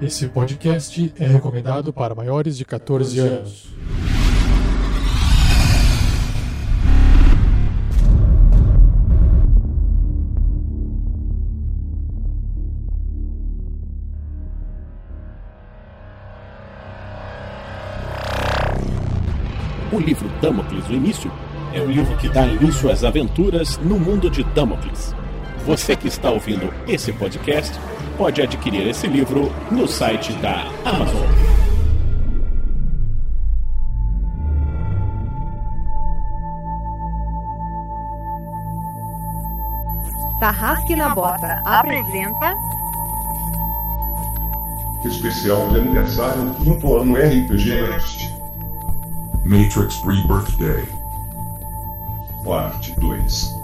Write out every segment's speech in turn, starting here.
Esse podcast é recomendado para maiores de 14 anos. O livro Damocles, o início, é o livro que dá início às aventuras no mundo de Damocles. Você que está ouvindo esse podcast pode adquirir esse livro no site da Amazon. Tarrasque na Bota apresenta Especial de aniversário quinto ano RPG Next. Matrix Rebirth Day. Parte 2.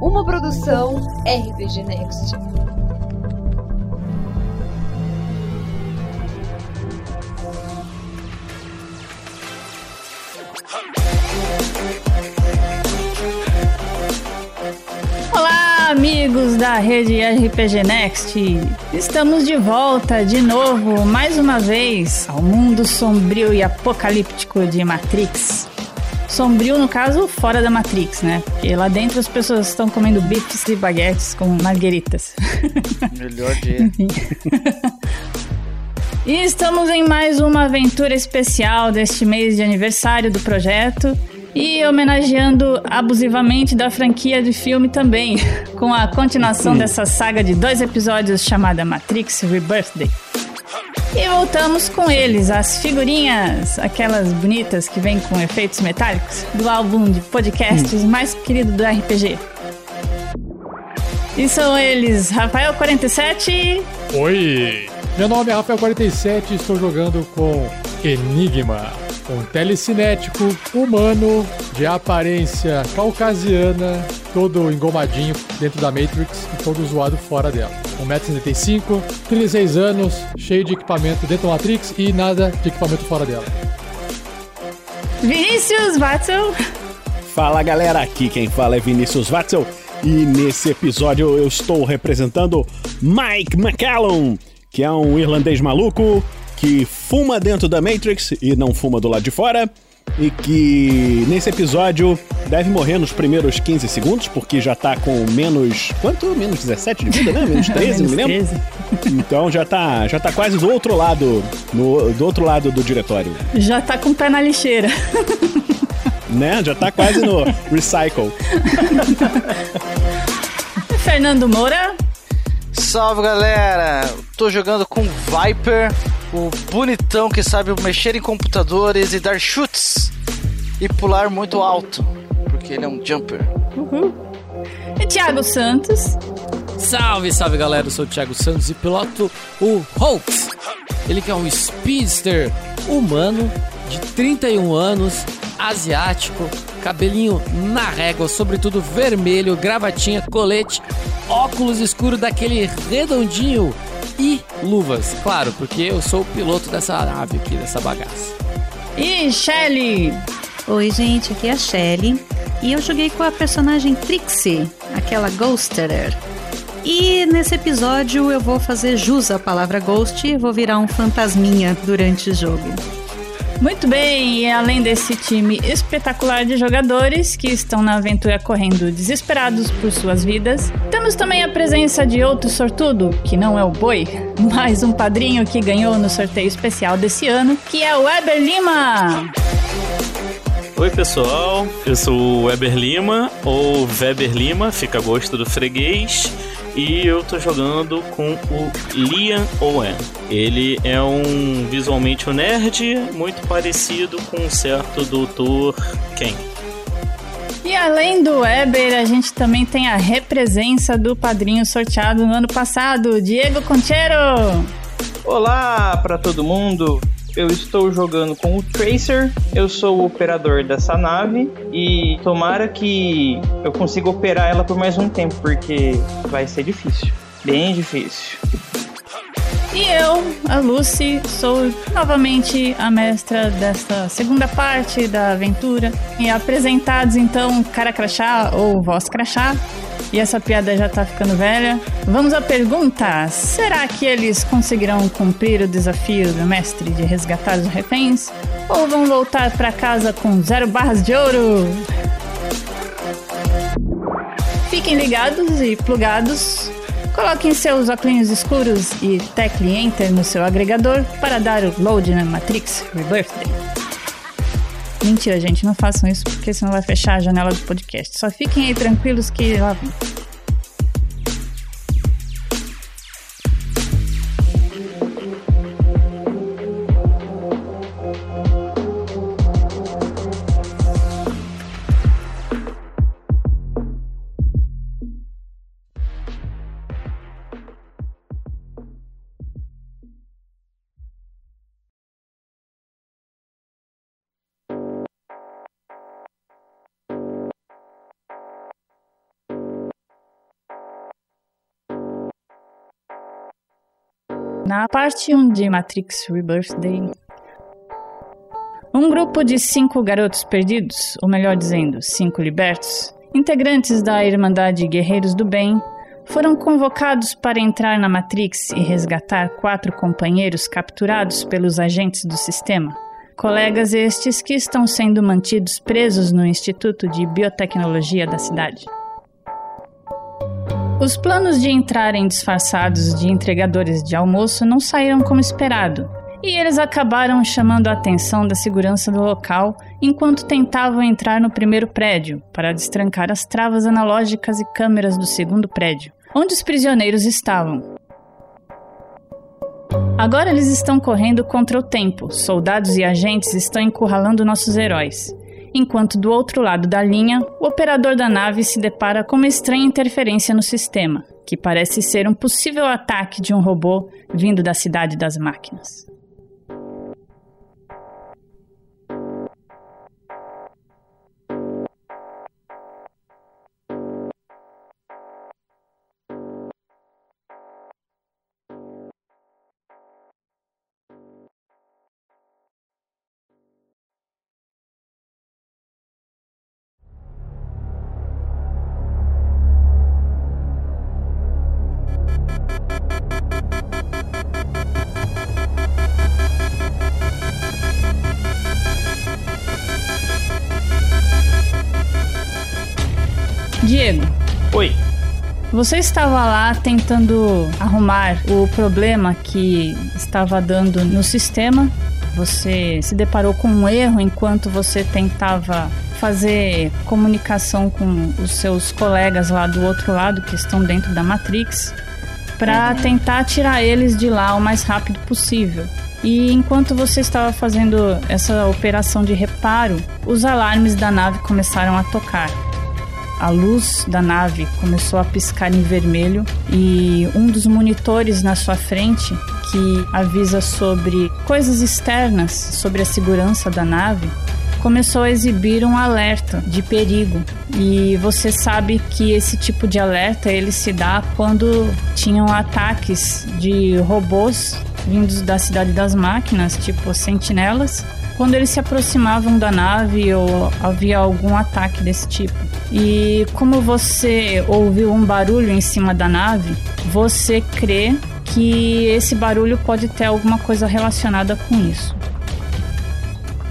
Uma produção RPG Next. Olá, amigos da rede RPG Next! Estamos de volta de novo, mais uma vez, ao mundo sombrio e apocalíptico de Matrix. Sombrio, no caso, fora da Matrix, né? Porque lá dentro as pessoas estão comendo bifes e baguetes com margueritas. Melhor dia. e estamos em mais uma aventura especial deste mês de aniversário do projeto e homenageando abusivamente da franquia de filme também, com a continuação dessa saga de dois episódios chamada Matrix Rebirthday. E voltamos com eles, as figurinhas, aquelas bonitas que vêm com efeitos metálicos, do álbum de podcasts mais querido do RPG. E são eles, Rafael47. Oi! Meu nome é Rafael47 e estou jogando com Enigma, um telecinético humano de aparência caucasiana, todo engomadinho dentro da Matrix e todo zoado fora dela. 1,65m, 36 anos, cheio de equipamento dentro da Matrix e nada de equipamento fora dela. Vinícius Watzel. Fala galera, aqui quem fala é Vinícius Watzel e nesse episódio eu estou representando Mike McCallum, que é um irlandês maluco que fuma dentro da Matrix e não fuma do lado de fora. E que nesse episódio deve morrer nos primeiros 15 segundos, porque já tá com menos. Quanto? Menos 17 de vida, né? Menos 13, não me lembro. 13. Então já tá, já tá quase do outro lado. No, do outro lado do diretório. Já tá com o pé na lixeira. Né? Já tá quase no recycle. Fernando Moura. Salve galera! Tô jogando com Viper, o bonitão que sabe mexer em computadores e dar chutes e pular muito alto, porque ele é um jumper. Uhum. E Thiago Santos. Salve, salve galera, eu sou o Thiago Santos e piloto o Hoax. Ele que é um speedster humano de 31 anos, asiático, cabelinho na régua, sobretudo vermelho, gravatinha, colete, óculos escuros daquele redondinho e luvas, claro, porque eu sou o piloto dessa nave aqui, dessa bagaça. E Shelly? Oi, gente, aqui é a Shelly. E eu joguei com a personagem Trixie, aquela Ghosterer. E nesse episódio eu vou fazer jus à palavra Ghost e vou virar um fantasminha durante o jogo. Muito bem, e além desse time espetacular de jogadores que estão na aventura correndo desesperados por suas vidas, temos também a presença de outro sortudo, que não é o Boi, mas um padrinho que ganhou no sorteio especial desse ano, que é o Weber Lima. Oi pessoal, eu sou o Weber Lima, ou Weber Lima, fica a gosto do freguês. E eu tô jogando com o Liam Owen. Ele é um visualmente um nerd, muito parecido com um certo Dr. Ken. E além do Weber, a gente também tem a represença do padrinho sorteado no ano passado, Diego Conchero. Olá para todo mundo eu estou jogando com o Tracer, eu sou o operador dessa nave e tomara que eu consiga operar ela por mais um tempo, porque vai ser difícil, bem difícil. E eu, a Lucy, sou novamente a mestra desta segunda parte da aventura. E apresentados então Cara Crachá ou Voz Crachá, E essa piada já tá ficando velha. Vamos à pergunta: será que eles conseguirão cumprir o desafio do mestre de resgatar os reféns? Ou vão voltar para casa com zero barras de ouro? Fiquem ligados e plugados. Coloquem seus óculos escuros e tecle Enter no seu agregador para dar o load na Matrix Rebirthday. Mentira, gente, não façam isso porque senão vai fechar a janela do podcast. Só fiquem aí tranquilos que lá vem. Na parte 1 de Matrix Rebirthday, um grupo de cinco garotos perdidos, ou melhor dizendo, cinco libertos, integrantes da Irmandade Guerreiros do Bem, foram convocados para entrar na Matrix e resgatar quatro companheiros capturados pelos agentes do sistema. Colegas estes que estão sendo mantidos presos no Instituto de Biotecnologia da cidade. Os planos de entrarem disfarçados de entregadores de almoço não saíram como esperado, e eles acabaram chamando a atenção da segurança do local enquanto tentavam entrar no primeiro prédio para destrancar as travas analógicas e câmeras do segundo prédio, onde os prisioneiros estavam. Agora eles estão correndo contra o tempo, soldados e agentes estão encurralando nossos heróis enquanto do outro lado da linha, o operador da nave se depara com uma estranha interferência no sistema, que parece ser um possível ataque de um robô vindo da cidade das máquinas. Diego. Oi. Você estava lá tentando arrumar o problema que estava dando no sistema. Você se deparou com um erro enquanto você tentava fazer comunicação com os seus colegas lá do outro lado que estão dentro da Matrix para tentar tirar eles de lá o mais rápido possível. E enquanto você estava fazendo essa operação de reparo, os alarmes da nave começaram a tocar a luz da nave começou a piscar em vermelho e um dos monitores na sua frente, que avisa sobre coisas externas sobre a segurança da nave, começou a exibir um alerta de perigo. E você sabe que esse tipo de alerta ele se dá quando tinham ataques de robôs vindos da cidade das máquinas, tipo sentinelas, quando eles se aproximavam da nave ou havia algum ataque desse tipo. E como você ouviu um barulho em cima da nave, você crê que esse barulho pode ter alguma coisa relacionada com isso.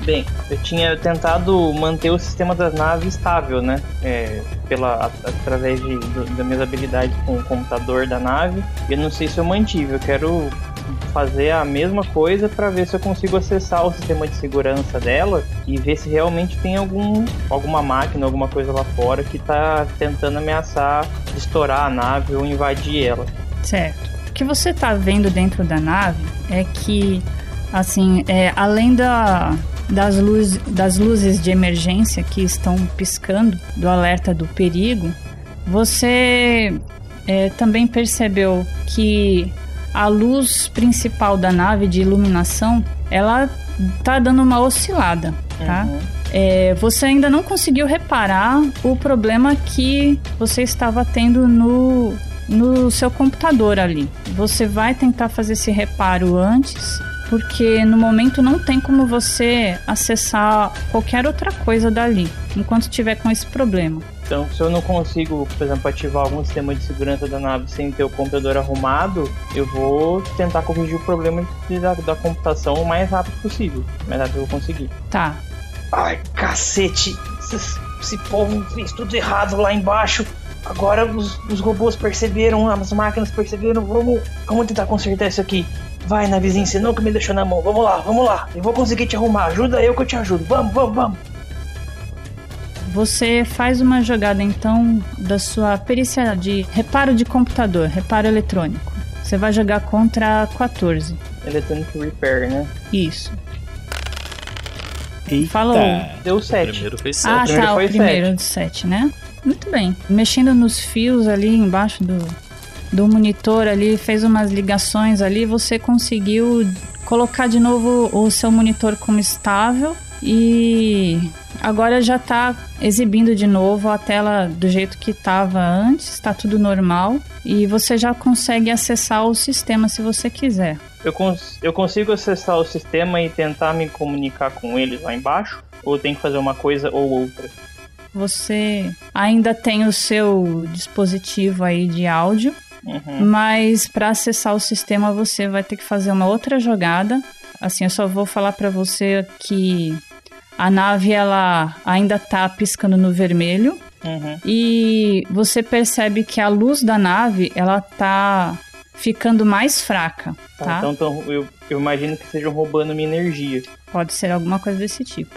Bem, eu tinha tentado manter o sistema da nave estável, né? É, pela, através de, do, das minhas habilidades com o computador da nave. Eu não sei se eu mantive, eu quero fazer a mesma coisa para ver se eu consigo acessar o sistema de segurança dela e ver se realmente tem algum, alguma máquina, alguma coisa lá fora que está tentando ameaçar estourar a nave ou invadir ela. Certo. O que você está vendo dentro da nave é que, assim, é, além da, das, luz, das luzes de emergência que estão piscando, do alerta do perigo, você é, também percebeu que a luz principal da nave de iluminação, ela tá dando uma oscilada, tá? Uhum. É, você ainda não conseguiu reparar o problema que você estava tendo no, no seu computador ali. Você vai tentar fazer esse reparo antes porque no momento não tem como você acessar qualquer outra coisa dali, enquanto estiver com esse problema. Então, se eu não consigo, por exemplo, ativar algum sistema de segurança da nave sem ter o computador arrumado, eu vou tentar corrigir o problema da, da computação o mais rápido possível. O mais rápido que eu conseguir. Tá. Ai, cacete! Esse, esse povo fez tudo errado lá embaixo. Agora os, os robôs perceberam, as máquinas perceberam. Vamos, vamos tentar consertar isso aqui. Vai, navezinha, você nunca me deixou na mão. Vamos lá, vamos lá. Eu vou conseguir te arrumar. Ajuda eu que eu te ajudo. Vamos, vamos, vamos. Você faz uma jogada então da sua perícia de reparo de computador, reparo eletrônico. Você vai jogar contra 14. Electronic Repair, né? Isso. Eita. Falou. Deu 7. Primeiro foi Ah, sete. primeiro tá, foi o primeiro sete. de 7, né? Muito bem. Mexendo nos fios ali embaixo do, do monitor ali, fez umas ligações ali, você conseguiu colocar de novo o seu monitor como estável e agora já tá exibindo de novo a tela do jeito que estava antes, está tudo normal e você já consegue acessar o sistema se você quiser. Eu, cons eu consigo acessar o sistema e tentar me comunicar com eles lá embaixo? Ou tenho que fazer uma coisa ou outra? Você ainda tem o seu dispositivo aí de áudio, Uhum. mas para acessar o sistema você vai ter que fazer uma outra jogada. Assim, eu só vou falar para você que a nave ela ainda tá piscando no vermelho Uhum. e você percebe que a luz da nave ela tá ficando mais fraca, Tá, tá? Então tão- eu, eu imagino que estejam roubando minha energia. Pode ser alguma coisa desse tipo.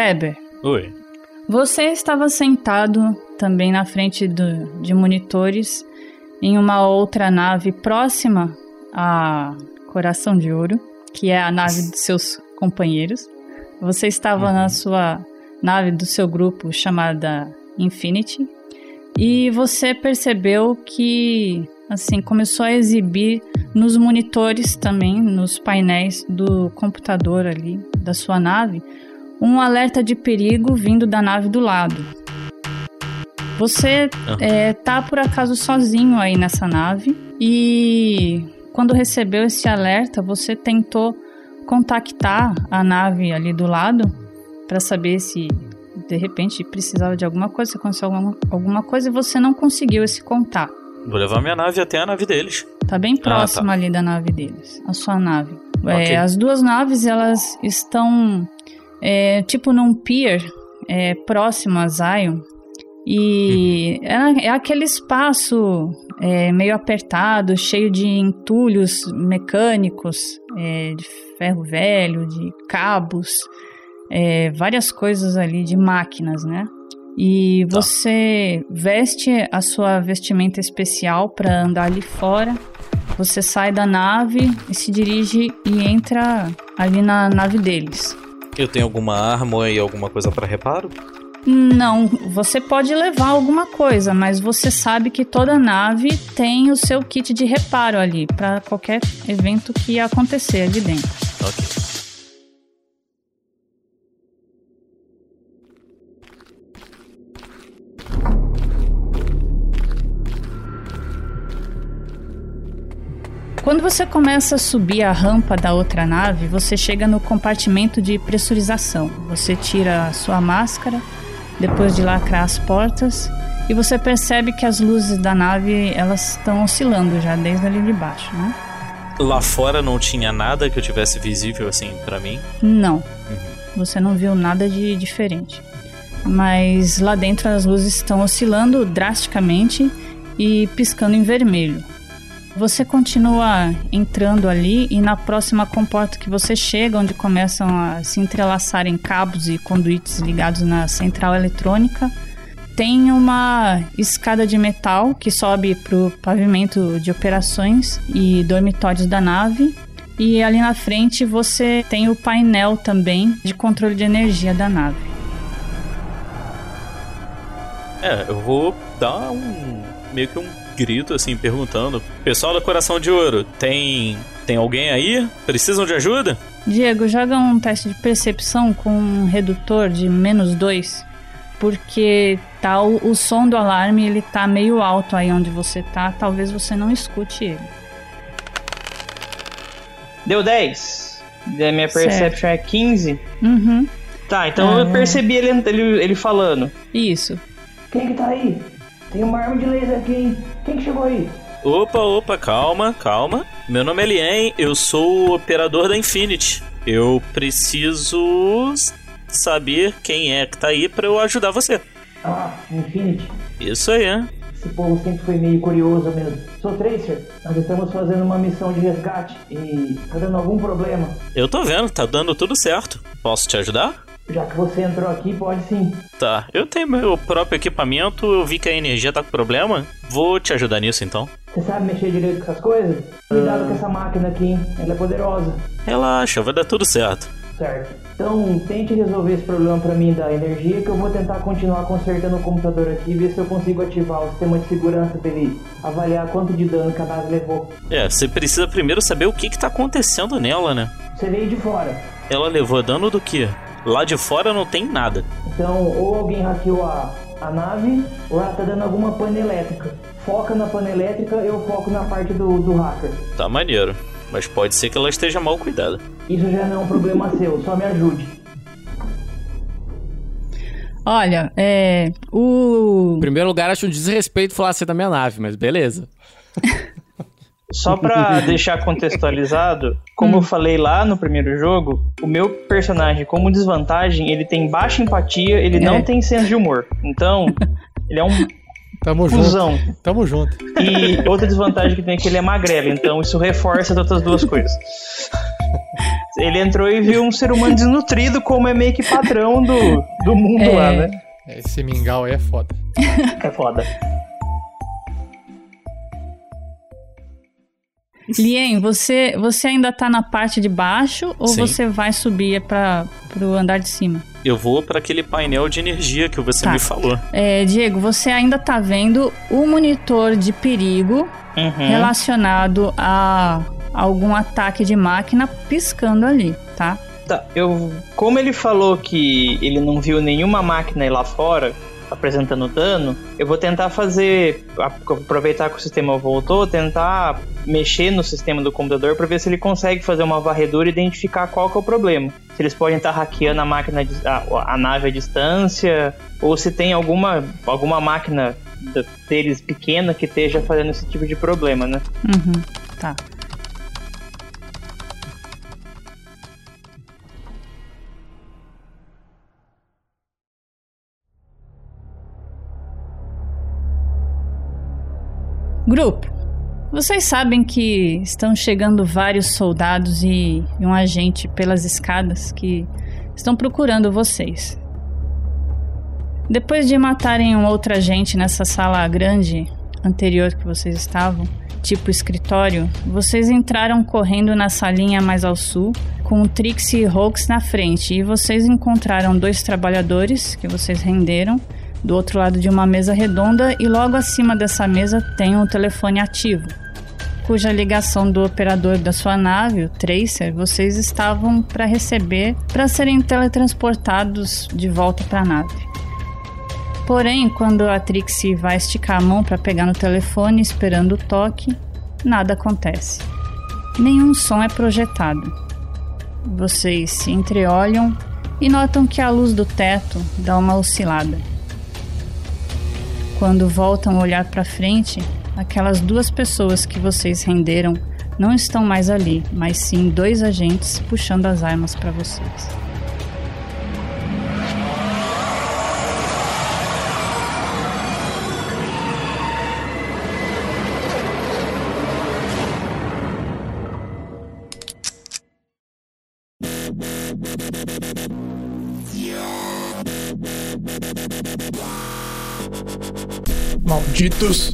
Weber, Oi. você estava sentado também na frente do- de monitores em uma outra nave próxima a Coração de Ouro, que é a nave de seus companheiros. Você estava na sua nave do seu grupo chamada Infinity e você percebeu que assim começou a exibir nos monitores também, nos painéis do computador ali da sua nave, um alerta de perigo vindo da nave do lado. Você Aham. é, tá por acaso sozinho aí nessa nave e quando recebeu esse alerta, você tentou contactar a nave ali do lado para saber se de repente precisava de alguma coisa, se aconteceu alguma, alguma coisa e você não conseguiu esse contato. Vou levar minha nave até a nave deles. Tá bem próximo tá. ali da nave deles, a sua nave. É, Ok. as duas naves elas estão é, tipo num pier é, próximo a Zion e é, é aquele espaço é, meio apertado, cheio de entulhos mecânicos, é, de ferro velho, de cabos, é, várias coisas ali de máquinas, né? E você veste a sua vestimenta especial para andar ali fora. Você sai da nave e se dirige e entra ali na nave deles. Eu tenho alguma arma e alguma coisa pra reparo? Não, você pode levar alguma coisa, mas você sabe que toda nave tem o seu kit de reparo ali para qualquer evento que acontecer ali dentro. Ok. Quando você começa a subir a rampa da outra nave, você chega no compartimento de pressurização. Você tira a sua máscara, depois de lacrar as portas, e você percebe que as luzes da nave elas estão oscilando já desde ali de baixo, né? Lá fora não tinha nada que eu tivesse visível assim pra mim. Não, você não viu nada de diferente. Mas lá dentro as luzes estão oscilando drasticamente e piscando em vermelho. Você continua entrando ali e na próxima comporta que você chega, onde começam a se entrelaçar em cabos e conduítes ligados na central eletrônica, tem uma escada de metal que sobe para o pavimento de operações e dormitórios da nave. E ali na frente você tem o painel também de controle de energia da nave. É, eu vou dar um, meio que um grito, assim, perguntando: Pessoal da Coração de Ouro, tem. Tem alguém aí? Precisam de ajuda? Diego, joga um teste de percepção com um redutor de menos dois. Porque tá o, o som do alarme, ele tá meio alto aí onde você tá. Talvez você não escute ele. Deu 10. A minha perception é 15. Uhum. Tá, então Ah. eu percebi ele, ele, ele falando. Isso. Quem que tá aí? Tem uma arma de laser aqui, hein? Quem que chegou aí? Opa, opa, calma, calma. Meu nome é Lien, eu sou o operador da Infinity. Eu preciso saber quem é que tá aí pra eu ajudar você. Ah, Infinity. Isso aí, hein? Esse povo sempre foi meio curioso mesmo. Sou Tracer. Nós estamos fazendo uma missão de resgate e tá dando algum problema. Eu tô vendo, tá dando tudo certo. Posso te ajudar? Já que você entrou aqui, pode sim. Tá, eu tenho meu próprio equipamento, eu vi que a energia tá com problema. Vou te ajudar nisso então. Você sabe mexer direito com essas coisas? Cuidado com essa máquina aqui, hein? Ela é poderosa. Relaxa, vai dar tudo certo. Certo. Então, tente resolver esse problema pra mim da energia que eu vou tentar continuar consertando o computador aqui e ver se eu consigo ativar o sistema de segurança pra ele avaliar quanto de dano que a nave levou. É, você precisa primeiro saber o que que tá acontecendo nela, né? Você veio de fora. Ela levou dano do quê? Lá de fora não tem nada. Então, ou alguém hackeou a, a nave, ou ela tá dando alguma pane elétrica. Foca na pane elétrica, eu foco na parte do, do hacker. Tá maneiro. Mas pode ser que ela esteja mal cuidada. Isso já não é um problema seu, só me ajude. Olha, é. O. Em primeiro lugar, acho um desrespeito falar assim da minha nave, mas beleza. Só pra deixar contextualizado, como eu falei lá no primeiro jogo, o meu personagem, como desvantagem, ele tem baixa empatia, ele não É. tem senso de humor. Então, ele é um Tamo cuzão. junto. Tamo junto. E outra desvantagem que tem é que ele é magrelo, então isso reforça as outras duas coisas. Ele entrou e viu um ser humano desnutrido, como é meio que padrão do, do mundo É. lá, né? Esse mingau aí é foda. É foda. Lien, você, você ainda tá na parte de baixo ou Sim. você vai subir para pro andar de cima? Eu vou pra aquele painel de energia que você Tá. me falou. É, Diego, você ainda tá vendo o monitor de perigo Uhum. relacionado a algum ataque de máquina piscando ali, tá? Tá, eu. Como ele falou que ele não viu nenhuma máquina aí lá fora apresentando dano, eu vou tentar fazer. Aproveitar que o sistema voltou, tentar mexer no sistema do computador para ver se ele consegue fazer uma varredura e identificar qual que é o problema. Se eles podem estar hackeando a máquina, a, a nave à distância, ou se tem alguma, alguma máquina deles pequena que esteja fazendo esse tipo de problema, né? Uhum, tá. Grupo, vocês sabem que estão chegando vários soldados e, um agente pelas escadas que estão procurando vocês. Depois de matarem um outro agente nessa sala grande anterior que vocês estavam, tipo escritório, vocês entraram correndo na salinha mais ao sul, com o Trixie e Hawks na frente, e vocês encontraram dois trabalhadores que vocês renderam do outro lado de uma mesa redonda, e logo acima dessa mesa tem um telefone ativo, cuja ligação do operador da sua nave, o Tracer, vocês estavam para receber para serem teletransportados de volta para a nave. Porém, quando a Trixie vai esticar a mão para pegar no telefone esperando o toque, nada acontece. Nenhum som é projetado. Vocês se entreolham e notam que a luz do teto dá uma oscilada. Quando voltam a olhar para frente, aquelas duas pessoas que vocês renderam não estão mais ali, mas sim dois agentes puxando as armas para vocês. Malditos.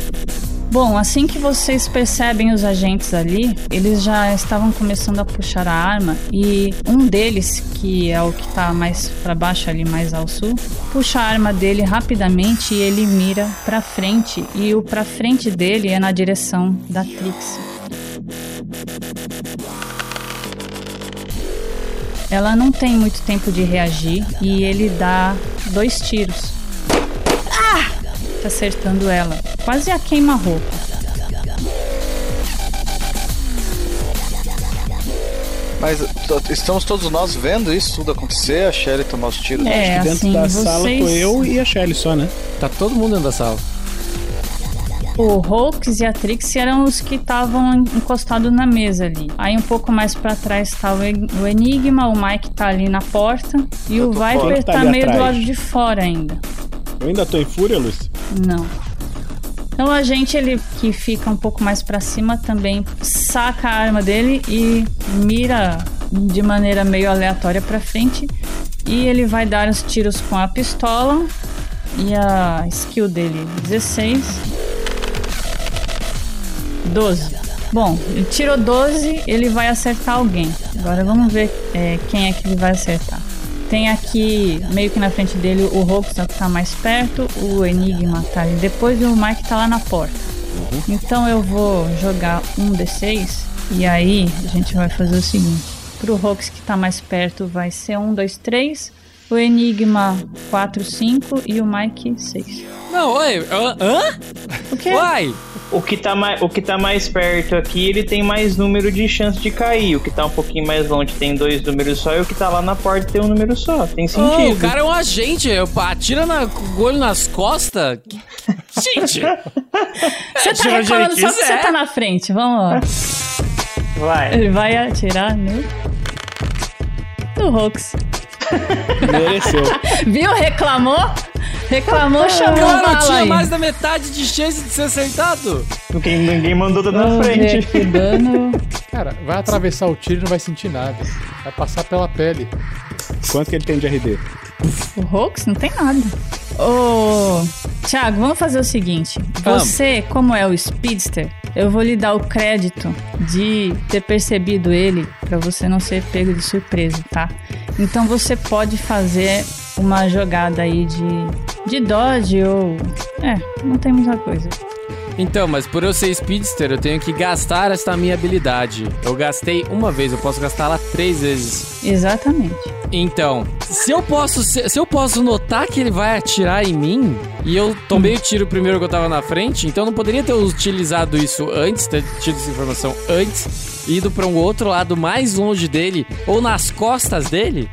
Bom, assim que vocês percebem os agentes ali, eles já estavam começando a puxar a arma e um deles, que é o que tá mais para baixo ali, mais ao sul, puxa a arma dele rapidamente e ele mira para frente e o para frente dele é na direção da Trixie. Ela não tem muito tempo de reagir e ele dá dois tiros. Tá acertando ela. Quase a queima-roupa. Mas estamos todos nós vendo isso tudo acontecer, a Shelly tomar os tiros. É, Dentro assim, da sala vocês- tô eu e a Shelly só, né? Tá todo mundo dentro da sala. O Hulks e a Trixie eram os que estavam encostados na mesa ali. Aí um pouco mais pra trás tá o En- o Enigma, o Mike tá ali na porta e o fora. Viper Tá tá meio do atrás. lado de fora ainda. Eu ainda tô em fúria, Lucy? Não. Então a gente ele que fica um pouco mais pra cima também saca a arma dele e mira de maneira meio aleatória pra frente e ele vai dar os tiros com a pistola e a skill dele 16 12. Bom, ele tirou 12, ele vai acertar alguém. Agora vamos ver é, quem é que ele vai acertar. Tem aqui, meio que na frente dele, o Hulk que tá mais perto, o Enigma tá ali depois e o Mike tá lá na porta. Então eu vou jogar um D6 e aí a gente vai fazer o seguinte. Pro Hulk que tá mais perto vai ser um, dois, três. O Enigma 4, 5 e o Mike 6. Não, oi, hã? O quê? Uai! O que, tá mais, o que tá mais perto aqui, ele tem mais número de chance de cair. O que tá um pouquinho mais longe tem dois números só. E o que tá lá na porta tem um número só. Tem sentido. o cara é um agente, atira na, com o olho nas costas. Gente! Você tá reclamando só que você tá na frente, vamos lá. Vai. Ele vai atirar no. No Hulks. Mereceu. Viu? Reclamou? Reclamou, chamou Cara, bala tinha aí. mais da metade de chance de ser acertado. Ninguém, ninguém mandou tudo na frente. aqui, dano. Cara, vai atravessar o tiro e não vai sentir nada. Vai passar pela pele. Quanto que ele tem de RD? O Hulks não tem nada. Ô, Thiago, vamos fazer o seguinte. Vamos. Você, como é o Speedster, eu vou lhe dar o crédito de ter percebido ele pra você não ser pego de surpresa, tá? Então você pode fazer uma jogada aí de, de dodge ou... É, não tem muita coisa. Então, mas por eu ser speedster, eu tenho que gastar esta minha habilidade. Eu gastei uma vez, eu posso gastá-la três vezes. Exatamente. Então, se eu posso ser- se eu posso notar que ele vai atirar em mim e eu tomei o tiro primeiro que eu tava na frente, então eu não poderia ter utilizado isso antes, ter tido essa informação antes, ido pra um outro lado mais longe dele ou nas costas dele?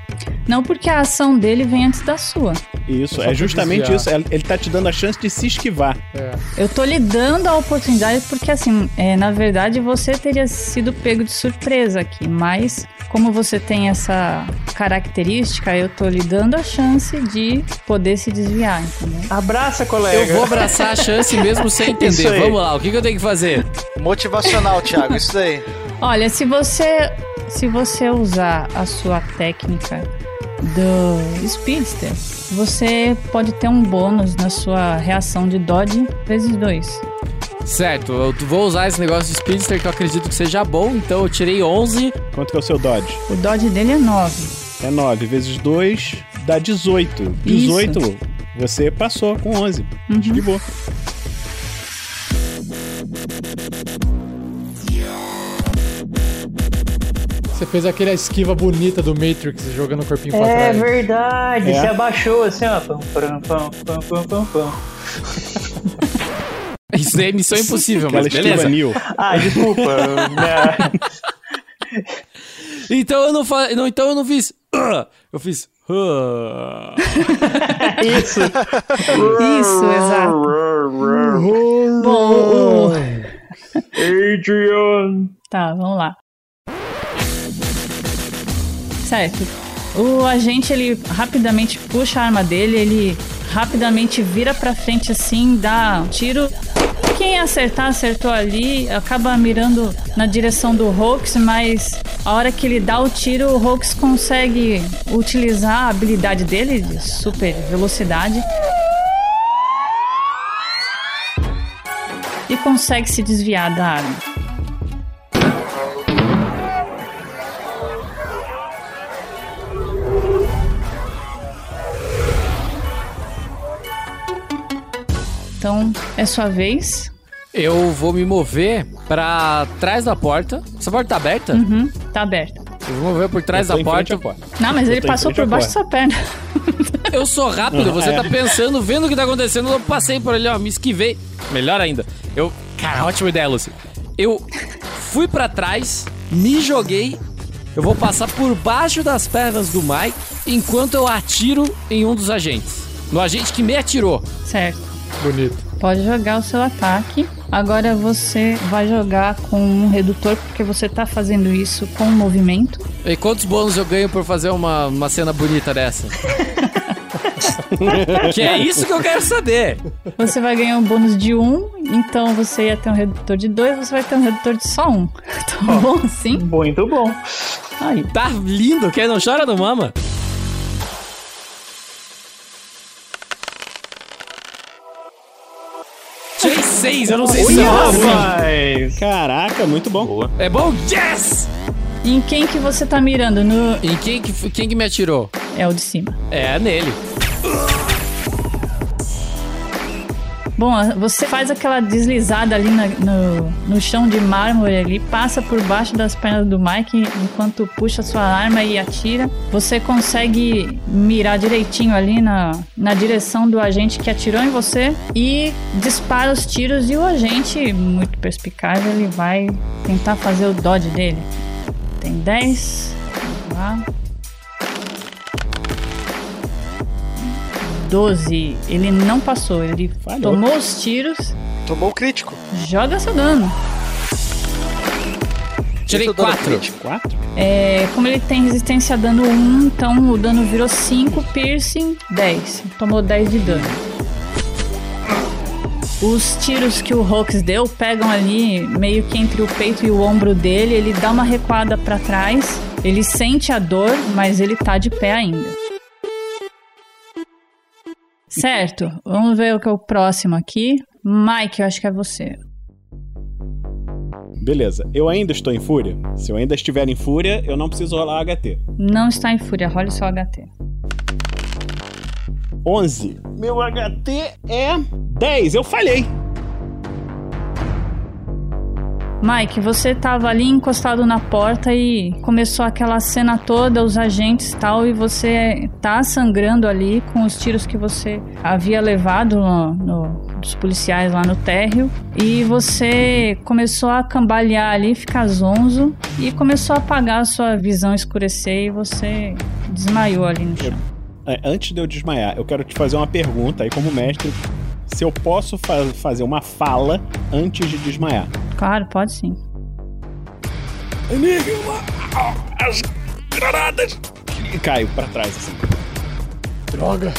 Não porque a ação dele vem antes da sua. Isso, é justamente desviar. isso. Ele tá te dando a chance de se esquivar. É. Eu tô lhe dando a oportunidade porque, assim, é, na verdade você teria sido pego de surpresa aqui, mas como você tem essa característica, eu tô lhe dando a chance de poder se desviar, entendeu? Abraça, colega. Eu vou abraçar a chance mesmo sem entender. aí. Vamos lá, o que, que eu tenho que fazer? Motivacional, Thiago, isso daí. Olha, se você se você usar a sua técnica do Speedster, você pode ter um bônus na sua reação de dodge vezes dois. Certo, eu vou usar esse negócio de speedster que eu acredito que seja bom, então eu tirei 11. Quanto que é o seu dodge? O dodge dele é 9. É 9 vezes 2 dá 18. 18, você passou com 11. Uhum. Esquivou. Você fez aquela esquiva bonita do Matrix jogando o corpinho pra É trás. verdade, É. se abaixou assim, ó. Pam, pam, pam, pam, pam, pam. Isso é missão impossível, mas beleza. Neo. Ah, desculpa. né? Então eu não fa... não, então eu não fiz. Eu fiz. Isso. Isso, exato. Bom, Adrian. Tá, vamos lá. Certo. O agente, ele rapidamente puxa a arma dele, ele rapidamente vira pra frente assim, dá um tiro. Quem acertar, acertou ali, acaba mirando na direção do Hulks, mas a hora que ele dá o tiro, o Hulks consegue utilizar a habilidade dele de super velocidade e consegue se desviar da arma. Então, é sua vez. Eu vou me mover pra trás da porta. Essa porta tá aberta? Uhum, tá aberta. Eu vou mover por trás da porta. porta. Não, mas Eu ele passou por baixo da sua perna. Eu sou rápido, você É. tá pensando, vendo o que tá acontecendo, eu passei por ali, ó, me esquivei. Melhor ainda. Eu. Cara, ótima ideia, Lucy. Eu fui pra trás, me joguei. Eu vou passar por baixo das pernas do Mike enquanto eu atiro em um dos agentes. No agente que me atirou. Certo. Bonito. Pode jogar o seu ataque. Agora você vai jogar com um redutor, porque você tá fazendo isso com movimento. E quantos bônus eu ganho por fazer uma, uma cena bonita dessa? que é isso que eu quero saber. Você vai ganhar um bônus de 1, então você ia ter um redutor de 2, você vai ter um redutor de só 1. Tá bom assim? Muito bom. Aí. Tá lindo, quem não chora não mama. Seis, eu não sei se é. Rapaz. Caraca, muito bom. Boa. É bom? Yes! Em quem que você tá mirando? No... Em quem que, quem que me atirou? É o de cima. É nele. Bom, você faz aquela deslizada ali na- no, no chão de mármore ali, passa por baixo das pernas do Mike enquanto puxa sua arma e atira. Você consegue mirar direitinho ali na, na direção do agente que atirou em você e dispara os tiros e o agente, muito perspicaz, ele vai tentar fazer o dodge dele. Tem 10. Vamos lá. 12. Ele não passou, ele Falhou. tomou os tiros, Tomou o crítico. joga seu dano. Tirei Esse é o dano quatro. crítico. Quatro? É, como ele tem resistência a dano 1, então o dano virou 5, piercing 10. Tomou 10 de dano. Os tiros que o Hawks deu pegam ali meio que entre o peito e o ombro dele. Ele dá uma recuada pra trás. Ele sente a dor, mas ele tá de pé ainda. Certo, vamos ver o que é o próximo aqui. Mike, eu acho que é você. Beleza. Eu ainda estou em fúria? Se eu ainda estiver em fúria, eu não preciso rolar HT. Não está em fúria, role seu HT. 11. Meu HT é 10. Eu falhei. Mike, você tava ali encostado na porta e começou aquela cena toda, os agentes e tal, e você tá sangrando ali com os tiros que você havia levado no, no- dos policiais lá no térreo. E você começou a cambalear ali, ficar zonzo, e começou a apagar a sua visão escurecer e você desmaiou ali no chão. É, antes de eu desmaiar, eu quero te fazer uma pergunta aí como mestre. Se eu posso fa- fazer uma fala antes de desmaiar. Claro, pode sim. Enigma! As granadas! E caio pra trás assim. Droga.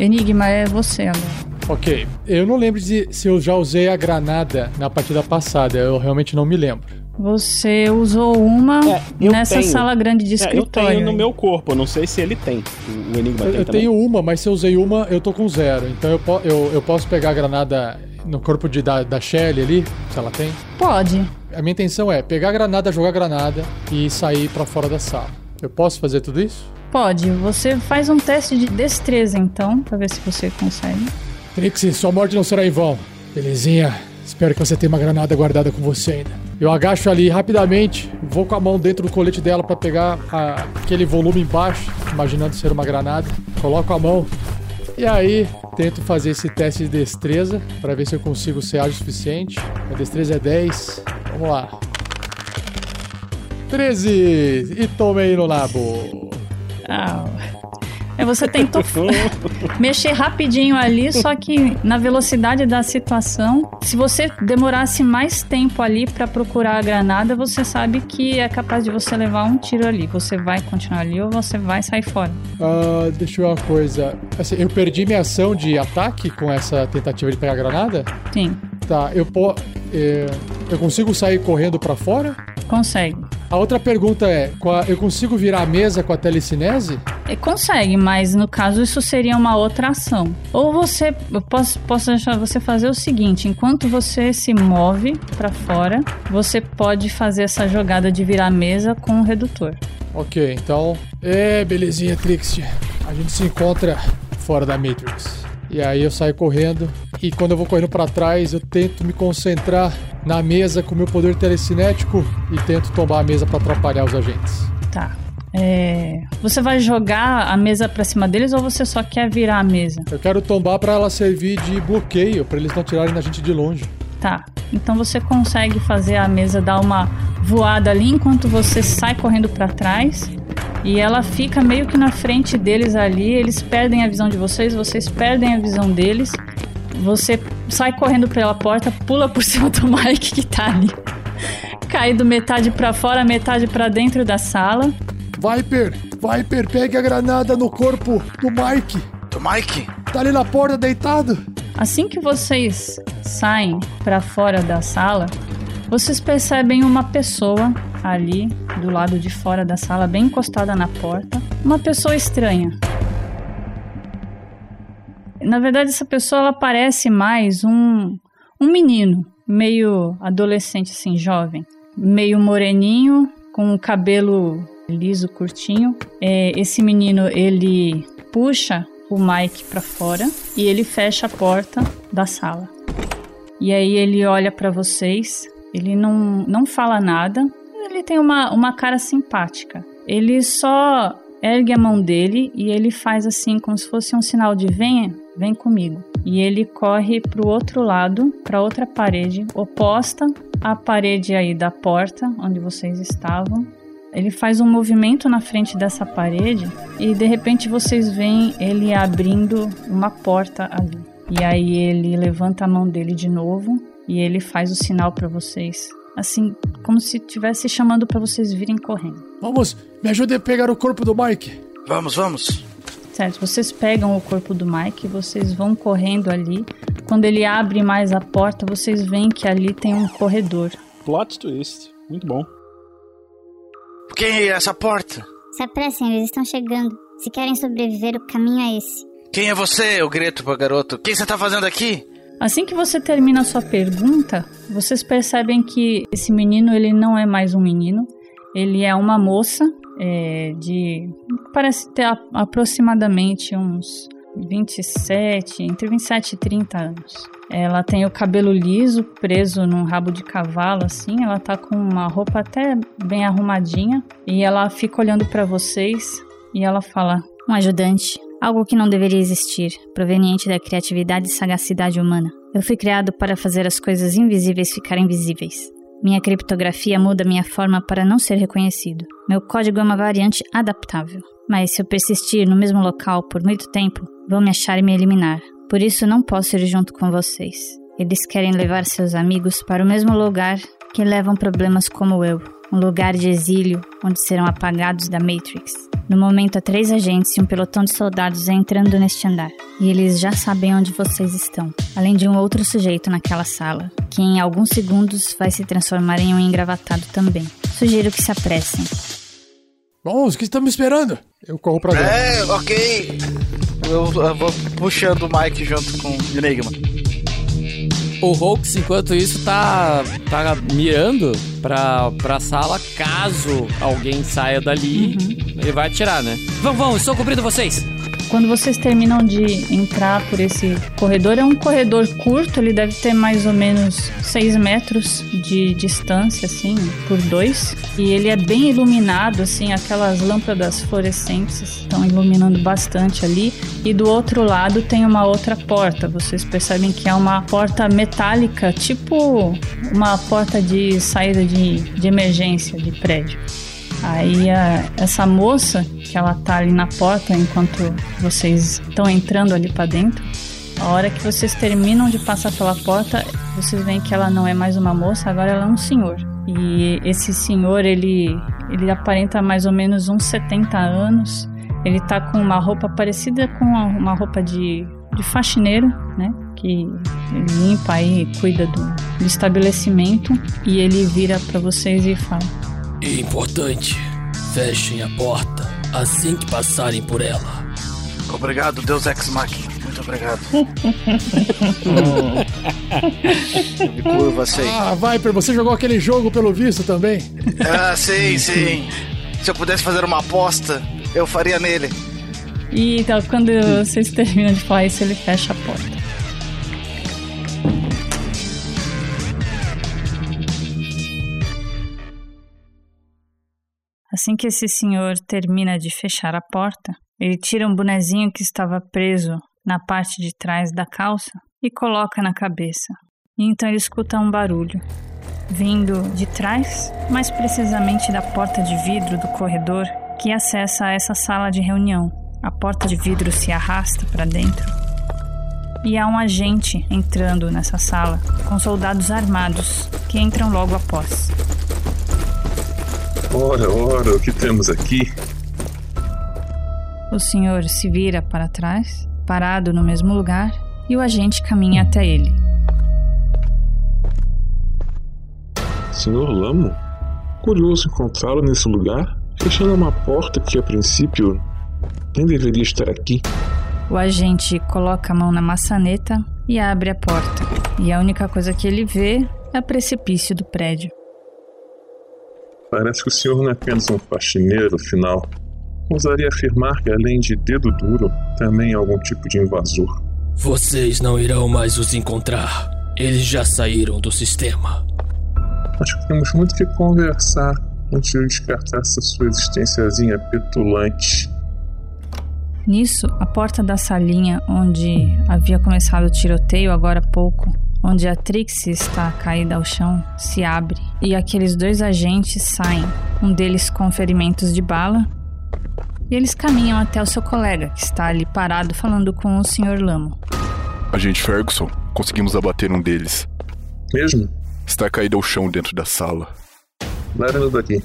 Enigma, é você agora. Ok, eu não lembro de se eu já usei a granada na partida passada, eu realmente não me lembro. Você usou uma É, nessa tenho. sala grande de É, eu escritório. tenho no meu corpo, eu não sei se ele tem. O, Enigma Eu, tem eu também. tenho uma, mas se eu usei uma, eu tô com zero. Então eu, eu, eu posso pegar a granada no corpo de, da, da Shelly ali, se ela tem. Pode. A minha intenção é pegar a granada, jogar a granada e sair pra fora da sala. Eu posso fazer tudo isso? Pode. Você faz um teste de destreza, então, pra ver se você consegue. Trixie, sua morte não será em vão. Belezinha. Espero que você tenha uma granada guardada com você ainda. Eu agacho ali rapidamente, vou com a mão dentro do colete dela pra pegar a- aquele volume embaixo, imaginando ser uma granada. Coloco a mão e aí tento fazer esse teste de destreza pra ver se eu consigo ser ágil o suficiente. A destreza é 10. Vamos lá. 13 e tomei no nabo. Ah. É, você tentou mexer rapidinho ali, só que na velocidade da situação, se você demorasse mais tempo ali pra procurar a granada, você sabe que é capaz de você levar um tiro ali. Você vai continuar ali ou você vai sair fora. Ah, deixa eu ver uma coisa. Assim, eu perdi minha ação de ataque com essa tentativa de pegar a granada? Sim, Tá, eu, po é, eu consigo sair correndo pra fora? Consegue. A outra pergunta é: eu consigo virar a mesa com a telecinese? É, Consegue, mas no caso isso seria uma outra ação. Ou você, eu posso, posso deixar você fazer o seguinte: enquanto você se move pra fora, você pode fazer essa jogada de virar a mesa com o redutor. Ok, então. É, belezinha, Trixie. A gente se encontra fora da Matrix. E aí eu saio correndo. E quando eu vou correndo pra trás, eu tento me concentrar na mesa com o meu poder telecinético e tento tombar a mesa pra atrapalhar os agentes. Tá. É, você vai jogar a mesa pra cima deles ou você só quer virar a mesa? Eu quero tombar pra ela servir de bloqueio, pra eles não tirarem da gente de longe. Tá. Então você consegue fazer a mesa dar uma voada ali enquanto você sai correndo pra trás. E ela fica meio que na frente deles ali. Eles perdem a visão de vocês, vocês perdem a visão deles. Você sai correndo pela porta, pula por cima do Mike que tá ali. Caído metade pra fora, metade pra dentro da sala. Viper! Viper, pegue a granada no corpo do Mike! Do Mike? Tá ali na porta deitado! Assim que vocês saem pra fora da sala, vocês percebem uma pessoa ali do lado de fora da sala, bem encostada na porta. Uma pessoa estranha. Na verdade, essa pessoa ela parece mais um, um menino, meio adolescente, assim, jovem. Meio moreninho, com o cabelo liso, curtinho. É, esse menino, ele puxa o Mike pra fora e ele fecha a porta da sala. E aí ele olha pra vocês, ele não, não fala nada, ele tem uma, uma cara simpática. Ele só ergue a mão dele e ele faz assim, como se fosse um sinal de venha, vem comigo. E ele corre pro outro lado, pra outra parede, oposta à parede aí da porta onde vocês estavam. Ele faz um movimento na frente dessa parede e de repente vocês veem ele abrindo uma porta ali. E aí ele levanta a mão dele de novo e ele faz o sinal pra vocês. Assim, como se estivesse chamando pra vocês virem correndo. Vamos, me ajude a pegar o corpo do Mike! Vamos, vamos. Certo, vocês pegam o corpo do Mike, vocês vão correndo ali. Quando ele abre mais a porta, vocês veem que ali tem um corredor. Plot twist. Muito bom. Quem é essa porta? Se apressem, eles estão chegando. Se querem sobreviver, o caminho é esse. Quem é você? Eu grito pro garoto. O que você tá fazendo aqui? Assim que você termina a sua pergunta, vocês percebem que esse menino ele não é mais um menino, ele é uma moça é, de parece ter a- aproximadamente uns 27, entre 27 e 30 anos. Ela tem o cabelo liso, preso num rabo de cavalo, assim. Ela tá com uma roupa até bem arrumadinha. E ela fica olhando pra vocês e ela fala: Um ajudante. Algo que não deveria existir, proveniente da criatividade e sagacidade humana. Eu fui criado para fazer as coisas invisíveis ficarem visíveis. Minha criptografia muda minha forma para não ser reconhecido. Meu código é uma variante adaptável. Mas se eu persistir no mesmo local por muito tempo, vão me achar e me eliminar. Por isso não posso ir junto com vocês. Eles querem levar seus amigos para o mesmo lugar que levam problemas como eu. Um lugar de exílio onde serão apagados da Matrix. No momento, há três agentes e um pelotão de soldados entrando neste andar. E eles já sabem onde vocês estão. Além de um outro sujeito naquela sala, que em alguns segundos vai se transformar em um engravatado também. Sugiro que se apressem. Vamos, o que estamos esperando? Eu corro pra dentro. É, ok. Eu, eu vou puxando o Mike junto com o Enigma. O Hulks, enquanto isso, tá, tá mirando pra, pra sala. Caso alguém saia dali, ele vai atirar, né? Vamos, vamos, estou cobrindo vocês. Quando vocês terminam de entrar por esse corredor, é um corredor curto, ele deve ter mais ou menos 6 metros de distância, assim, por dois. E ele é bem iluminado, assim, aquelas lâmpadas fluorescentes estão iluminando bastante ali. E do outro lado tem uma outra porta. Vocês percebem que é uma porta metálica, tipo uma porta de saída de, de emergência de prédio. Aí a- essa moça, que ela tá ali na porta enquanto vocês estão entrando ali pra dentro, a hora que vocês terminam de passar pela porta, vocês veem que ela não é mais uma moça, agora ela é um senhor. E esse senhor, ele, ele aparenta mais ou menos uns 70 anos. Ele tá com uma roupa parecida com uma roupa de, de faxineiro, né? Que ele limpa aí, cuida do, do estabelecimento. E ele vira pra vocês e fala: E importante, fechem a porta assim que passarem por ela. Obrigado, Deus Ex Machina. Muito obrigado. Me curva, sei. Ah, Viper, você jogou aquele jogo pelo visto também? Ah, sim, sim. Se eu pudesse fazer uma aposta, eu faria nele. E então, quando vocês terminam de falar isso, ele fecha a porta. Assim que esse senhor termina de fechar a porta, ele tira um bonezinho que estava preso na parte de trás da calça e coloca na cabeça. E então ele escuta um barulho vindo de trás, mais precisamente da porta de vidro do corredor que acessa essa sala de reunião. A porta de vidro se arrasta para dentro e há um agente entrando nessa sala com soldados armados que entram logo após. Ora, ora, o que temos aqui? O senhor se vira para trás, parado no mesmo lugar, e o agente caminha até ele. Senhor Lamo? Curioso encontrá-lo nesse lugar, fechando uma porta que a princípio nem deveria estar aqui. O agente coloca a mão na maçaneta e abre a porta. E a única coisa que ele vê é o precipício do prédio. Parece que o senhor não é apenas um faxineiro, afinal. Ousaria afirmar que, além de dedo duro, também é algum tipo de invasor. Vocês não irão mais os encontrar. Eles já saíram do sistema. Acho que temos muito que conversar antes de eu descartar essa sua existenciazinha petulante. Nisso, a porta da salinha onde havia começado o tiroteio agora há pouco, onde a Trixie está caída ao chão, se abre e aqueles dois agentes saem, um deles com ferimentos de bala, e eles caminham até o seu colega, que está ali parado falando com o Sr. Lamo. Agente Ferguson, conseguimos abater um deles. Mesmo? Está caído ao chão dentro da sala. Leve-nos daqui.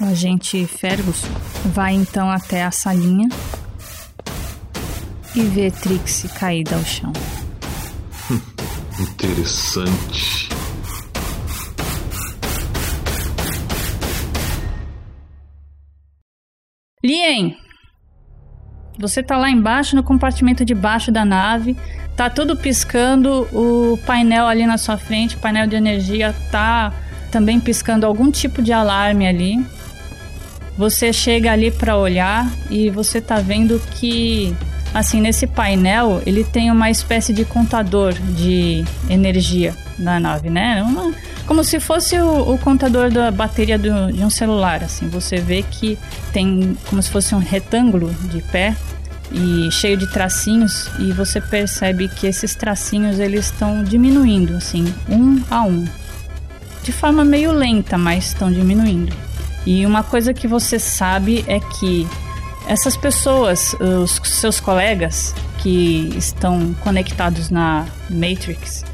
O agente Ferguson vai então até a salinha e vê Trixie caída ao chão. Interessante. Lien, você tá lá embaixo no compartimento de baixo da nave, tá tudo piscando, o painel ali na sua frente, o painel de energia tá também piscando algum tipo de alarme ali. Você chega ali para olhar e você tá vendo que assim nesse painel ele tem uma espécie de contador de energia na nave, né? Uma, como se fosse o, o contador da bateria do, de um celular, assim. Você vê que tem como se fosse um retângulo de pé e cheio de tracinhos e você percebe que esses tracinhos eles estão diminuindo, assim, um a um, de forma meio lenta, mas estão diminuindo. E uma coisa que você sabe é que essas pessoas, os seus colegas que estão conectados na Matrix,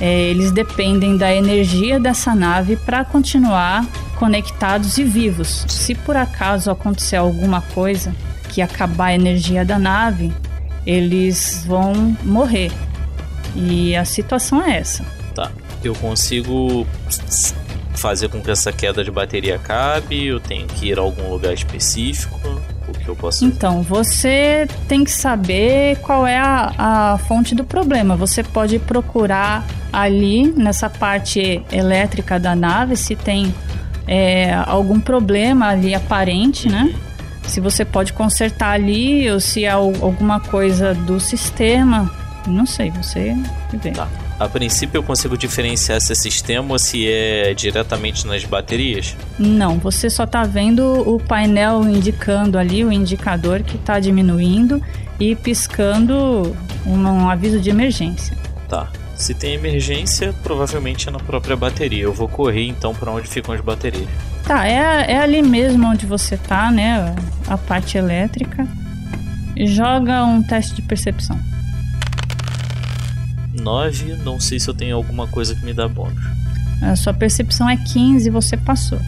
é, eles dependem da energia dessa nave para continuar conectados e vivos. Se por acaso acontecer alguma coisa que acabar a energia da nave, eles vão morrer. E a situação é essa. Tá. Eu consigo fazer com que essa queda de bateria acabe? Eu tenho que ir a algum lugar específico? O que eu posso Então, você tem que saber qual é a, a fonte do problema. Você pode procurar ali nessa parte elétrica da nave se tem é, algum problema ali aparente, né? Se você pode consertar ali ou se há alguma coisa do sistema. Não sei, você vê. Tá. A princípio eu consigo diferenciar se é sistema ou se é diretamente nas baterias? Não, você só tá vendo o painel indicando ali, o indicador que tá diminuindo e piscando um, um aviso de emergência. Tá. Se tem emergência, provavelmente é na própria bateria. Eu vou correr então para onde ficam as baterias. Tá, é, é ali mesmo onde você tá, né? A parte elétrica. Joga um teste de percepção. 9, não sei se eu tenho alguma coisa que me dá bônus. A sua percepção é 15 e você passou.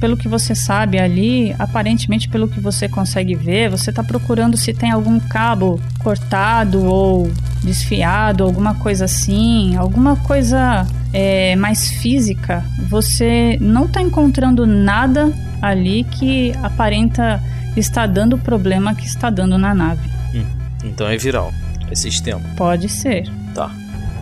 Pelo que você sabe ali, aparentemente pelo que você consegue ver, você está procurando se tem algum cabo cortado ou desfiado, alguma coisa assim, alguma coisa é, mais física, você não está encontrando nada ali que aparenta estar dando o problema que está dando na nave. Hum, então é viral. É sistema. Pode ser.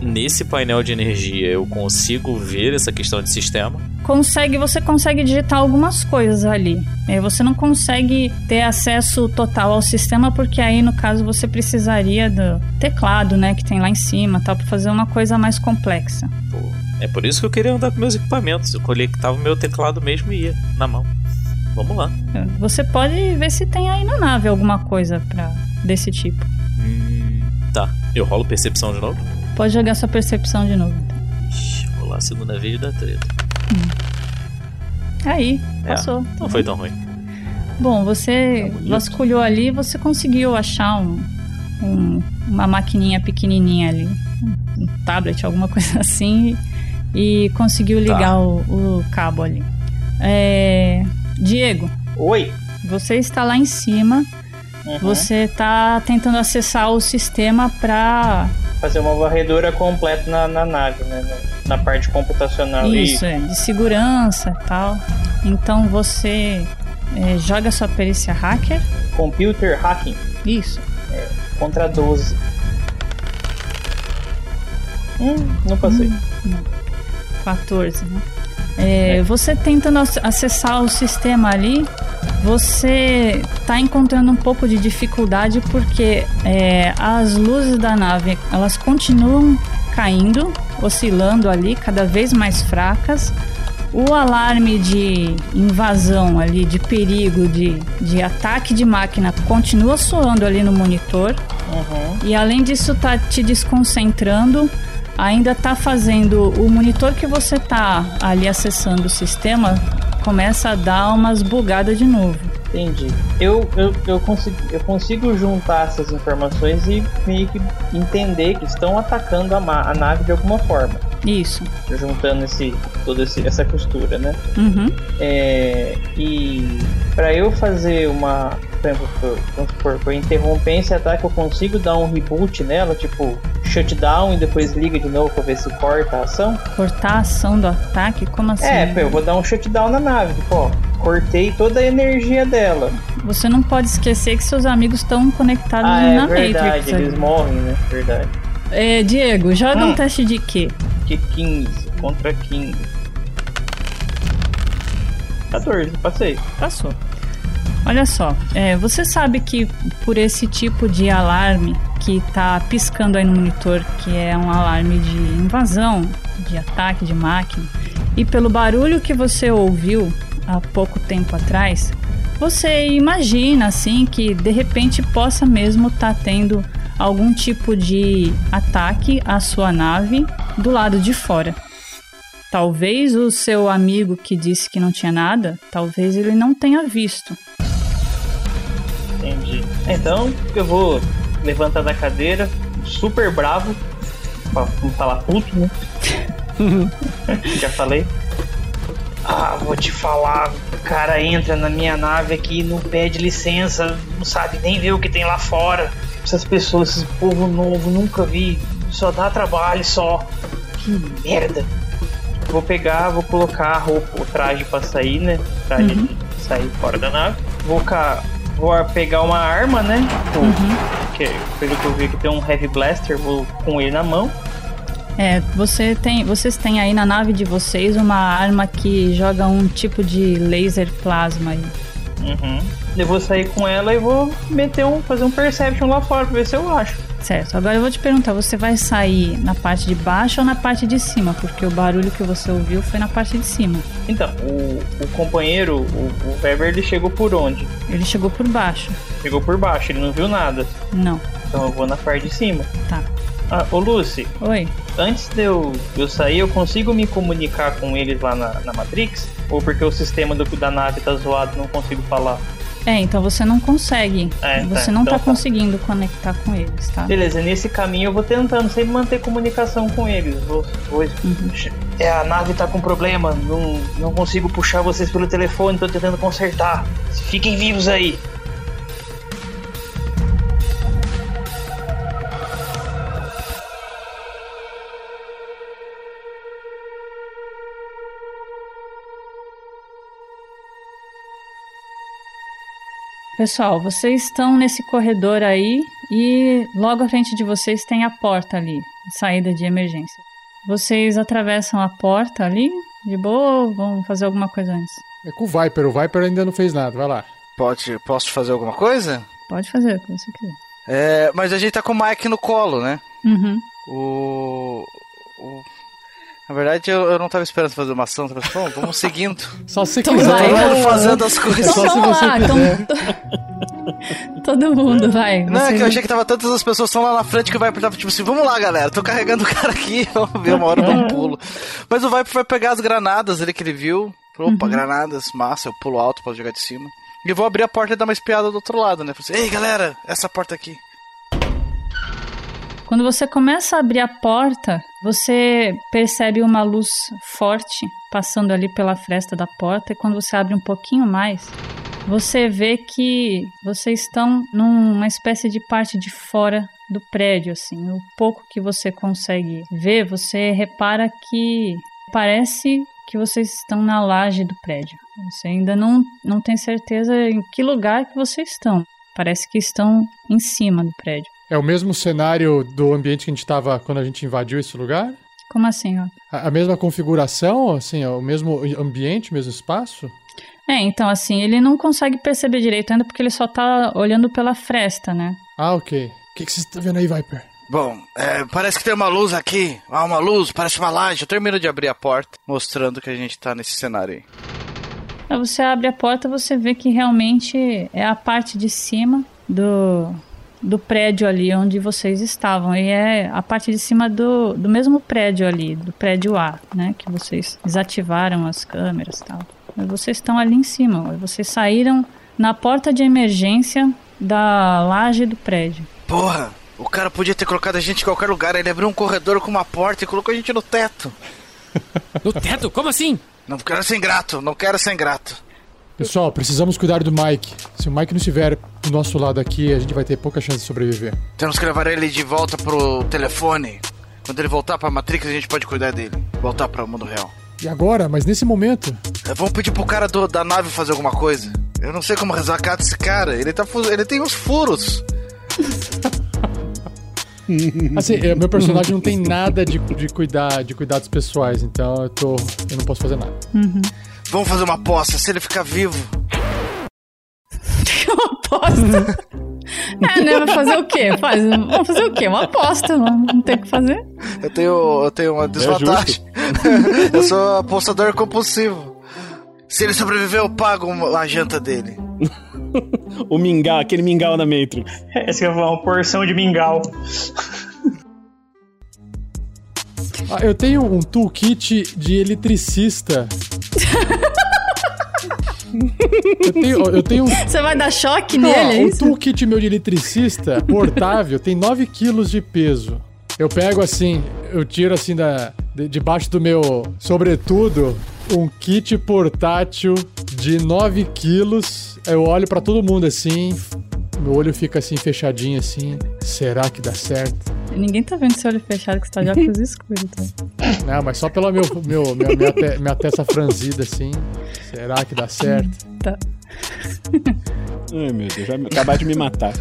Nesse painel de energia eu consigo ver essa questão de sistema? Consegue, você consegue digitar algumas coisas ali. É, você não consegue ter acesso total ao sistema porque aí no caso você precisaria do teclado, né, que tem lá em cima, tal, para fazer uma coisa mais complexa. Pô, é por isso que eu queria andar com meus equipamentos. Eu conectava o meu teclado mesmo e ia na mão. Vamos lá. Você pode ver se tem aí na nave alguma coisa para desse tipo. Hum, tá. Eu rolo percepção de novo? Pode jogar sua percepção de novo. Ixi, rolar a segunda vez da treta. Aí, passou. É, não foi tão ruim. Bom, você vasculhou ali você conseguiu achar um, um, uma maquininha pequenininha ali. Um tablet, alguma coisa assim. E conseguiu ligar Tá. o, o cabo ali. É, Diego. Oi. Você está lá em cima. Uhum. Você está tentando acessar o sistema para Fazer uma varredura completa na, na nave, né? Na, na parte computacional. Isso, é, de segurança e tal. Então você é, joga sua perícia hacker. Computer hacking. Isso. É, contra 12. Hum, não passei. 14, né? É, Você tentando ac- acessar o sistema ali, você tá encontrando um pouco de dificuldade porque é, as luzes da nave elas continuam caindo, oscilando ali, cada vez mais fracas. O alarme de invasão ali, de perigo, de, de ataque de máquina continua soando ali no monitor. Uhum. E além disso tá te desconcentrando, ainda tá fazendo o monitor que você tá ali acessando o sistema começa a dar umas bugadas de novo. Entendi. Eu, eu, eu, consigo, eu consigo juntar essas informações e meio que entender que estão atacando a, a nave de alguma forma. Isso. Juntando esse, toda esse, essa costura, né? Uhum. É, e para eu fazer uma. Por exemplo, por- vamos supor, pra eu interromper esse ataque, eu consigo dar um reboot nela, tipo, shutdown e depois liga de novo pra ver se corta a ação? Cortar a ação do ataque? Como assim? É, eu vou dar um shutdown na nave, tipo, ó, cortei toda a energia dela. Você não pode esquecer que seus amigos estão conectados Ah, é na verdade, Matrix. eles ali. morrem, né? Verdade. É, Diego, joga Hum. um teste de quê? Que 15 contra 15. 14, passei. Passou. Olha só, é, você sabe que por esse tipo de alarme que tá piscando aí no monitor, que é um alarme de invasão, de ataque de máquina, e pelo barulho que você ouviu há pouco tempo atrás, você imagina assim que de repente possa mesmo estar tendo algum tipo de ataque à sua nave do lado de fora. Talvez o seu amigo que disse que não tinha nada, talvez ele não tenha visto. Entendi. Então, eu vou levantar da cadeira, super bravo, pra não falar puto, né? Já falei. Ah, vou te falar, o cara entra na minha nave aqui, não pede licença, não sabe nem ver o que tem lá fora. Essas pessoas, esse povo novo, nunca vi, só dá trabalho só. Que merda. Vou pegar, vou colocar a roupa, o traje pra sair, né? Traje Uhum. de sair fora da nave. Vou, ca... vou pegar uma arma, né? Tipo, que, pelo que eu vi que tem um Heavy Blaster, vou com ele na mão. É, você tem, vocês têm aí na nave de vocês uma arma que joga um tipo de laser plasma aí. Uhum. Eu vou sair com ela e vou meter um, fazer um Perception lá fora pra ver se eu acho. Certo, agora eu vou te perguntar, você vai sair na parte de baixo ou na parte de cima? Porque o barulho que você ouviu foi na parte de cima. Então, o, o companheiro, o, o Weber, ele chegou por onde? Ele chegou por baixo. Chegou por baixo, ele não viu nada. Não. Então eu vou na parte de cima. Tá. Ah, ô Lucy. Oi. Antes de eu, eu sair, eu consigo me comunicar com eles lá na, na Matrix? Ou porque o sistema do, da nave tá zoado não consigo falar? É, então você não consegue. É, tá, você não então tá tá. conseguindo conectar com eles, tá? Beleza, nesse caminho eu vou tentando sempre manter comunicação com eles. Vou, vou- É, a nave tá com problema, não, não consigo puxar vocês pelo telefone, tô tentando consertar. Fiquem vivos aí. Pessoal, vocês estão nesse corredor aí e logo à frente de vocês tem a porta ali, saída de emergência. Vocês atravessam a porta ali, de boa, ou vão fazer alguma coisa antes? É com o Viper, o Viper ainda não fez nada, vai lá. Pode, posso fazer alguma coisa? Pode fazer o que você quiser. É, mas a gente tá com o Mike no colo, né? Uhum. O. o- Na verdade, eu, eu não tava esperando fazer uma ação, tava pensando, "Bom, vamos seguindo. Só se Então quiser. vai, Vamos vai. fazendo as coisas. Então Só se vamos você lá, quiser. então... Todo mundo, vai. Não, é que eu achei que tava tantas as pessoas estão lá na frente que o Viper tava tipo assim, vamos lá, galera, tô carregando o cara aqui, vamos ver, uma hora eu dou um pulo. Mas o Viper vai pegar as granadas ali que ele viu. Opa, granadas, massa, eu pulo alto pra jogar de cima. E eu vou abrir a porta e dar uma espiada do outro lado, né? Falei assim, Ei, galera, essa porta aqui. Quando você começa a abrir a porta, você percebe uma luz forte passando ali pela fresta da porta. E quando você abre um pouquinho mais, você vê que vocês estão numa espécie de parte de fora do prédio, assim. O pouco que você consegue ver, você repara que parece que vocês estão na laje do prédio. Você ainda não, não tem certeza em que lugar que vocês estão. Parece que estão em cima do prédio. É o mesmo cenário do ambiente que a gente estava quando a gente invadiu esse lugar? Como assim, ó? A, a mesma configuração, assim, ó, o mesmo ambiente, o mesmo espaço? É, então assim, ele não consegue perceber direito ainda porque ele só tá olhando pela fresta, né? Ah, ok. O que, que você está vendo aí, Viper? Bom, é, parece que tem uma luz aqui. Ah, uma luz, parece uma laje. Eu termino de abrir a porta, mostrando que a gente tá nesse cenário aí. Aí você abre a porta, você vê que realmente é a parte de cima do, do prédio ali onde vocês estavam. E é a parte de cima do, do mesmo prédio ali, do prédio A, né? Que vocês desativaram as câmeras e tal. Mas vocês estão ali em cima. Vocês saíram na porta de emergência da laje do prédio. Porra, o cara podia ter colocado a gente em qualquer lugar. Ele abriu um corredor com uma porta e colocou a gente no teto. No teto? Como assim? Não quero ser ingrato, não quero ser ingrato. Pessoal, precisamos cuidar do Mike. Se o Mike não estiver do nosso lado aqui, a gente vai ter pouca chance de sobreviver. Temos que levar ele de volta pro telefone. Quando ele voltar pra Matrix, a gente pode cuidar dele. Voltar pro mundo real. E agora? Mas nesse momento? É, Vamos pedir pro cara do- da nave fazer alguma coisa. Eu não sei como resgatar esse cara. Ele tá ele tem uns furos. Assim, é, meu personagem não tem nada de, de cuidar de cuidados pessoais, então eu tô. eu não posso fazer nada. Vamos fazer uma aposta. Se ele ficar vivo, aposta. É, né? Vai fazer o quê? Faz, vamos fazer o quê? Uma aposta, não, não tem o que fazer. eu tenho, eu tenho uma desvantagem. eu sou apostador compulsivo. Se ele sobreviver, eu pago a janta dele. o mingau, aquele mingau da Matrix. Essa que é uma porção de mingau. Ah, eu tenho um toolkit de eletricista. Eu tenho, eu tenho um Você vai dar choque Ó, nele, é o isso? toolkit meu de eletricista portável tem 9 quilos de peso. Eu pego assim, eu tiro assim da de- debaixo do meu sobretudo um kit portátil de 9 quilos. Eu olho pra todo mundo assim, meu olho fica assim fechadinho assim. Será que dá certo? Ninguém tá vendo seu olho fechado que você tá de óculos escuros. Tá? Não, mas só pela meu, meu, minha, minha, te- minha testa franzida assim. Será que dá certo? Tá. Ai, meu Deus, vai acabar de me matar.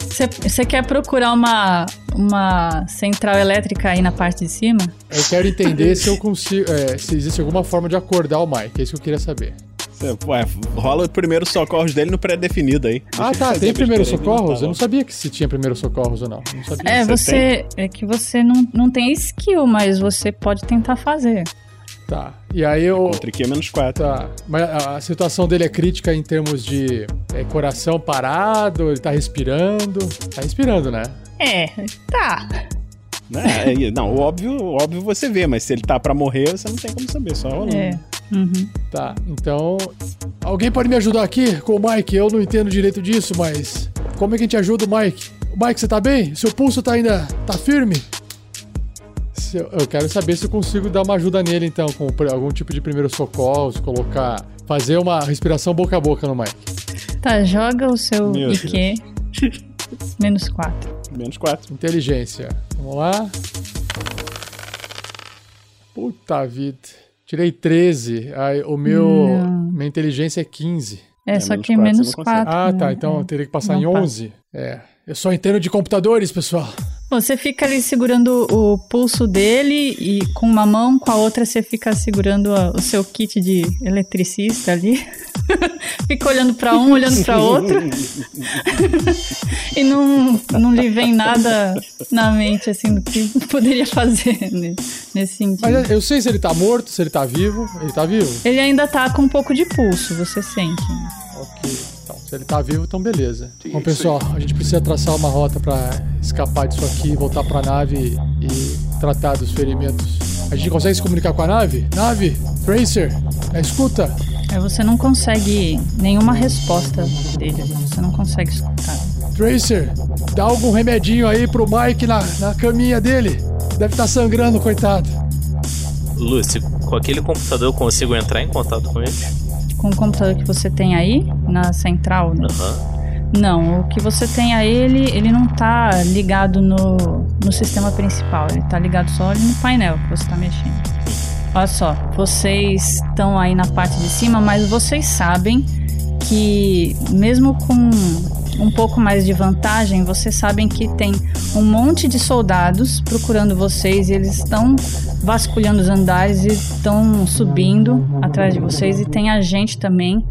Você- Você quer procurar uma, uma central elétrica aí na parte de cima? Eu quero entender se eu consigo. é, se existe alguma forma de acordar o Mike. É isso que eu queria saber. Cê, Ué, rola o primeiro socorros dele no pré-definido aí. Ah, Deixa ele tá. Tem a primeiro besteira aí, socorros? tá Eu não sabia que se tinha primeiro socorros ou não. Não sabia. É, você. É que você não, não tem skill, mas você pode tentar fazer. Tá. E aí eu. Contra aqui é menos 4. Tá. Mas a, situação dele é crítica em termos de é, coração parado, ele tá respirando. Tá respirando, né? É, tá. É, é, não, o óbvio, o óbvio você vê, mas se ele tá pra morrer, você não tem como saber, só rolando. É. Uhum. Tá. Então. Alguém pode me ajudar aqui com o Mike? Eu não entendo direito disso, mas. Como é que a gente ajuda o Mike? Mike, você tá bem? Seu pulso tá ainda. tá firme? Eu, quero saber se eu consigo dar uma ajuda nele, então, com algum tipo de primeiro socorro, se colocar. fazer uma respiração boca a boca no Mike. Tá, joga o seu Meu IQ. Menos 4. Menos 4. Inteligência. Vamos lá. Puta vida. Tirei 13. Aí, o meu. Não. Minha inteligência é 15. É, só que menos 4. Ah, tá. né? Então eu teria que passar Não em passa. 11. É. Eu só entendo de computadores, pessoal. Você fica ali segurando o pulso dele e com uma mão, com a outra você fica segurando a- o seu kit de eletricista ali. fica olhando pra um, olhando pra outro. e não, não lhe vem nada na mente assim do que poderia fazer né, nesse sentido. Mas eu sei se ele tá morto, se ele tá vivo. Ele tá vivo? Ele ainda tá com um pouco de pulso, você sente. Ok. Então, se ele tá vivo, então beleza. Bom, pessoal, a gente precisa traçar uma rota pra escapar disso aqui, voltar pra nave e tratar dos ferimentos. A gente consegue se comunicar com a nave? Nave? Tracer? Na escuta? Aí você não consegue nenhuma resposta dele, você não consegue escutar. Tracer, dá algum remedinho aí pro Mike na, na caminha dele. Deve estar sangrando, coitado. Lúcio, com aquele computador eu consigo entrar em contato com ele? Com o computador que você tem aí, na central, né? Não, o que você tem aí, ele, ele não tá ligado no, no sistema principal, ele tá ligado só ali no painel que você tá mexendo. Olha só, vocês estão aí na parte de cima, mas vocês sabem que mesmo com um pouco mais de vantagem, vocês sabem que tem um monte de soldados procurando vocês e eles estão vasculhando os andares e estão subindo atrás de vocês e tem agente também.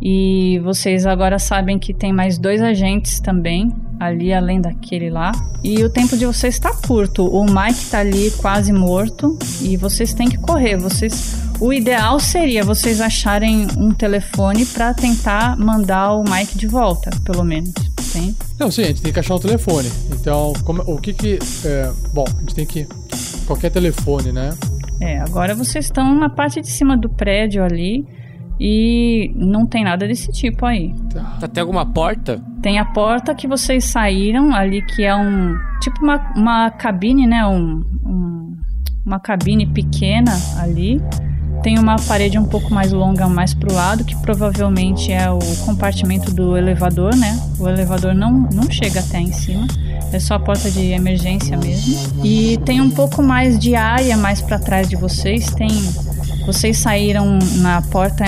E vocês agora sabem que tem mais dois agentes também ali além daquele lá. E o tempo de vocês está curto. O Mike tá ali quase morto e vocês têm que correr. Vocês o ideal seria vocês acharem um telefone para tentar mandar o Mike de volta, pelo menos. Entende? Não, sim, a gente tem que achar um telefone. Então, como- o que que. é, bom, a gente tem que. Qualquer telefone, né? É, agora vocês estão na parte de cima do prédio ali e não tem nada desse tipo aí. Tá, tem alguma porta? Tem a porta que vocês saíram ali, que é um. Tipo uma, uma cabine, né? Um, um- uma cabine pequena ali. Tem uma parede um pouco mais longa mais pro lado, que provavelmente é o compartimento do elevador, né? O elevador não, não chega até em cima. É só a porta de emergência mesmo. E tem um pouco mais de área mais para trás de vocês. Tem vocês saíram na porta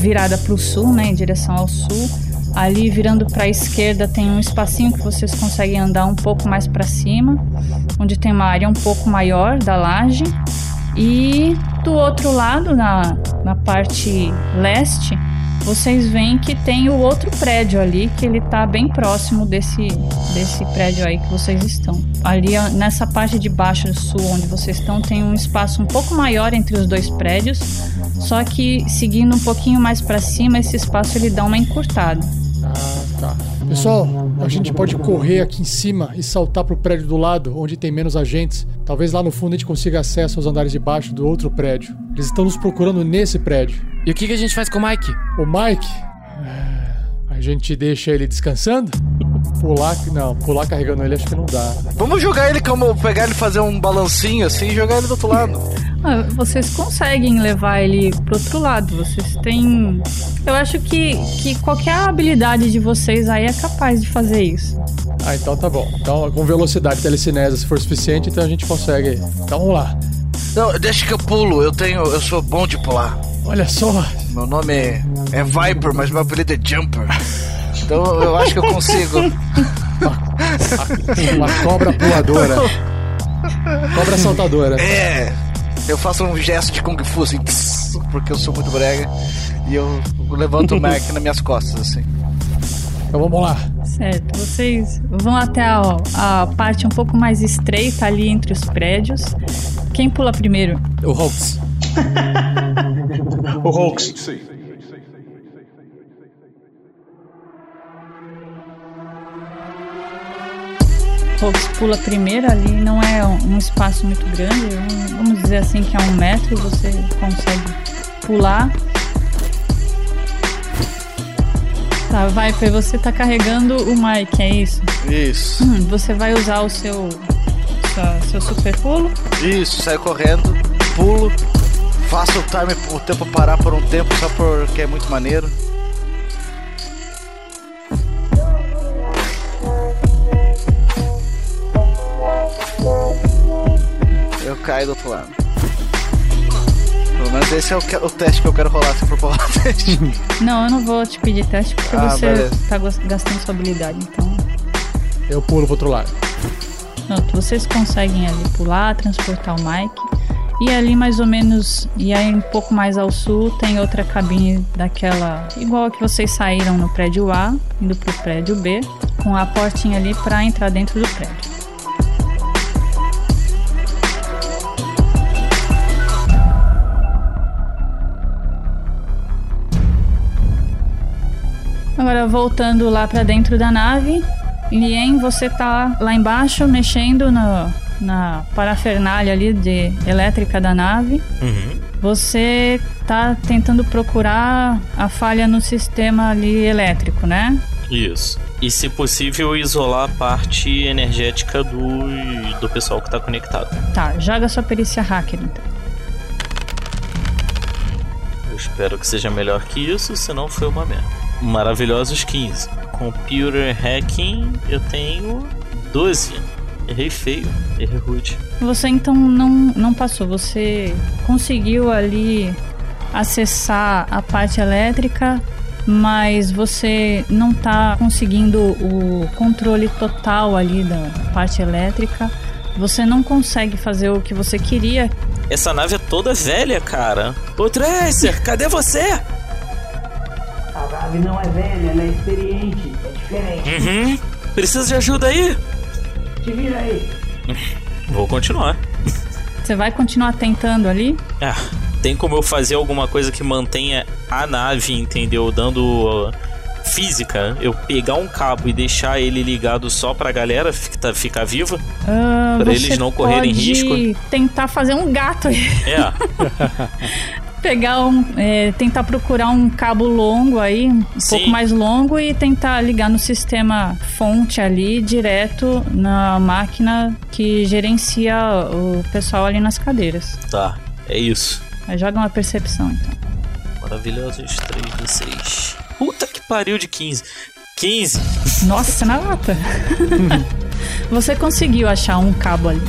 virada para o sul, né, em direção ao sul. Ali virando para a esquerda tem um espacinho que vocês conseguem andar um pouco mais para cima, onde tem uma área um pouco maior da laje. E do outro lado, na, na parte leste, vocês veem que tem o outro prédio ali, que ele tá bem próximo desse, desse prédio aí que vocês estão. Ali nessa parte de baixo do sul, onde vocês estão, tem um espaço um pouco maior entre os dois prédios. Só que seguindo um pouquinho mais para cima, esse espaço ele dá uma encurtada. Ah, tá. Pessoal, a gente pode correr aqui em cima e saltar pro prédio do lado, onde tem menos agentes. Talvez lá no fundo a gente consiga acesso aos andares de baixo do outro prédio. Eles estão nos procurando nesse prédio. E o que, que a gente faz com o Mike? O Mike? é, A gente deixa ele descansando? Pular, não, pular carregando ele acho que não dá. Vamos jogar ele como pegar ele e fazer um balancinho assim e jogar ele do outro lado. Ah, vocês conseguem levar ele pro outro lado. Vocês têm. Eu acho que, que qualquer habilidade de vocês aí é capaz de fazer isso. Ah, então tá bom. Então, com velocidade telecinese, se for suficiente, então a gente consegue. Então vamos lá. Não, deixa que eu pulo, eu tenho. eu sou bom de pular. Olha só. Meu nome é, é Viper, mas meu apelido é Jumper. Então eu acho que eu consigo. Uma cobra puladora. Cobra saltadora. É. Eu faço um gesto de Kung Fu assim, tss, porque eu sou muito brega. E eu levanto o Mac nas minhas costas, assim. Então vamos lá. Certo, vocês vão até a, a parte um pouco mais estreita ali entre os prédios. Quem pula primeiro? O Hawks. o Hawks. Hawks pula primeiro ali, não é um, espaço muito grande, um- vamos dizer assim que é um metro você consegue pular. Tá, Viper, você tá carregando o Mike, é isso? Isso. Hum, você vai usar o seu, sua- seu super pulo? Isso, saio correndo, pulo, faço o time, o tempo parar por um tempo só porque é muito maneiro. Eu caio do outro lado. Pelo menos esse é o, que- o teste que eu quero rolar, se for rolar teste. Não, eu não vou te pedir teste porque Ah, você beleza. tá gastando sua habilidade, então. Eu pulo pro outro lado. Pronto, vocês conseguem ali pular, transportar o Mike. E ali mais ou menos, e aí um pouco mais ao sul, tem outra cabine daquela, igual a que vocês saíram no prédio A, indo pro prédio B, com a portinha ali pra entrar dentro do prédio. Agora voltando lá pra dentro da nave, Lien, você tá lá embaixo mexendo no, na parafernália ali de elétrica da nave. Uhum. Você tá tentando procurar a falha no sistema ali elétrico, né? Isso. E se possível, isolar a parte energética do, do pessoal que tá conectado. Tá, joga sua perícia hacker então. Eu espero que seja melhor que isso, senão foi uma merda. Maravilhosos 15. Computer hacking, eu tenho 12. Errei feio, errei rude. Você então não, não passou, você conseguiu ali acessar a parte elétrica, mas você não tá conseguindo o controle total ali da parte elétrica. Você não consegue fazer o que você queria. Essa nave é toda velha, cara. Ô Tracer, cadê você? A nave não é velha, ela é experiente. É diferente. Uhum. Precisa de ajuda aí? Te vira aí. Vou continuar. Você vai continuar tentando ali? Ah, tem como eu fazer alguma coisa que mantenha a nave, entendeu? Dando uh, física. Eu pegar um cabo e deixar ele ligado só pra galera ficar, ficar viva? Ah, Pra eles não correrem pode risco? Tentar fazer um gato aí. É. Pegar um. é, tentar procurar um cabo longo aí, um Sim. pouco mais longo, e tentar ligar no sistema fonte ali, direto na máquina que gerencia o pessoal ali nas cadeiras. Tá, é isso. Aí joga uma percepção então. Maravilhosos 3 de 6. Puta que pariu de 15. 15. Nossa, na lata. Você conseguiu achar um cabo ali.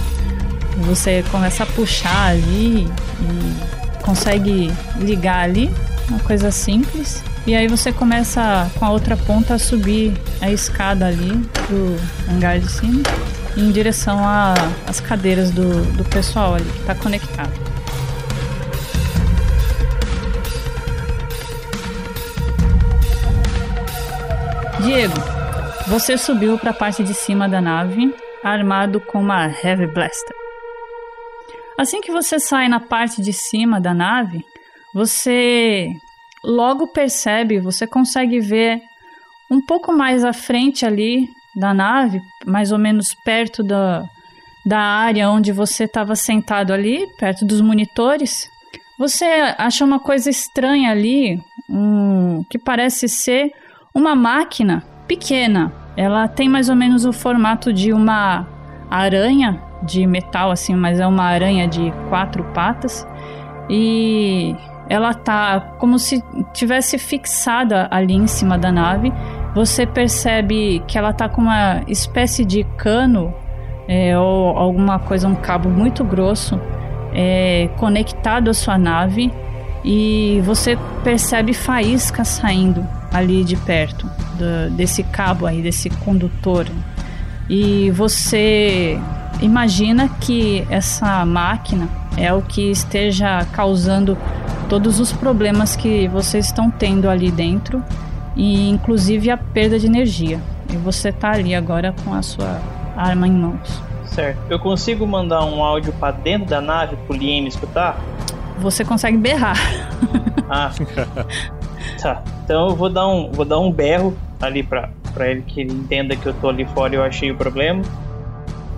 Você começa a puxar ali e consegue ligar ali, uma coisa simples. E aí você começa com a outra ponta a subir a escada ali pro hangar de cima, em direção às cadeiras do, do pessoal ali que tá conectado. Diego, você subiu para a parte de cima da nave, armado com uma Heavy Blaster. Assim que você sai na parte de cima da nave, você logo percebe, você consegue ver um pouco mais à frente ali da nave, mais ou menos perto da, da área onde você estava sentado ali, perto dos monitores. Você acha uma coisa estranha ali, um, que parece ser uma máquina pequena. Ela tem mais ou menos o formato de uma aranha de metal, assim, mas é uma aranha de quatro patas. E ela tá como se tivesse fixada ali em cima da nave. Você percebe que ela tá com uma espécie de cano é, ou alguma coisa, um cabo muito grosso é, conectado à sua nave e você percebe faíscas saindo ali de perto do- desse cabo aí, desse condutor. E você imagina que essa máquina é o que esteja causando todos os problemas que vocês estão tendo ali dentro e inclusive a perda de energia. E você tá ali agora com a sua arma em mãos. Certo. Eu consigo mandar um áudio pra dentro da nave pro Lien escutar? Você consegue berrar. Ah. tá. Então eu vou dar um, vou dar um berro ali pra, pra ele que ele entenda que eu tô ali fora e eu achei o problema.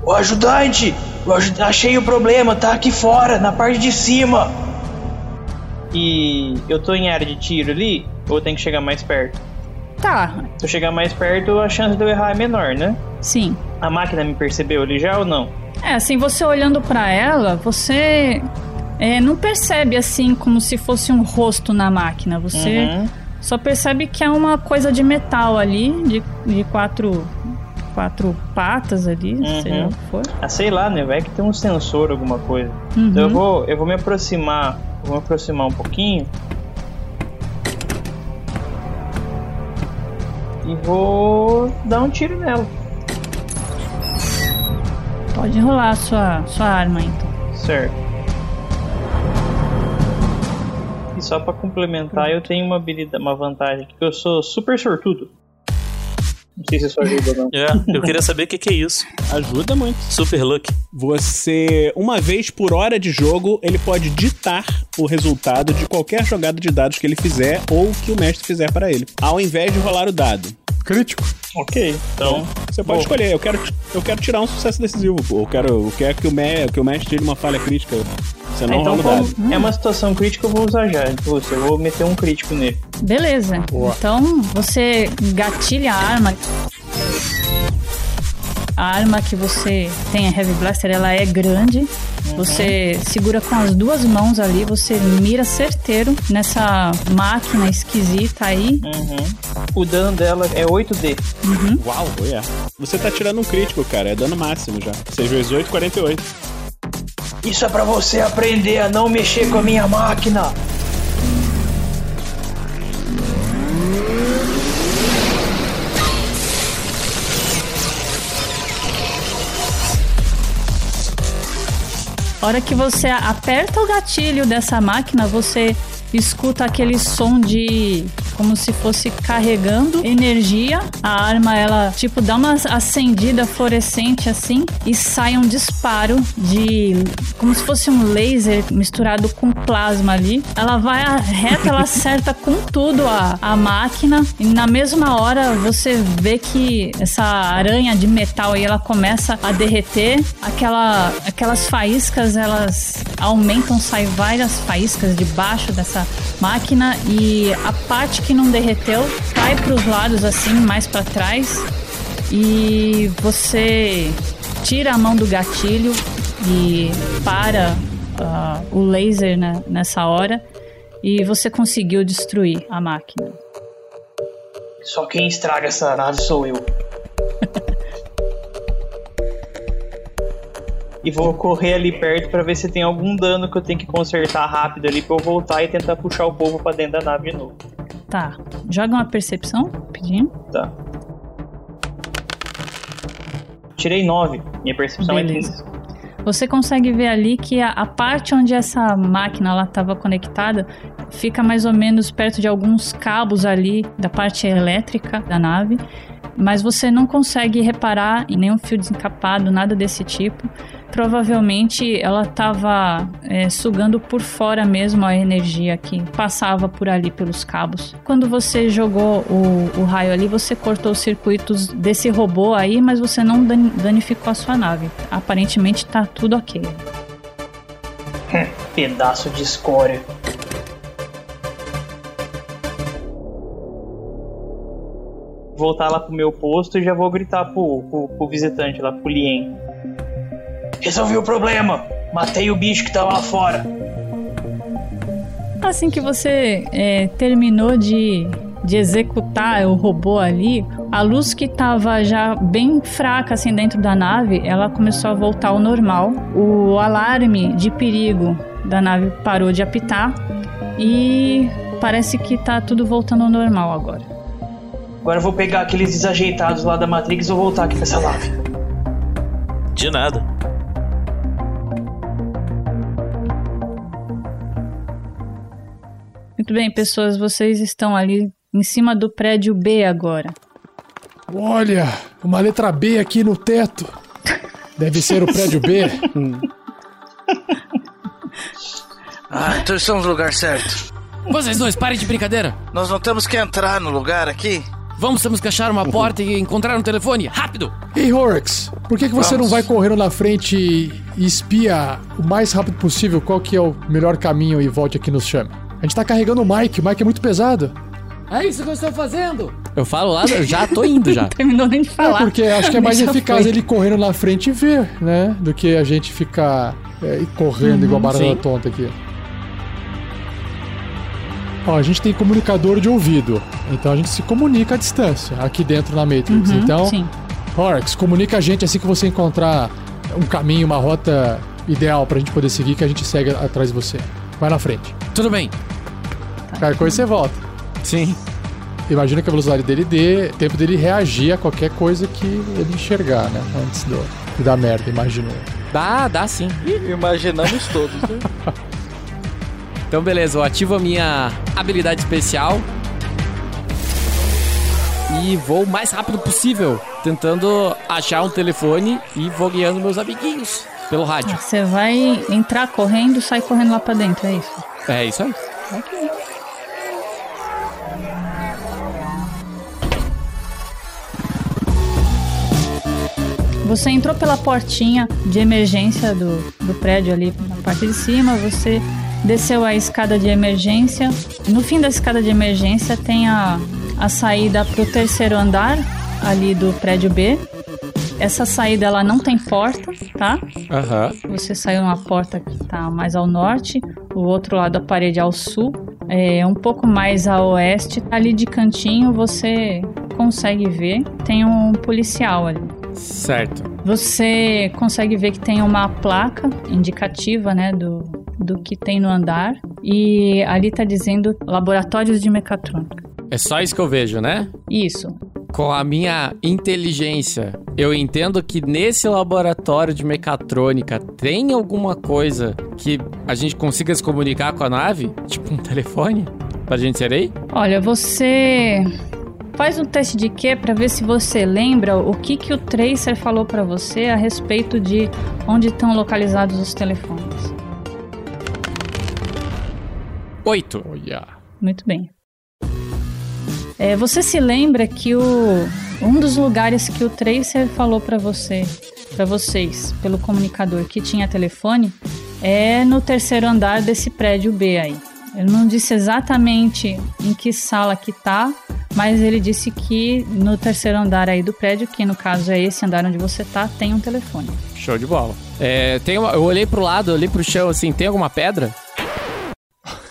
Ô ajudante! Eu achei o problema, tá aqui fora, na parte de cima! E eu tô em área de tiro ali, ou eu tenho que chegar mais perto? Tá. Se eu chegar mais perto, a chance de eu errar é menor, né? Sim. A máquina me percebeu ali já ou não? É, assim, você olhando pra ela, você é, não percebe assim como se fosse um rosto na máquina. Você Uhum. só percebe que é uma coisa de metal ali, de, de quatro, quatro patas ali, sei lá o que for. Ah, sei lá, né? Vai que tem um sensor, alguma coisa. Uhum. Então eu vou, eu vou me aproximar Vou me aproximar um pouquinho. E vou dar um tiro nela. Pode rolar a sua, sua arma, então. Certo. E só pra complementar, eu tenho uma habilidade, uma vantagem aqui, que eu sou super sortudo. Não sei se isso ajuda ou não. É, eu queria saber o que, que é isso. Ajuda muito. Super Luck. Você, uma vez por hora de jogo, ele pode ditar o resultado de qualquer jogada de dados que ele fizer ou que o mestre fizer para ele, ao invés de rolar o dado. Crítico. Ok, então. Você pode Bom. escolher, eu quero, eu quero tirar um sucesso decisivo, pô. Eu quero, eu quero que, o me, que o mestre tire uma falha crítica. Você não então, rola o dado. como é uma situação crítica, eu vou usar já. Então, eu vou meter um crítico nele. Beleza. Então você gatilha a arma. A arma que você tem, a Heavy Blaster, ela é grande. Você segura com as duas mãos ali, você mira certeiro nessa máquina esquisita aí. Uhum. O dano dela é 8D. Uhum. Uau, é. Você tá tirando um crítico, cara. É dano máximo já. 6 vezes 8, 48. Isso é pra você aprender a não mexer com a minha máquina. A hora que você aperta o gatilho dessa máquina, você escuta aquele som de como se fosse carregando energia. A arma ela tipo dá uma acendida fluorescente assim e sai um disparo de como se fosse um laser misturado com plasma ali. Ela vai reta, ela acerta com tudo a, a máquina e na mesma hora você vê que essa aranha de metal aí ela começa a derreter. Aquela, aquelas faíscas elas aumentam, sai várias faíscas debaixo dessa máquina e a parte que não derreteu cai para os lados assim, mais para trás e você tira a mão do gatilho e para ah, o laser né, nessa hora e você conseguiu destruir a máquina. Só quem estraga essa nave sou eu. E vou correr ali perto pra ver se tem algum dano que eu tenho que consertar rápido ali pra eu voltar e tentar puxar o povo pra dentro da nave de novo. Tá, joga uma percepção, pedindo. Tá. Tirei 9. Minha percepção Beleza. é 15. Você consegue ver ali que a, a parte onde essa máquina estava conectada fica mais ou menos perto de alguns cabos ali da parte elétrica da nave, mas você não consegue reparar em nenhum fio desencapado, nada desse tipo. Provavelmente ela estava sugando por fora mesmo a energia que passava por ali pelos cabos. Quando você jogou o, o raio ali, você cortou os circuitos desse robô aí, mas você não dan- danificou a sua nave. Aparentemente tá tudo ok. Pedaço de escória. Voltar lá pro meu posto e já vou gritar pro, pro, pro visitante lá, pro Lien. Resolvi o problema. Matei o bicho que tava lá fora. Assim que você é, terminou de, de executar o robô ali, a luz que estava já bem fraca assim dentro da nave, ela começou a voltar ao normal. O alarme de perigo da nave parou de apitar e parece que tá tudo voltando ao normal agora. Agora eu vou pegar aqueles desajeitados lá da Matrix e vou voltar aqui pra essa nave. De nada. Muito bem, pessoas, vocês estão ali em cima do prédio B agora. Olha, uma letra B aqui no teto. Deve ser o prédio B. Ah, então estamos no lugar certo. Vocês dois, parem de brincadeira. Nós não temos que entrar no lugar aqui? Vamos, temos que achar uma porta e encontrar um telefone. Rápido! Ei, Horrocks, por que, que você Vamos. não vai correndo na frente e e espia o mais rápido possível qual que é o melhor caminho e volte aqui nos chame? A gente tá carregando o Mike, o Mike é muito pesado. É isso que eu estou fazendo. Eu falo lá, eu já tô indo já. Terminou nem de É, porque acho que é mais eficaz foi. ele correndo na frente e ver, né? Do que a gente ficar é, correndo Uhum, igual barata sim. tonta aqui. Ó, a gente tem comunicador de ouvido, então a gente se comunica à distância, aqui dentro na Matrix. Uhum, então, sim. Horrocks, comunica a gente assim que você encontrar um caminho, uma rota ideal pra gente poder seguir, que a gente segue atrás de você. Vai na frente. Tudo bem. Qualquer coisa você volta. Sim. Imagina que a velocidade dele dê tempo dele reagir a qualquer coisa que ele enxergar, né? Antes do, de dar merda, imagino. Dá, dá sim. Imaginamos todos, né? Então, beleza, eu ativo a minha habilidade especial. E vou o mais rápido possível, tentando achar um telefone e vou guiando meus amiguinhos pelo rádio. Você vai entrar correndo sair correndo lá pra dentro, é isso? É isso aí. Ok. Você entrou pela portinha de emergência do, do prédio ali na parte de cima, você desceu a escada de emergência. No fim da escada de emergência tem a, a saída para o terceiro andar ali do prédio B. Essa saída ela não tem porta, tá? Aham. Você saiu numa porta que tá mais ao norte, o outro lado da parede ao sul, é um pouco mais a oeste. Ali de cantinho você consegue ver, tem um policial ali. Certo. Você consegue ver que tem uma placa indicativa, né, do, do que tem no andar. E ali tá dizendo laboratórios de mecatrônica. É só isso que eu vejo, né? Isso. Com a minha inteligência, eu entendo que nesse laboratório de mecatrônica tem alguma coisa que a gente consiga se comunicar com a nave? Tipo um telefone? Pra gente ser aí? Olha, você faz um teste de quê para ver se você lembra o que que o Tracer falou para você a respeito de onde estão localizados os telefones. Oito. Muito bem. É, você se lembra que o, um dos lugares que o Tracer falou para você, para vocês, pelo comunicador, que tinha telefone, é no terceiro andar desse prédio B aí. Ele não disse exatamente em que sala que tá, mas ele disse que no terceiro andar aí do prédio, que no caso é esse andar onde você tá, tem um telefone. Show de bola. É, tem uma, eu olhei pro lado, olhei pro chão assim, tem alguma pedra?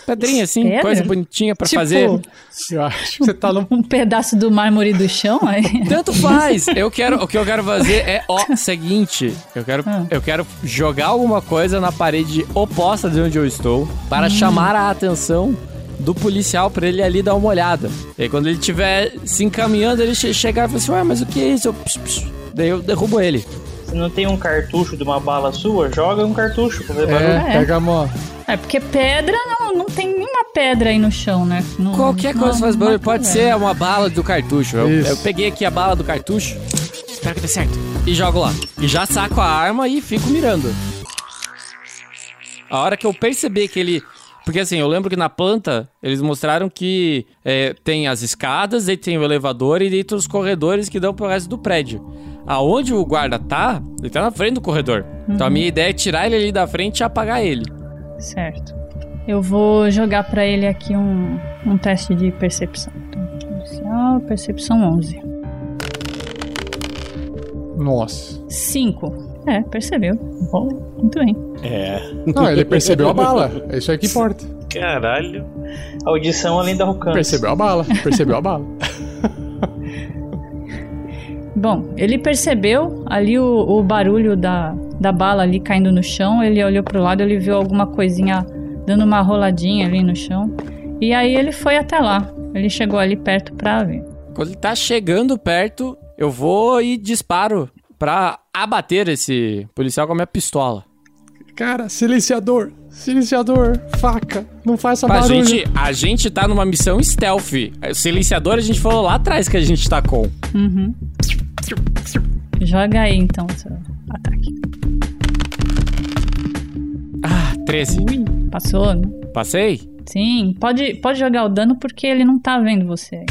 Pedrinha assim, Pedra? coisa bonitinha pra Tipo, fazer. Eu acho que você tá num. Um pedaço do mármore do chão aí. Tanto faz. Eu quero, o que eu quero fazer é ó, seguinte, eu quero, Ah. eu quero jogar alguma coisa na parede oposta de onde eu estou para Hum. chamar a atenção do policial pra ele ali dar uma olhada. E aí, quando ele estiver se encaminhando, ele che chegar e falar assim: "Ué, mas o que é isso?" Eu, pss, pss. Daí eu derrubo ele. Se não tem um cartucho de uma bala sua, joga um cartucho pra fazer barulho. É, pega É porque pedra não, não tem nenhuma pedra aí no chão, né? Não- Qualquer não- coisa faz barulho, pode ser uma bala do cartucho. Eu, eu peguei aqui a bala do cartucho, espero que dê certo, e jogo lá. E já saco a arma e fico mirando. A hora que eu perceber que ele. Porque assim, eu lembro que na planta eles mostraram que é, tem as escadas, aí tem o elevador e dentro os corredores que dão pro resto do prédio. Aonde o guarda tá, ele tá na frente do corredor. Então a Uhum. minha ideia é tirar ele ali da frente e apagar ele. Certo. Eu vou jogar pra ele aqui um, um teste de percepção. Então, percepção 11. Nossa. 5. É, percebeu. Bom, muito bem. É. Não, ele percebeu a bala. É isso aí que importa. Caralho. Audição além da alcance. Percebeu a bala. Percebeu a bala. Bom, ele percebeu ali o, o barulho da, da bala ali caindo no chão. Ele olhou pro lado, ele viu alguma coisinha dando uma roladinha ali no chão. E aí ele foi até lá. Ele chegou ali perto pra ver. Quando ele tá chegando perto, eu vou e disparo pra abater esse policial com a minha pistola. Cara, silenciador. Silenciador. Faca. Não faça Pra barulho. gente, a gente tá numa missão stealth. O silenciador a gente falou lá atrás que a gente tá com. Uhum. Joga aí então seu ataque. Ah, 13. Passou, né? Passei? Sim, pode, pode jogar o dano porque ele não tá vendo você.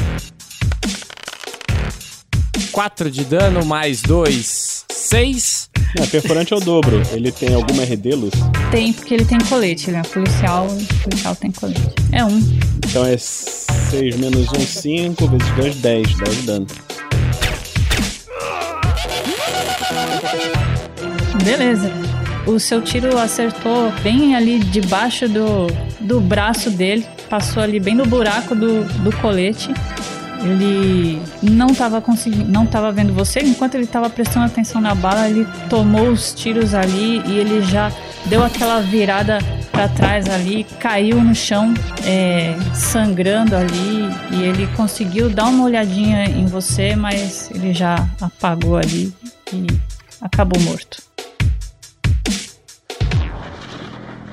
4 de dano mais 2, 6. É, perfurante é o dobro. Ele tem alguma RD, Luz? Tem, porque ele tem colete, ele é policial, policial tem colete. É um. Então é 6 menos 1, 5, vezes 2, 10. 10 de dano. Beleza. O seu tiro acertou bem ali debaixo do, do braço dele, passou ali bem no buraco do, do colete. Ele não estava conseguindo, não estava vendo você. Enquanto ele estava prestando atenção na bala, ele tomou os tiros ali e ele já deu aquela virada para trás ali, caiu no chão, é, sangrando ali, e ele conseguiu dar uma olhadinha em você, mas ele já apagou ali e acabou morto.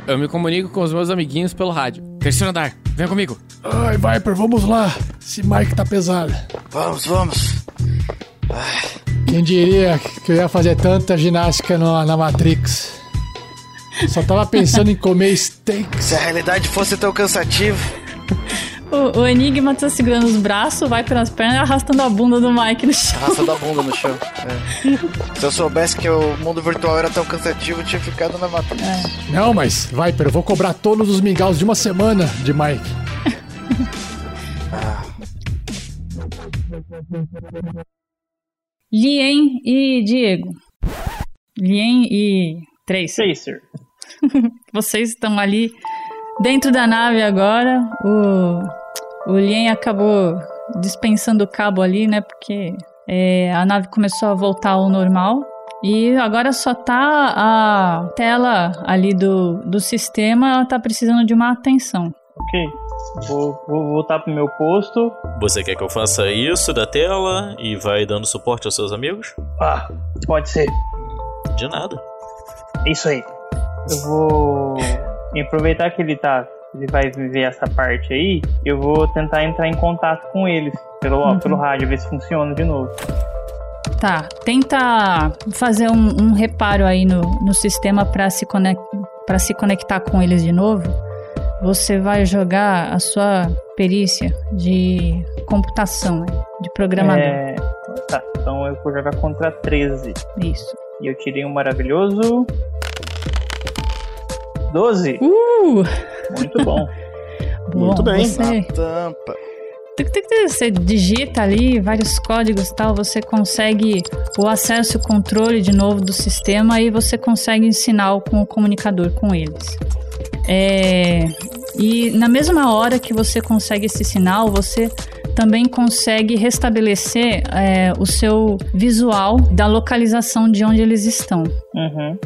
Eu me comunico com os meus amiguinhos pelo rádio. Terceiro andar, vem comigo. Ai, Viper, vamos lá. Esse Mike tá pesado. Vamos, vamos. Quem diria que eu ia fazer tanta ginástica no- na Matrix? Só tava pensando em comer steak. Se a realidade fosse tão cansativa. O, o Enigma tá segurando os braços, vai pelas pernas e arrastando a bunda do Mike no chão. Arrastando a bunda no chão. É. Se eu soubesse que o mundo virtual era tão cansativo, eu tinha ficado na Matrix. Não, mas, Viper, eu vou cobrar todos os mingaus de uma semana de Mike. Lien e Diego. Lien e Tracer. Tracer. Vocês estão ali dentro da nave agora. O, o Lien acabou dispensando o cabo ali, né? Porque é, a nave começou a voltar ao normal. E agora só tá a tela ali do, do sistema, ela tá precisando de uma atenção. Ok. Vou, vou voltar pro meu posto. Você quer que eu faça isso da tela e vai dando suporte aos seus amigos? Ah, pode ser. De nada. É Isso aí. Eu vou aproveitar que ele tá. Ele vai viver essa parte aí. Eu vou tentar entrar em contato com eles pelo, ó, Uhum. pelo rádio, ver se funciona de novo. Tá, tenta fazer um, um reparo aí no, no sistema para se, conec pra se conectar com eles de novo. Você vai jogar a sua perícia de computação, de programador. É, tá, então eu vou jogar contra 13. Isso. E eu tirei um maravilhoso. 12. Uh! Muito bom. Bom, Você, Tampa. Tuc, tuc, tuc, você digita ali vários códigos e tal, você consegue o acesso e o controle de novo do sistema e você consegue sinal com o comunicador com eles. É, e na mesma hora que você consegue esse sinal, você também consegue restabelecer é, o seu visual da localização de onde eles estão. Uhum.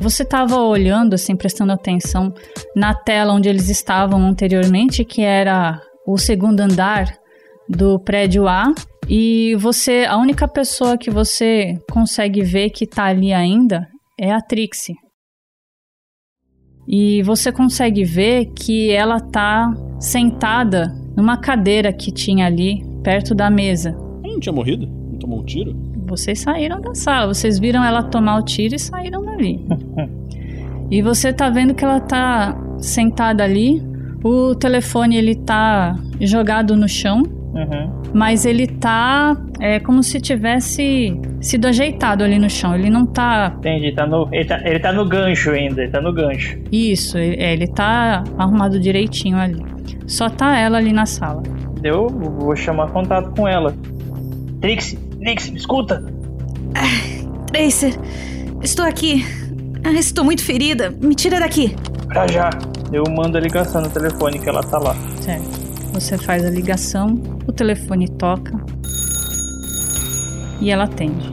Você estava olhando, assim, prestando atenção na tela onde eles estavam anteriormente, que era o segundo andar do prédio A. E você, a única pessoa que você consegue ver que tá ali ainda é a Trixie. E você consegue ver que ela tá sentada numa cadeira que tinha ali perto da mesa. Ela não tinha morrido? Não tomou um tiro? Vocês saíram da sala, vocês viram ela tomar o tiro e saíram dali. e você tá vendo que ela tá sentada ali. O telefone ele tá jogado no chão, Uhum. mas ele tá é como se tivesse sido ajeitado ali no chão. Ele não tá Entendi, tá no, ele, tá, ele tá no gancho ainda, ele tá no gancho. isso, ele, é, ele tá arrumado direitinho ali. Só tá ela ali na sala. Eu vou chamar contato com ela. Trixie, Trixie, me escuta. Tracer, estou aqui. Ah, estou muito ferida. Me tira daqui. Pra já. Eu mando a ligação no telefone que ela tá lá. Certo. Você faz a ligação, o telefone toca e ela atende.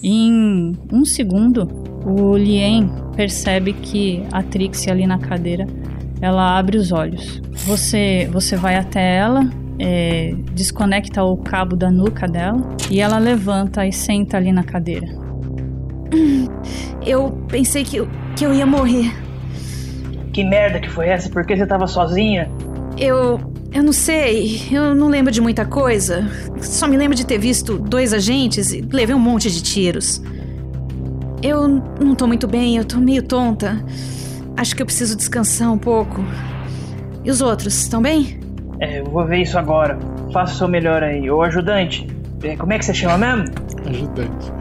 Em um segundo, o Lien percebe que a Trixie ali na cadeira, ela abre os olhos. Você, você vai até ela, é, desconecta o cabo da nuca dela e ela levanta e senta ali na cadeira. Eu pensei que eu, que eu ia morrer. Que merda que foi essa? Por que você tava sozinha? Eu. Eu não sei. Eu não lembro de muita coisa. Só me lembro de ter visto dois agentes e levei um monte de tiros. Eu não tô muito bem, eu tô meio tonta. Acho que eu preciso descansar um pouco. E os outros, estão bem? É, eu vou ver isso agora. Faça o seu melhor aí. Ô ajudante, é, como é que você chama mesmo? Ajudante.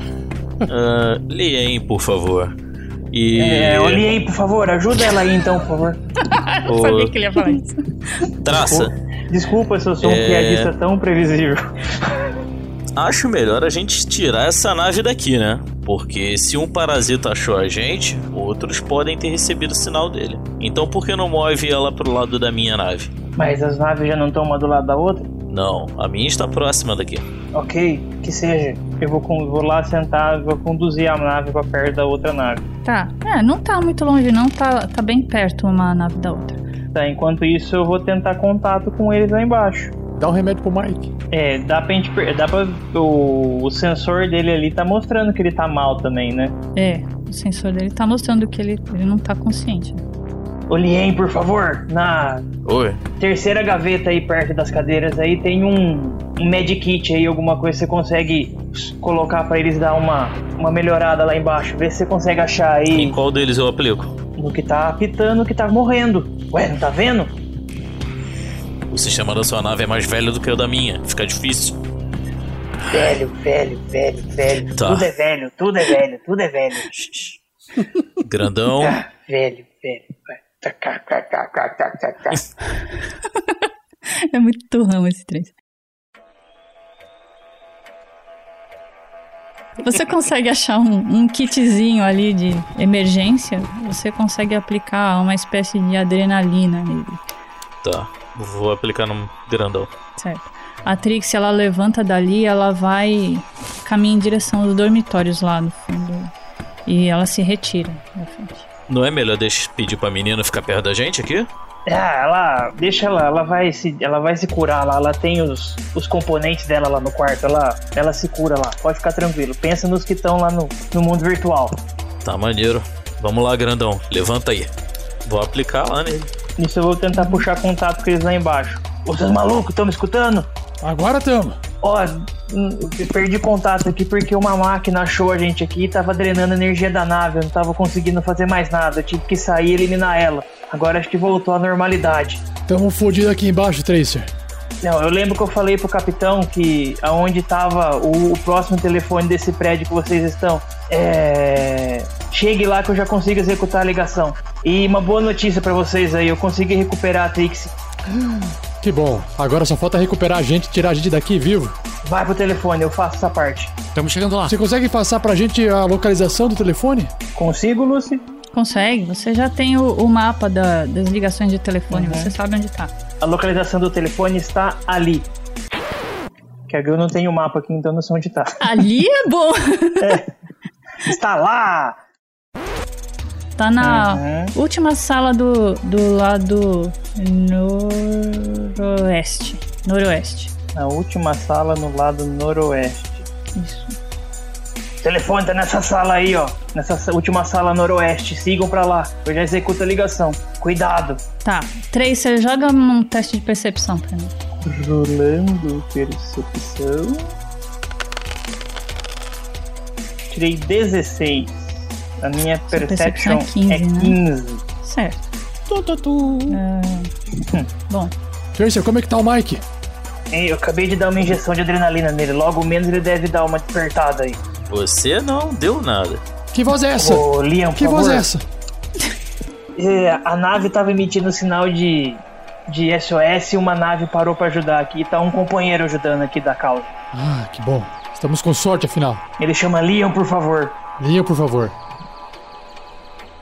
Ah, Lien, por favor. E. É, olhe aí, por favor, ajuda ela aí então, por favor. Ô, Sabia que ele ia falar isso. Traça. Desculpa se eu sou um É. piadista tão previsível. Acho melhor a gente tirar essa nave daqui, né? Porque se um parasita achou a gente, outros podem ter recebido o sinal dele. Então por que não move ela pro lado da minha nave? Mas as naves já não estão uma do lado da outra? Não, a minha está próxima daqui. Ok, que seja. Eu vou, vou lá sentar, vou conduzir a nave pra perto da outra nave. Tá. É, não tá muito longe não, tá, tá bem perto uma nave da outra. Tá, enquanto isso eu vou tentar contato com eles lá embaixo. Dá um remédio pro Mike. É, dá pra gente. Dá pra. O, o sensor dele ali tá mostrando que ele tá mal também, né? É, o sensor dele tá mostrando que ele, ele não tá consciente. Ô Lien, por favor, na Oi. terceira gaveta aí perto das cadeiras aí tem um, um medkit aí, alguma coisa que você consegue colocar pra eles dar uma, uma melhorada lá embaixo. Vê se você consegue achar aí Em qual deles eu aplico? no que tá apitando, que tá morrendo. Ué, não tá vendo? O sistema da sua nave é mais velho do que o da minha. Fica difícil. Velho, velho, velho, velho. Tá. Tudo é velho, tudo é velho, tudo é velho. Grandão. Ah, velho, velho. É muito turrão esse trem. Você consegue achar um, um kitzinho ali de emergência? Você consegue aplicar uma espécie de adrenalina nele, Tá. Vou aplicar no grandão. certo? A Trix, ela levanta dali, ela vai caminha em direção aos dormitórios lá no fundo. E ela se retira da frente. Não é melhor deixar pedir pra menina ficar perto da gente aqui? Ah, ela. Deixa ela, ela vai se. Ela vai se curar lá. Ela tem os, os componentes dela lá no quarto. Ela, ela se cura lá. Pode ficar tranquilo. Pensa nos que estão lá no, no mundo virtual. Tá maneiro. Vamos lá, grandão. Levanta aí. Vou aplicar lá nele. Nisso eu vou tentar puxar contato com eles lá embaixo. Seus malucos, estão me escutando? Agora tamo. Ó, hum, eu perdi contato aqui porque uma máquina achou a gente aqui e tava drenando a energia da nave. Eu não tava conseguindo fazer mais nada. Eu tive que sair e eliminar ela. Agora acho que voltou à normalidade. Tamo fodido aqui embaixo, Tracer. Não, eu lembro que eu falei pro capitão que aonde tava o, o próximo telefone desse prédio que vocês estão. É. Chegue lá que eu já consigo executar a ligação. E uma boa notícia pra vocês aí, eu consegui recuperar a Trixie. Que bom. Agora só falta recuperar a gente e tirar a gente daqui vivo. Vai pro telefone, eu faço essa parte. Estamos chegando lá. Você consegue passar pra gente a localização do telefone? Consigo, Lucy? Consegue, você já tem o, o mapa da- das ligações de telefone, você sabe onde tá. A localização do telefone está ali. Que eu não tenho o mapa aqui, então não sei onde tá. Ali é bom! Está lá! Tá na Uhum. última sala do, do lado noroeste. Noroeste. Na última sala no lado noroeste. Isso. O telefone tá nessa sala aí, ó. Nessa sa- última sala noroeste. Sigam pra lá. Eu já executo a ligação. Cuidado. Tá, Tracer, joga um teste de percepção pra mim. Rolando percepção. Tirei 16. A minha Sua percepção perception é é 15, 15. né? Certo. É, Bom, Tracer, como é que tá o Mike? Ei, eu acabei de dar uma injeção de adrenalina nele. Logo menos ele deve dar uma despertada aí. Você não deu nada. Que voz é essa? Ô, Liam, por que voz favor. é essa? É, a nave tava emitindo sinal de, de SOS e uma nave parou pra ajudar aqui. E tá um companheiro ajudando aqui da causa. Ah, que bom. Estamos com sorte, afinal. Ele chama Liam, por favor. Liam, por favor.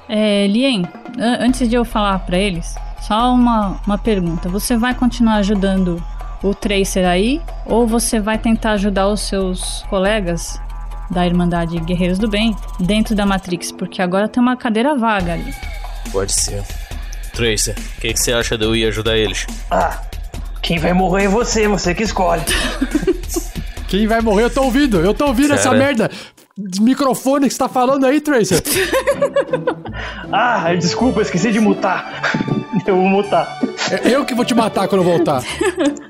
É, Lien, an- antes de eu falar pra eles, só uma, uma pergunta. Você vai continuar ajudando o Tracer aí? Ou você vai tentar ajudar os seus colegas da Irmandade Guerreiros do Bem dentro da Matrix? Porque agora tem uma cadeira vaga ali. Pode ser. Tracer, o que, que você acha de eu ir ajudar eles? Ah, quem vai morrer é você, você que escolhe. Quem vai morrer? Eu tô ouvindo. Eu tô ouvindo essa merda. de Microfone que você tá falando aí, Tracer. Ah, desculpa, eu esqueci de mutar. Eu vou mutar. É eu que vou te matar quando eu voltar.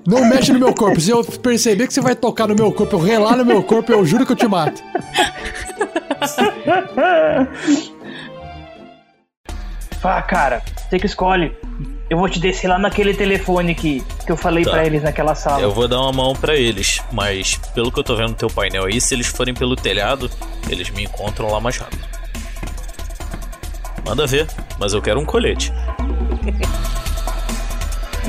Não mexe no meu corpo. Se eu perceber que você vai tocar no meu corpo, eu relar no meu corpo, eu juro que eu te mato. Ah, cara, você que escolhe. Eu vou te descer lá naquele telefone que, que eu falei Tá. pra eles naquela sala. Eu vou dar uma mão pra eles, mas pelo que eu tô vendo no teu painel aí, se eles forem pelo telhado, eles me encontram lá mais rápido. Manda ver, mas eu quero um colete.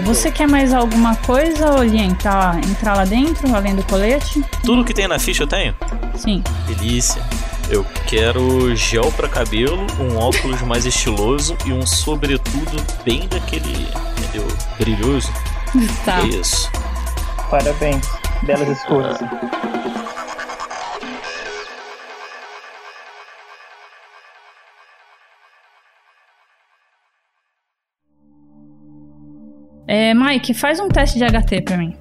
Você quer mais alguma coisa, ou Lien, entrar, lá dentro, além do colete? Tudo que tem na ficha eu tenho? Sim. Delícia. Eu quero gel pra cabelo, um óculos mais estiloso e um sobretudo bem daquele, entendeu? Brilhoso. Tá. É isso. Parabéns. Belas escolhas. É, Mike, faz um teste de HT pra mim.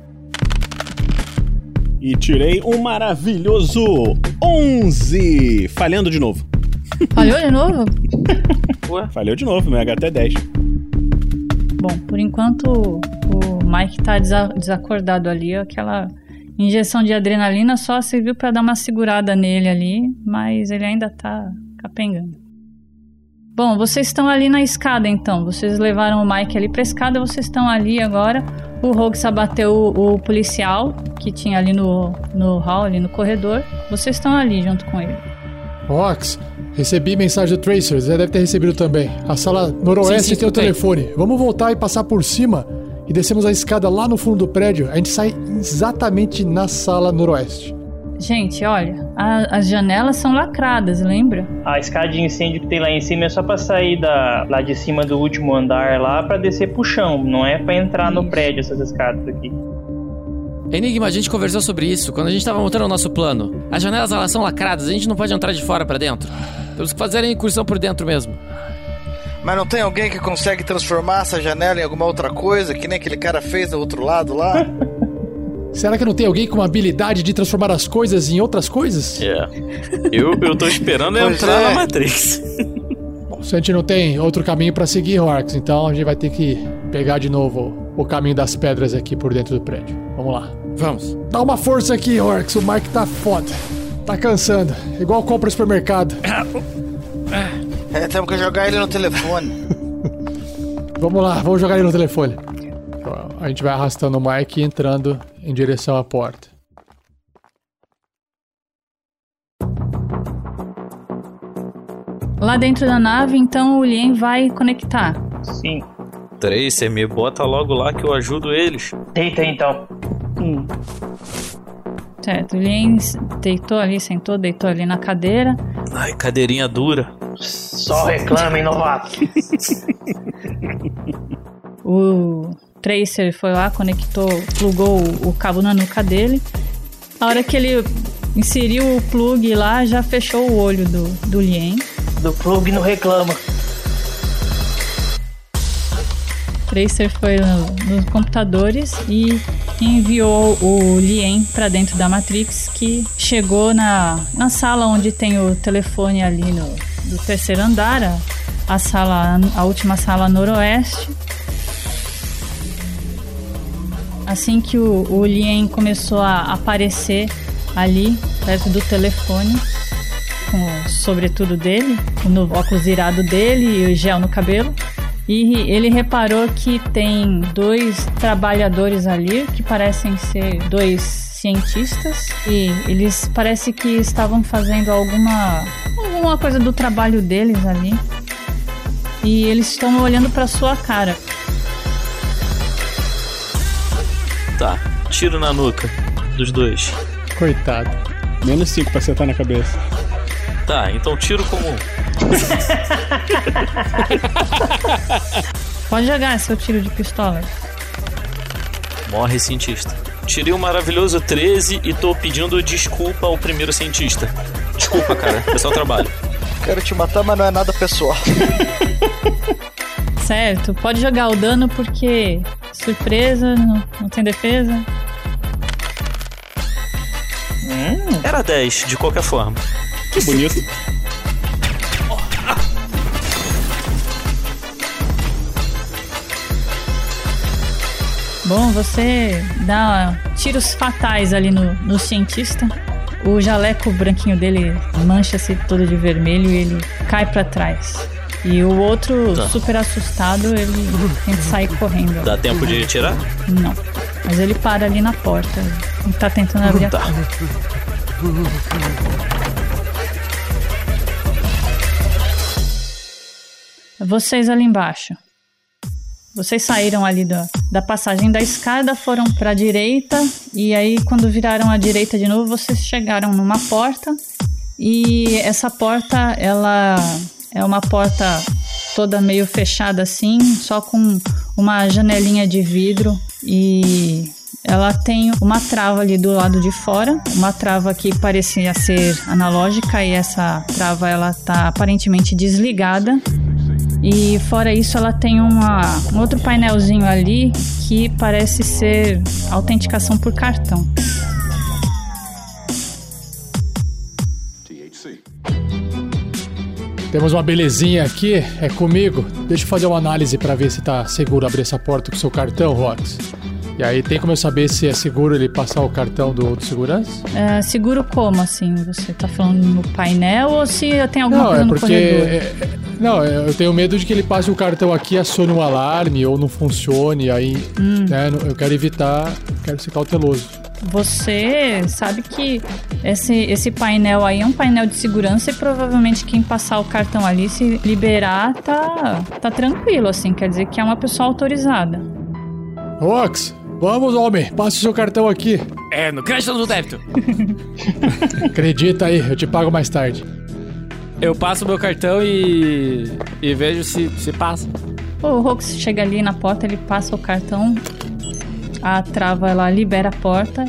E tirei um maravilhoso 11. Falhando de novo. Falhou de novo? Falhou de novo, meu HT é 10. Bom, por enquanto o Mike tá desa- desacordado ali, aquela injeção de adrenalina só serviu pra dar uma segurada nele ali, mas ele ainda tá capengando. Bom, vocês estão ali na escada então. Vocês levaram o Mike ali pra escada, vocês estão ali agora. O Rogue abateu o, o policial que tinha ali no, no hall, ali no corredor. Vocês estão ali junto com ele. Rox, recebi mensagem do Tracer, você deve ter recebido também. A sala noroeste Sim, sim, tem o telefone. Vamos voltar e passar por cima e descemos a escada lá no fundo do prédio. A gente sai exatamente na sala noroeste. Gente, olha, a- as janelas são lacradas, lembra? A escada de incêndio que tem lá em cima é só pra sair da, lá de cima do último andar lá pra descer pro chão. Não é pra entrar no prédio essas escadas aqui. Enigma, a gente conversou sobre isso quando a gente tava montando o nosso plano. As janelas elas são lacradas, a gente não pode entrar de fora pra dentro. Temos que fazer a incursão por dentro mesmo. Mas não tem alguém que consegue transformar essa janela em alguma outra coisa, que nem aquele cara fez do outro lado lá? Será que não tem alguém com uma habilidade de transformar as coisas em outras coisas? É. Eu, eu tô esperando entrar é. na Matrix. Bom, se a gente não tem outro caminho pra seguir, Rox, então a gente vai ter que pegar de novo o caminho das pedras aqui por dentro do prédio. Vamos lá. Vamos. Dá uma força aqui, Orcs. O Mike tá foda. Tá cansando. Igual compra no supermercado. É, temos que jogar ele no telefone. Vamos lá, vamos jogar ele no telefone. A gente vai arrastando o Mike e entrando em direção à porta. Lá dentro da nave, então o Lien vai conectar. Sim. Tracer, me bota logo lá que eu ajudo eles. Deita então. Hum. Certo, o Lien deitou ali, sentou, deitou ali na cadeira. Ai, cadeirinha dura. Só reclame, novato. O Tracer foi lá, conectou, plugou o, cabo na nuca dele. A hora que ele inseriu o plug lá, já fechou o olho do, do Lien. Do plug não reclama. Tracer foi no- nos computadores e enviou o Lien para dentro da Matrix, que chegou na, na sala onde tem o telefone ali no do terceiro andar, a, a sala, a última sala noroeste. Assim que o, o Lien começou a aparecer ali perto do telefone, com o sobretudo dele, o óculos irado dele e o gel no cabelo. E ele reparou que tem dois trabalhadores ali que parecem ser dois cientistas e eles parece que estavam fazendo alguma alguma coisa do trabalho deles ali. E eles estão olhando para sua cara. Tá, tiro na nuca dos dois. Coitado. Menos 5 pra acertar na cabeça. Tá, então tiro comum. Pode jogar seu tiro de pistola. Morre cientista. Tirei o maravilhoso 13 e tô pedindo desculpa ao primeiro cientista. Desculpa, cara. É só trabalho. Quero te matar, mas não é nada pessoal. Certo, pode jogar o dano porque surpresa, não, não tem defesa. Era 10, de qualquer forma. Que bonito. Bom, você dá tiros fatais ali no, no cientista. O jaleco branquinho dele mancha-se todo de vermelho e ele cai pra trás. E o outro, Tá. super assustado, ele tenta sair correndo. Dá tempo de tirar? Não. Mas ele para ali na porta. Ele tá tentando abrir a Tá. porta. Vocês ali embaixo. Vocês saíram ali da, da passagem da escada, foram pra direita, e aí quando viraram à direita de novo, vocês chegaram numa porta. E essa porta, ela é uma porta toda meio fechada assim, só com uma janelinha de vidro e ela tem uma trava ali do lado de fora, uma trava que parecia ser analógica e essa trava ela tá aparentemente desligada. E fora isso, ela tem uma, um outro painelzinho ali que parece ser autenticação por cartão. Temos uma belezinha aqui, é comigo. Deixa eu fazer uma análise para ver se tá seguro abrir essa porta com seu cartão, Rox. E aí tem como eu saber se é seguro ele passar o cartão do, do segurança? É, seguro como, assim? Você tá falando no painel ou se tem alguma não, coisa é no porque. corredor? é- é- não, é- eu tenho medo de que ele passe o cartão aqui, acione um alarme ou não funcione. Aí, Hum. né, eu quero evitar, quero ser cauteloso. Você sabe que esse, esse painel aí é um painel de segurança e provavelmente quem passar o cartão ali, se liberar, tá, tá tranquilo, assim. Quer dizer que é uma pessoa autorizada. Rox, vamos, homem, passe o seu cartão aqui. É, no crédito do débito. Acredita aí, eu te pago mais tarde. Eu passo meu cartão e. e vejo se, se passa. O Rox chega ali na porta, ele passa o cartão, a trava ela libera a porta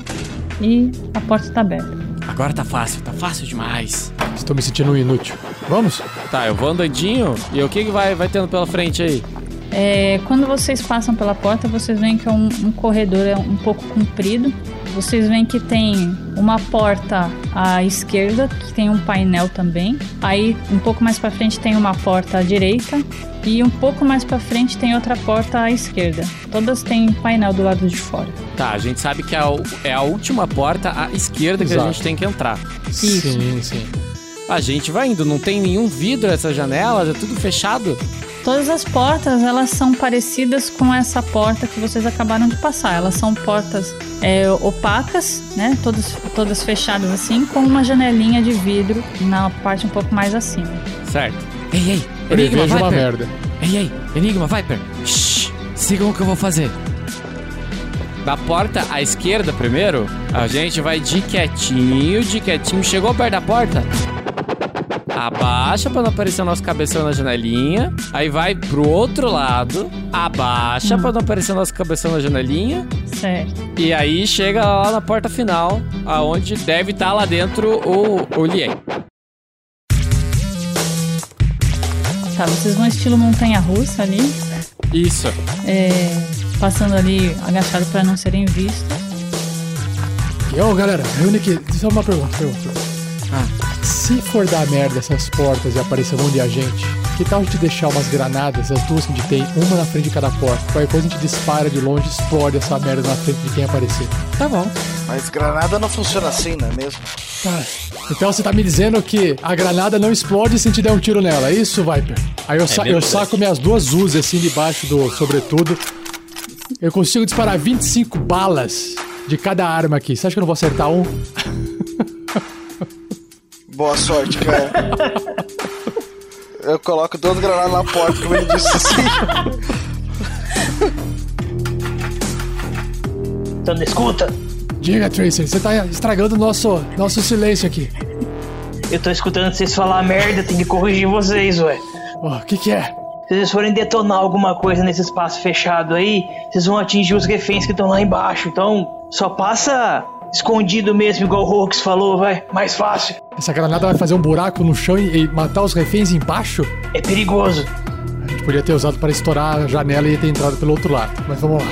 e a porta tá aberta. Agora tá fácil, tá fácil demais. Estou me sentindo um inútil. Vamos? Tá, eu vou andandinho e o que, que vai, vai tendo pela frente aí? É, quando vocês passam pela porta, vocês veem que é um, um corredor é um pouco comprido. Vocês veem que tem uma porta à esquerda, que tem um painel também. Aí, um pouco mais pra frente, tem uma porta à direita. E um pouco mais pra frente tem outra porta à esquerda. Todas têm painel do lado de fora. Tá, a gente sabe que é a, é a última porta à esquerda que Exato. a gente tem que entrar. Sim, sim. A gente vai indo, não tem nenhum vidro essas janelas, é tudo fechado. Todas as portas, elas são parecidas com essa porta que vocês acabaram de passar. Elas são portas é, opacas, né? Todas, todas fechadas assim, com uma janelinha de vidro na parte um pouco mais acima. Certo. Ei, ei, Enigma, Prevejo uma Viper. merda. Ei, ei, Enigma, Viper. Shh, sigam o que eu vou fazer. Da porta à esquerda primeiro, a gente vai de quietinho, de quietinho. Chegou perto da porta? Abaixa pra não aparecer o nosso cabeção na janelinha. Aí vai pro outro lado. Abaixa pra não aparecer o nosso cabeção na janelinha. Certo. E aí chega lá na porta final, aonde deve estar lá dentro o, o Lien. Tá, vocês vão estilo montanha-russa ali, Isso. é, passando ali agachado para não serem vistos. E, ô, galera, reúne aqui. Só uma pergunta, pergunta. Se for dar merda essas portas e aparecer um monte de agente, que tal a gente deixar umas granadas, as duas que a gente tem, uma na frente de cada porta? Qualquer coisa a gente dispara de longe e explode essa merda na frente de quem aparecer. Tá bom. Mas granada não funciona assim, não é mesmo? Tá. Então você tá me dizendo que a granada não explode se a gente der um tiro nela, é isso, Viper? Aí eu, sa- eu saco minhas duas Uzi assim debaixo do sobretudo. Eu consigo disparar 25 balas de cada arma aqui. Você acha que eu não vou acertar um? Boa sorte, cara. Eu coloco duas granadas na porta, como ele disse assim. Então, escuta, Diga, Tracer, você tá estragando o nosso, nosso silêncio aqui. eu tô escutando vocês falar merda, tem que corrigir vocês, ué. O que que é? Se vocês forem detonar alguma coisa nesse espaço fechado aí, vocês vão atingir os reféns que estão lá embaixo. Então, só passa escondido mesmo, igual o Rox falou, vai. Mais fácil. Essa granada vai fazer um buraco no chão e, e matar os reféns embaixo? É perigoso. A gente podia ter usado para estourar a janela e ter entrado pelo outro lado. Mas vamos lá.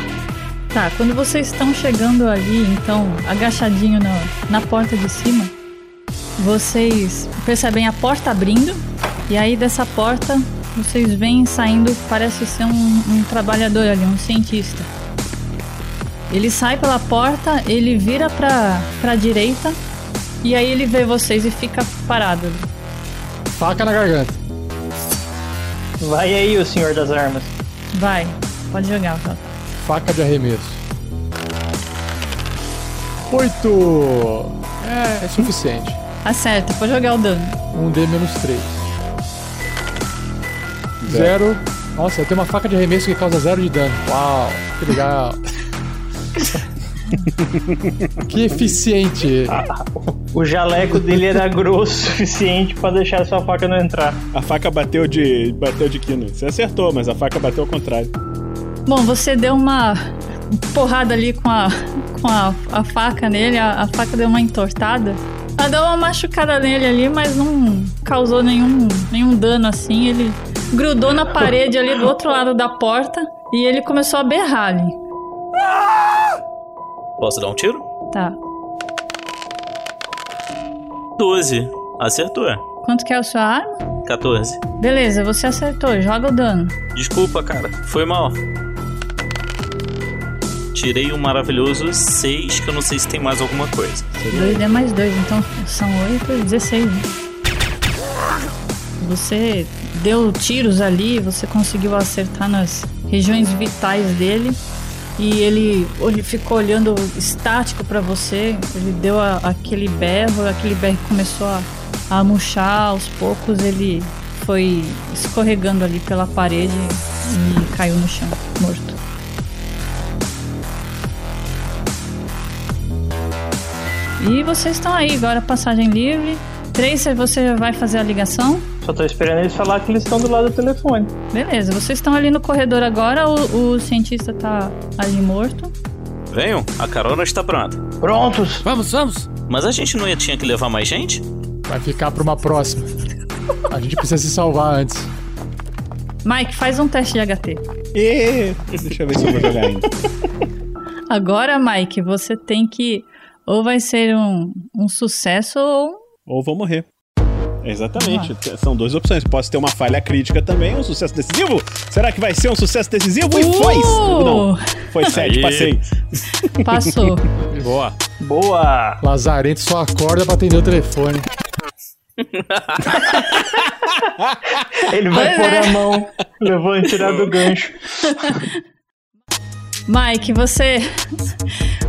Tá, quando vocês estão chegando ali, então, agachadinho na, na porta de cima, vocês percebem a porta abrindo, e aí dessa porta vocês veem saindo, parece ser um, um trabalhador ali, um cientista. Ele sai pela porta, ele vira pra, pra direita, e aí ele vê vocês e fica parado. Faca na garganta. Vai aí, o senhor das armas. Vai, pode jogar, Jota. Faca de arremesso. Oito! É, é suficiente. Acerta, pode jogar o dano. Um D menos três. Zero. Nossa, eu tenho uma faca de arremesso que causa zero de dano. Uau, que legal. que eficiente. O jaleco dele era grosso o suficiente pra deixar sua faca não entrar. A faca bateu de bateu de quino. Você acertou, mas a faca bateu ao contrário. Bom, você deu uma porrada ali com a, com a, a faca nele, a, a faca deu uma entortada. Ela deu uma machucada nele ali, mas não causou nenhum, nenhum dano assim. Ele grudou na parede ali do outro lado da porta e ele começou a berrar ali. Posso dar um tiro? Tá. 12. Acertou. Quanto que é a sua arma? 14. Beleza, você acertou. Joga o dano. Desculpa, cara. Foi mal. Tirei um maravilhoso 6, que eu não sei se tem mais alguma coisa. 2D mais 2, então são 8, 16, né? Você deu tiros ali, você conseguiu acertar nas regiões vitais dele e ele, ele ficou olhando estático para você. Ele deu a, aquele berro, aquele berro começou a, a murchar aos poucos. Ele foi escorregando ali pela parede e caiu no chão, morto. E vocês estão aí, agora passagem livre. Tracer, você vai fazer a ligação? Só tô esperando eles falar que eles estão do lado do telefone. Beleza, vocês estão ali no corredor agora, o, o cientista tá ali morto. Venham, a carona está pronta. Prontos! Vamos, vamos! Mas a gente não ia, tinha que levar mais gente? Vai ficar pra uma próxima. A gente precisa se salvar antes. Mike, faz um teste de HT. E... Deixa eu ver se eu vou jogar ainda. Agora, Mike, você tem que. Ou vai ser um, um sucesso ou. Ou vou morrer. Exatamente. São duas opções. Posso ter uma falha crítica também, um sucesso decisivo? Será que vai ser um sucesso decisivo? E Uh! foi! Não, foi sete, Aí. passei. Passou. Boa. Boa! Lazarento só acorda pra atender o telefone. Ele vai Pois pôr é. a mão, levando tirar do gancho. Mike, você.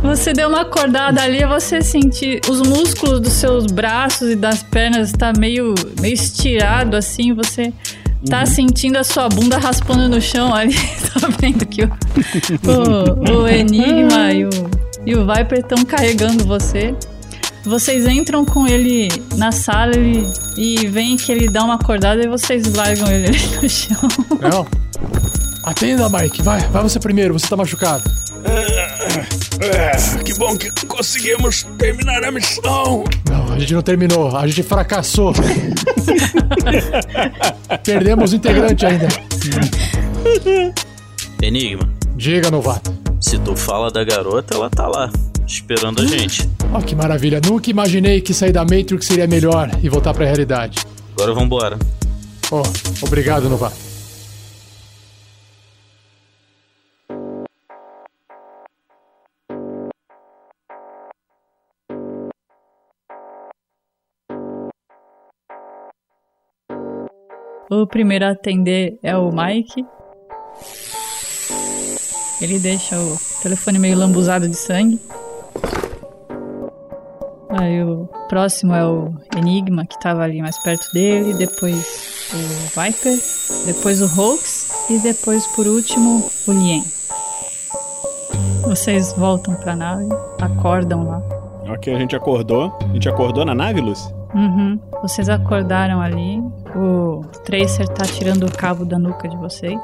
Você deu uma acordada ali, você sentir os músculos dos seus braços e das pernas tá meio, meio estirado assim, você tá sentindo a sua bunda raspando no chão ali. tá vendo que o, o, o Enigma e o, e o Viper estão carregando você. Vocês entram com ele na sala e, e veem que ele dá uma acordada e vocês largam ele ali no chão. Não. Atenda, Mike. Vai, vai você primeiro, você tá machucado. É, que bom que conseguimos terminar a missão. Não, a gente não terminou, a gente fracassou. Perdemos o integrante ainda. Enigma, Diga, novato. se tu fala da garota, ela tá lá, esperando a gente. Ó, que maravilha. Nunca imaginei que sair da Matrix seria melhor e voltar pra realidade. Agora vambora. Ó, obrigado, novato. O primeiro a atender é o Mike. Ele deixa o telefone meio lambuzado de sangue. Aí o próximo é o Enigma, que tava ali mais perto dele. Depois o Viper. Depois o Hoax. E depois, por último, o Lien. Vocês voltam pra nave, acordam lá. Ok, a gente acordou. A gente acordou na nave, Lucy? Uhum. Vocês acordaram ali. O Tracer tá tirando o cabo da nuca de vocês.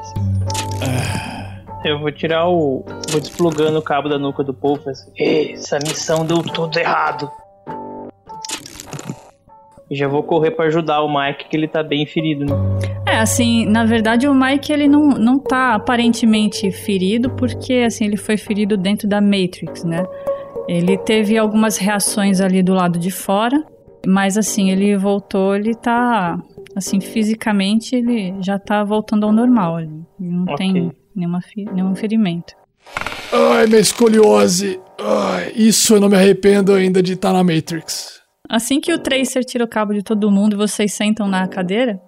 Eu vou tirar o. Vou desplugando o cabo da nuca do povo. Assim. "Ei, Essa missão deu tudo errado. E já vou correr pra ajudar o Mike, que ele tá bem ferido, né? É, assim, na verdade o Mike ele não, não tá aparentemente ferido porque assim, ele foi ferido dentro da Matrix, né? Ele teve algumas reações ali do lado de fora, mas assim, ele voltou, ele tá assim, fisicamente ele já tá voltando ao normal ali. Ele não Ok. tem nenhuma, nenhum ferimento. Ai, minha escoliose. Ai, isso eu não me arrependo ainda de estar na Matrix. Assim que o Tracer tira o cabo de todo mundo e vocês sentam na cadeira,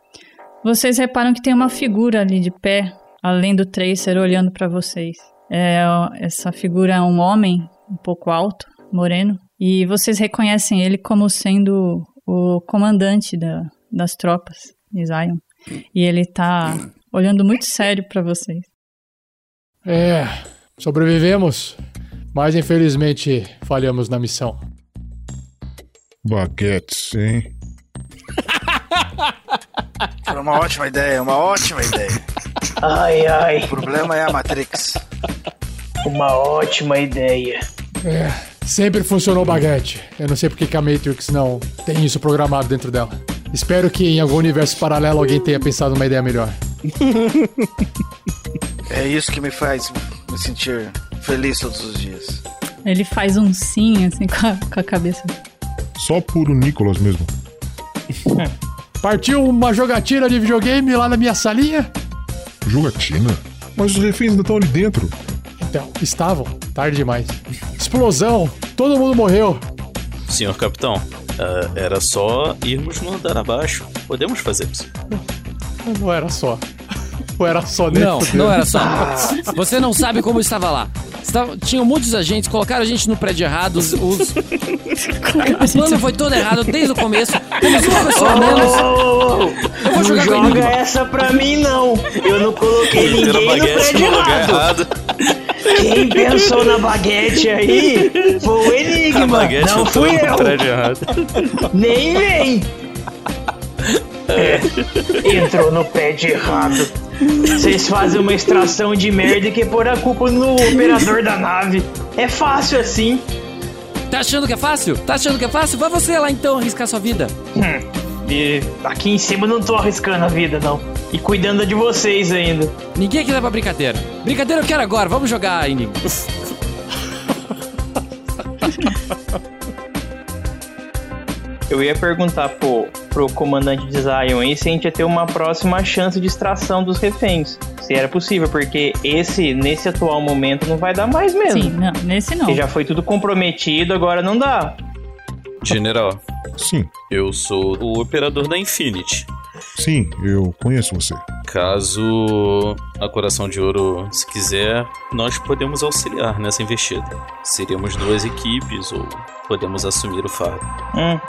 vocês reparam que tem uma figura ali de pé, além do Tracer, olhando pra vocês. É, essa figura é um homem um pouco alto, moreno, e vocês reconhecem ele como sendo o comandante da- das tropas de Zion. E ele tá olhando muito sério pra vocês. É, sobrevivemos, mas infelizmente falhamos na missão. Baguetes, hein? Foi uma ótima ideia, uma ótima ideia. Ai, ai. O problema é a Matrix. Uma ótima ideia. É, sempre funcionou o baguete. Eu não sei porque que a Matrix não tem isso programado dentro dela. Espero que em algum universo paralelo alguém tenha pensado numa ideia melhor. É isso que me faz me sentir feliz todos os dias. Ele faz um sim, assim, com a, com a cabeça. Só por o Nicolas mesmo. Partiu uma jogatina de videogame lá na minha salinha? Jogatina? Mas os reféns ainda estão ali dentro. Então, estavam. Tarde demais. Explosão. Todo mundo morreu. Senhor capitão, ah, era só irmos no andar abaixo. Podemos fazer isso. Não era só. Ou era só nem Não, não era só. Você não sabe como estava lá. Estava, tinham muitos agentes, colocaram a gente no prédio errado. Os, os... O plano foi todo errado desde o começo. Temos uma pessoa menos. Eu vou não jogar com joga essa pra mim, não. Eu não coloquei ninguém no prédio no lugar errado. errado. Quem pensou na baguete aí foi o A Enigma, baguete não entrou fui eu. Nem vem. É, entrou no pé de errado. Vocês fazem uma extração de merda e que pôr a culpa no operador da nave. É fácil assim. Tá achando que é fácil? Tá achando que é fácil? Vai você lá então arriscar sua vida. Hum, e aqui em cima eu não tô arriscando a vida, não. E cuidando de vocês ainda. Ninguém aqui leva brincadeira. Brincadeira eu quero agora. Vamos jogar, Enigma. Eu ia perguntar pro, pro comandante de Zion aí se a gente ia ter uma próxima chance de extração dos reféns. Se era possível, porque esse, nesse atual momento, não vai dar mais mesmo. Sim, não, nesse não. Porque já foi tudo comprometido, agora não dá. General. Sim. Eu sou o operador da Infinity. Sim, eu conheço você. Caso a Coração de Ouro se quiser, nós podemos auxiliar nessa investida. Seríamos duas equipes ou podemos assumir o fardo. Hum.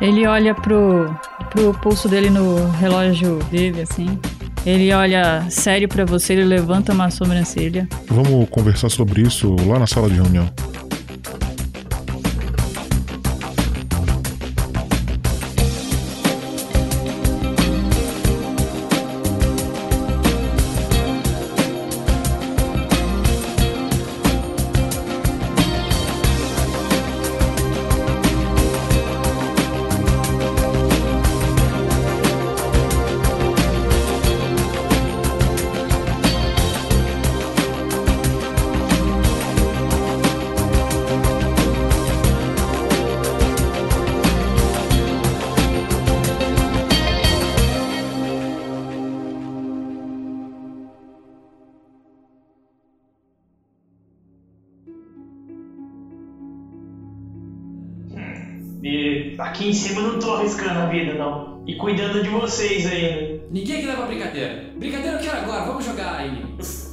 Ele olha pro, pro pulso dele no relógio dele, assim. Ele olha sério pra você, ele levanta uma sobrancelha. Vamos conversar sobre isso lá na sala de reunião. E aqui em cima não tô arriscando a vida, não. E cuidando de vocês ainda. Ninguém aqui leva brincadeira. Brincadeira eu quero agora. Vamos jogar, Enigma.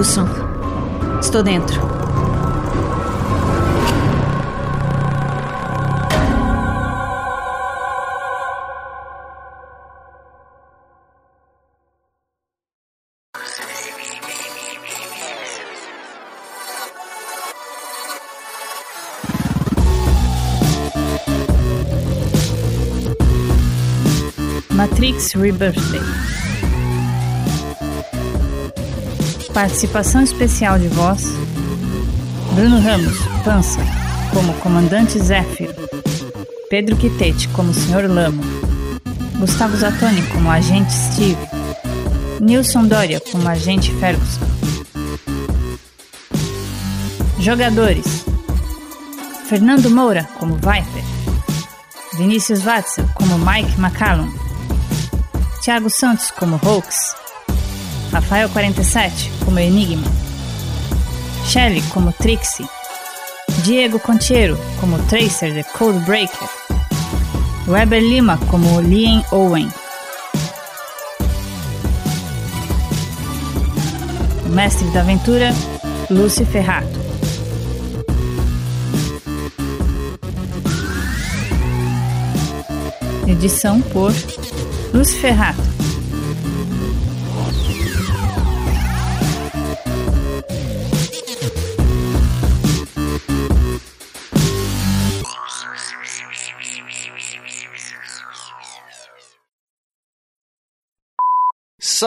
Ferguson, estou dentro. Matrix Rebirthday. Participação especial de voz: Bruno Ramos, Pança, como Comandante Zéfiro. Pedro Quitete, como Sr. Lamo. Gustavo Zatoni, como Agente Steve. Nilson Doria, como Agente Ferguson. Jogadores: Fernando Moura, como Viper. Vinícius Watzel, como Mike McCallum. Thiago Santos, como Hoax. Rafael 47, como Enigma. Shelley, como Trixie. Diego Contiero, como Tracer The Codebreaker. Weber Lima, como Liam Owen. Mestre da aventura, Lúcio Ferrato. Edição por Lúcio Ferrato.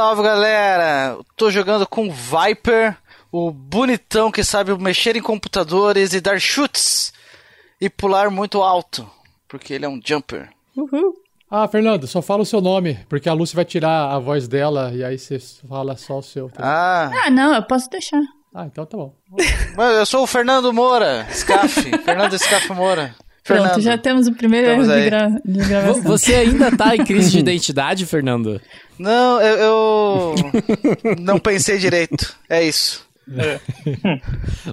Salve galera! Tô jogando com Viper, o bonitão que sabe mexer em computadores e dar chutes e pular muito alto, porque ele é um jumper. Uhul. Ah, Fernando, só fala o seu nome, porque a Lucy vai tirar a voz dela e aí você fala só o seu. Tá? Ah. Ah, não, eu posso deixar. Ah, então tá bom. Mas eu sou o Fernando Moura, Scaff, Fernando Scaff Moura. Pronto, Fernando. já temos o primeiro erro de, gra de gravação. Você ainda tá em crise de identidade, Fernando? Não, eu, eu não pensei direito. É isso.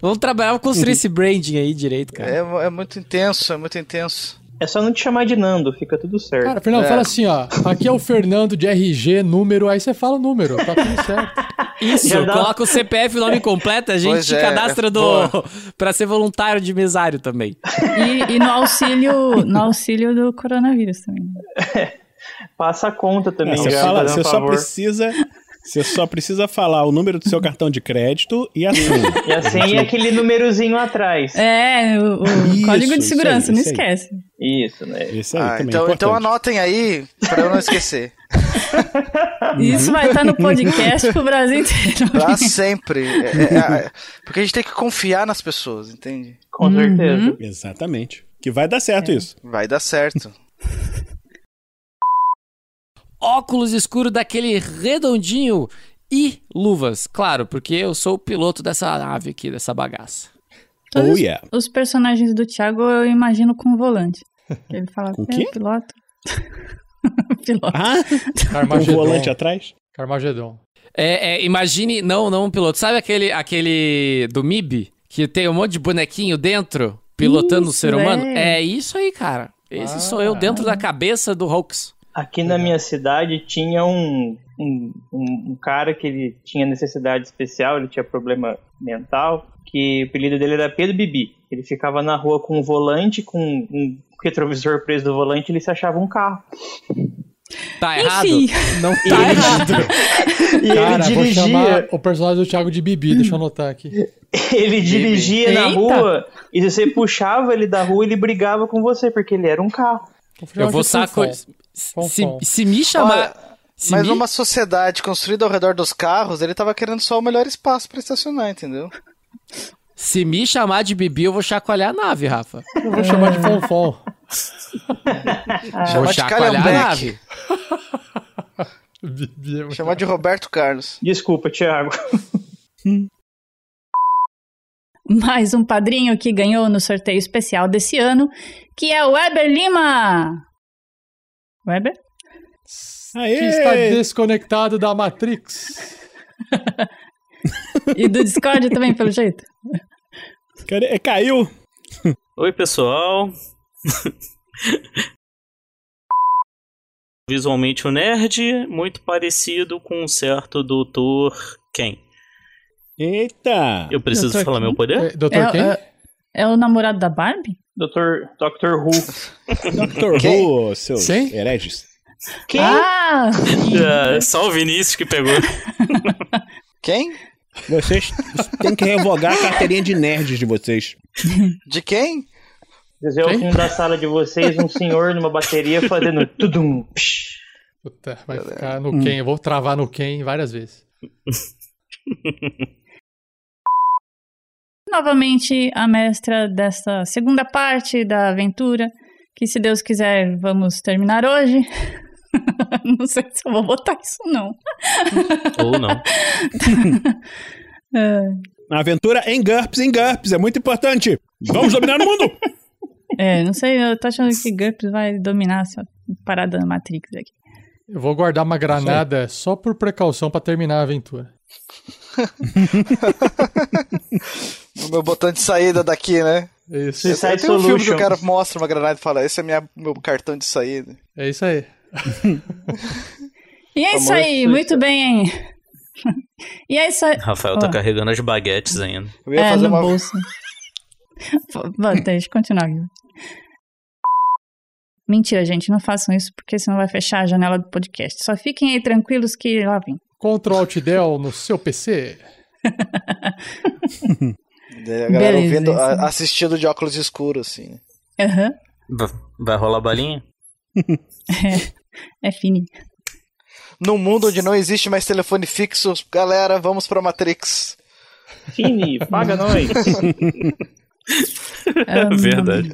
Vamos trabalhar, vamos construir esse branding aí direito, cara. É, é muito intenso, é muito intenso. É só não te chamar de Nando, fica tudo certo. Cara, Fernando, É. fala assim, ó. Aqui é o Fernando de RG, número, aí você fala o número, tá tudo certo. Isso, Já dá- coloca o CPF, o nome completo, a gente Pois te é, cadastra do para ser voluntário de mesário também. E, e no auxílio, no auxílio do coronavírus também. Passa a conta também, Não, você já, fala- você um só precisa. Você só precisa falar o número do seu cartão de crédito e a senha. E assim é aquele númerozinho atrás. É, o, o Isso, código de segurança, aí, não isso aí. esquece. Isso, né? Isso aí Ah, também é então, então anotem aí, pra eu não esquecer. Isso vai estar no podcast pro Brasil inteiro. Pra sempre. É, é, é, porque a gente tem que confiar nas pessoas, entende? Com certeza. Exatamente. Que vai dar certo isso. Vai dar certo. Óculos escuro daquele redondinho e luvas, claro, porque eu sou o piloto dessa nave aqui, dessa bagaça. Todos Oh, yeah. Os personagens do Thiago eu imagino com volante. Ele fala, Com é, quê? piloto. piloto. Ah, com o volante atrás? Carmageddon. É, é, imagine, não, não um piloto. Sabe aquele, aquele do MIB que tem um monte de bonequinho dentro pilotando o ser humano? é. É isso aí, cara. Esse Ah. sou eu dentro da cabeça do Hulks. Aqui na minha cidade tinha um, um, um, cara que ele tinha necessidade especial, ele tinha problema mental, que o apelido dele era Pedro Bibi. Ele ficava na rua com um volante, com um retrovisor preso do volante, ele se achava um carro. Tá errado? Enfim. Não E tá ele- errado. E Cara, ele vou dirigia, chamar o personagem do Thiago de Bibi, deixa eu anotar aqui. ele dirigia na Eita. rua, e se você puxava ele da rua, ele brigava com você, porque ele era um carro. Eu vou saco. Se, se me chamar. Olha, se mas me- numa sociedade construída ao redor dos carros, ele tava querendo só o melhor espaço pra estacionar, entendeu? Se me chamar de Bibi, eu vou chacoalhar a nave, Rafa. Eu vou chamar de Fonfon. Chamar de chacoalhar a Calhambeque. nave. Bibi é Chamar de Roberto Carlos. Desculpa, Thiago. Mais um padrinho que ganhou no sorteio especial desse ano, que é o Weber Lima. Weber? Aê! Que está desconectado da Matrix. E do Discord também, pelo jeito. Cadê? Caiu! Oi, pessoal. Visualmente um nerd, muito parecido com um certo Doutor Ken. Eita! Eu preciso Doutor falar meu poder? É, Dr. É, quem? é, é o namorado da Barbie? Dr. Dr. Who. Dr. Quem? Who, seus Quem? hereges. Quem? Ah! É, só o Vinícius que pegou. Quem? Vocês têm que revogar a carteirinha de nerds de vocês. De quem? Dizer ao Quem? fundo da sala de vocês um senhor numa bateria fazendo tudum. psh. Puta, vai ficar no Ken. Eu vou travar no Ken várias vezes. Novamente, a mestra desta segunda parte da aventura, que se Deus quiser, vamos terminar hoje. não sei se eu vou botar isso, não. Ou não. É, Aventura em GURPS, em GURPS, é muito importante. Vamos dominar o mundo! É, não sei, eu tô achando que GURPS vai dominar essa parada da Matrix aqui. Eu vou guardar uma granada só por precaução pra terminar a aventura. O meu botão de saída daqui, né? Isso. Eu, Suicide eu tenho um filme que o cara mostra uma granada e fala, esse é minha, meu cartão de saída. É isso aí. E é isso Famoso aí, muito bem, hein? E aí só. Rafael tá Ó, carregando as baguetes ainda. Eu ia é, fazer no uma. bolso. Vamos, deixa eu continuar. aqui. Mentira, gente, não façam isso porque senão vai fechar a janela do podcast. Só fiquem aí tranquilos que lá vem. Ctrl Alt Del no seu PC. Daí A galera Beleza, ouvindo, a- assistindo de óculos escuros, assim. Aham. Va- Vai rolar balinha? É fininho. Num mundo onde não existe mais telefone fixo, galera, vamos pra Matrix. Fini, paga nós. Ah, Verdade.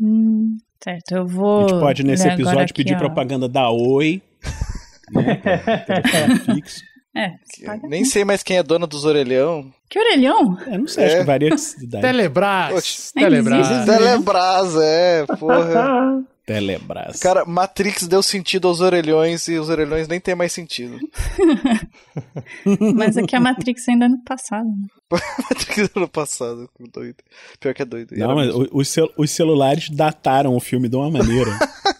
Hum, certo, eu vou. A gente pode, nesse episódio, aqui, pedir ó. propaganda da Oi. Né, telefone fixo. É. Nem sei mais quem é dona dos orelhão. Que orelhão? É, não sei, acho É. que varia de cidade. Telebras. Oxe, Nem Telebras. existe. Telebras, é, porra. Telebras. Cara, Matrix deu sentido aos orelhões e os orelhões nem tem mais sentido. Mas aqui a Matrix ainda é no passado. né? Matrix ano passado, doido. Pior que é doido. Não, mas os, cel- os celulares dataram o filme de uma maneira.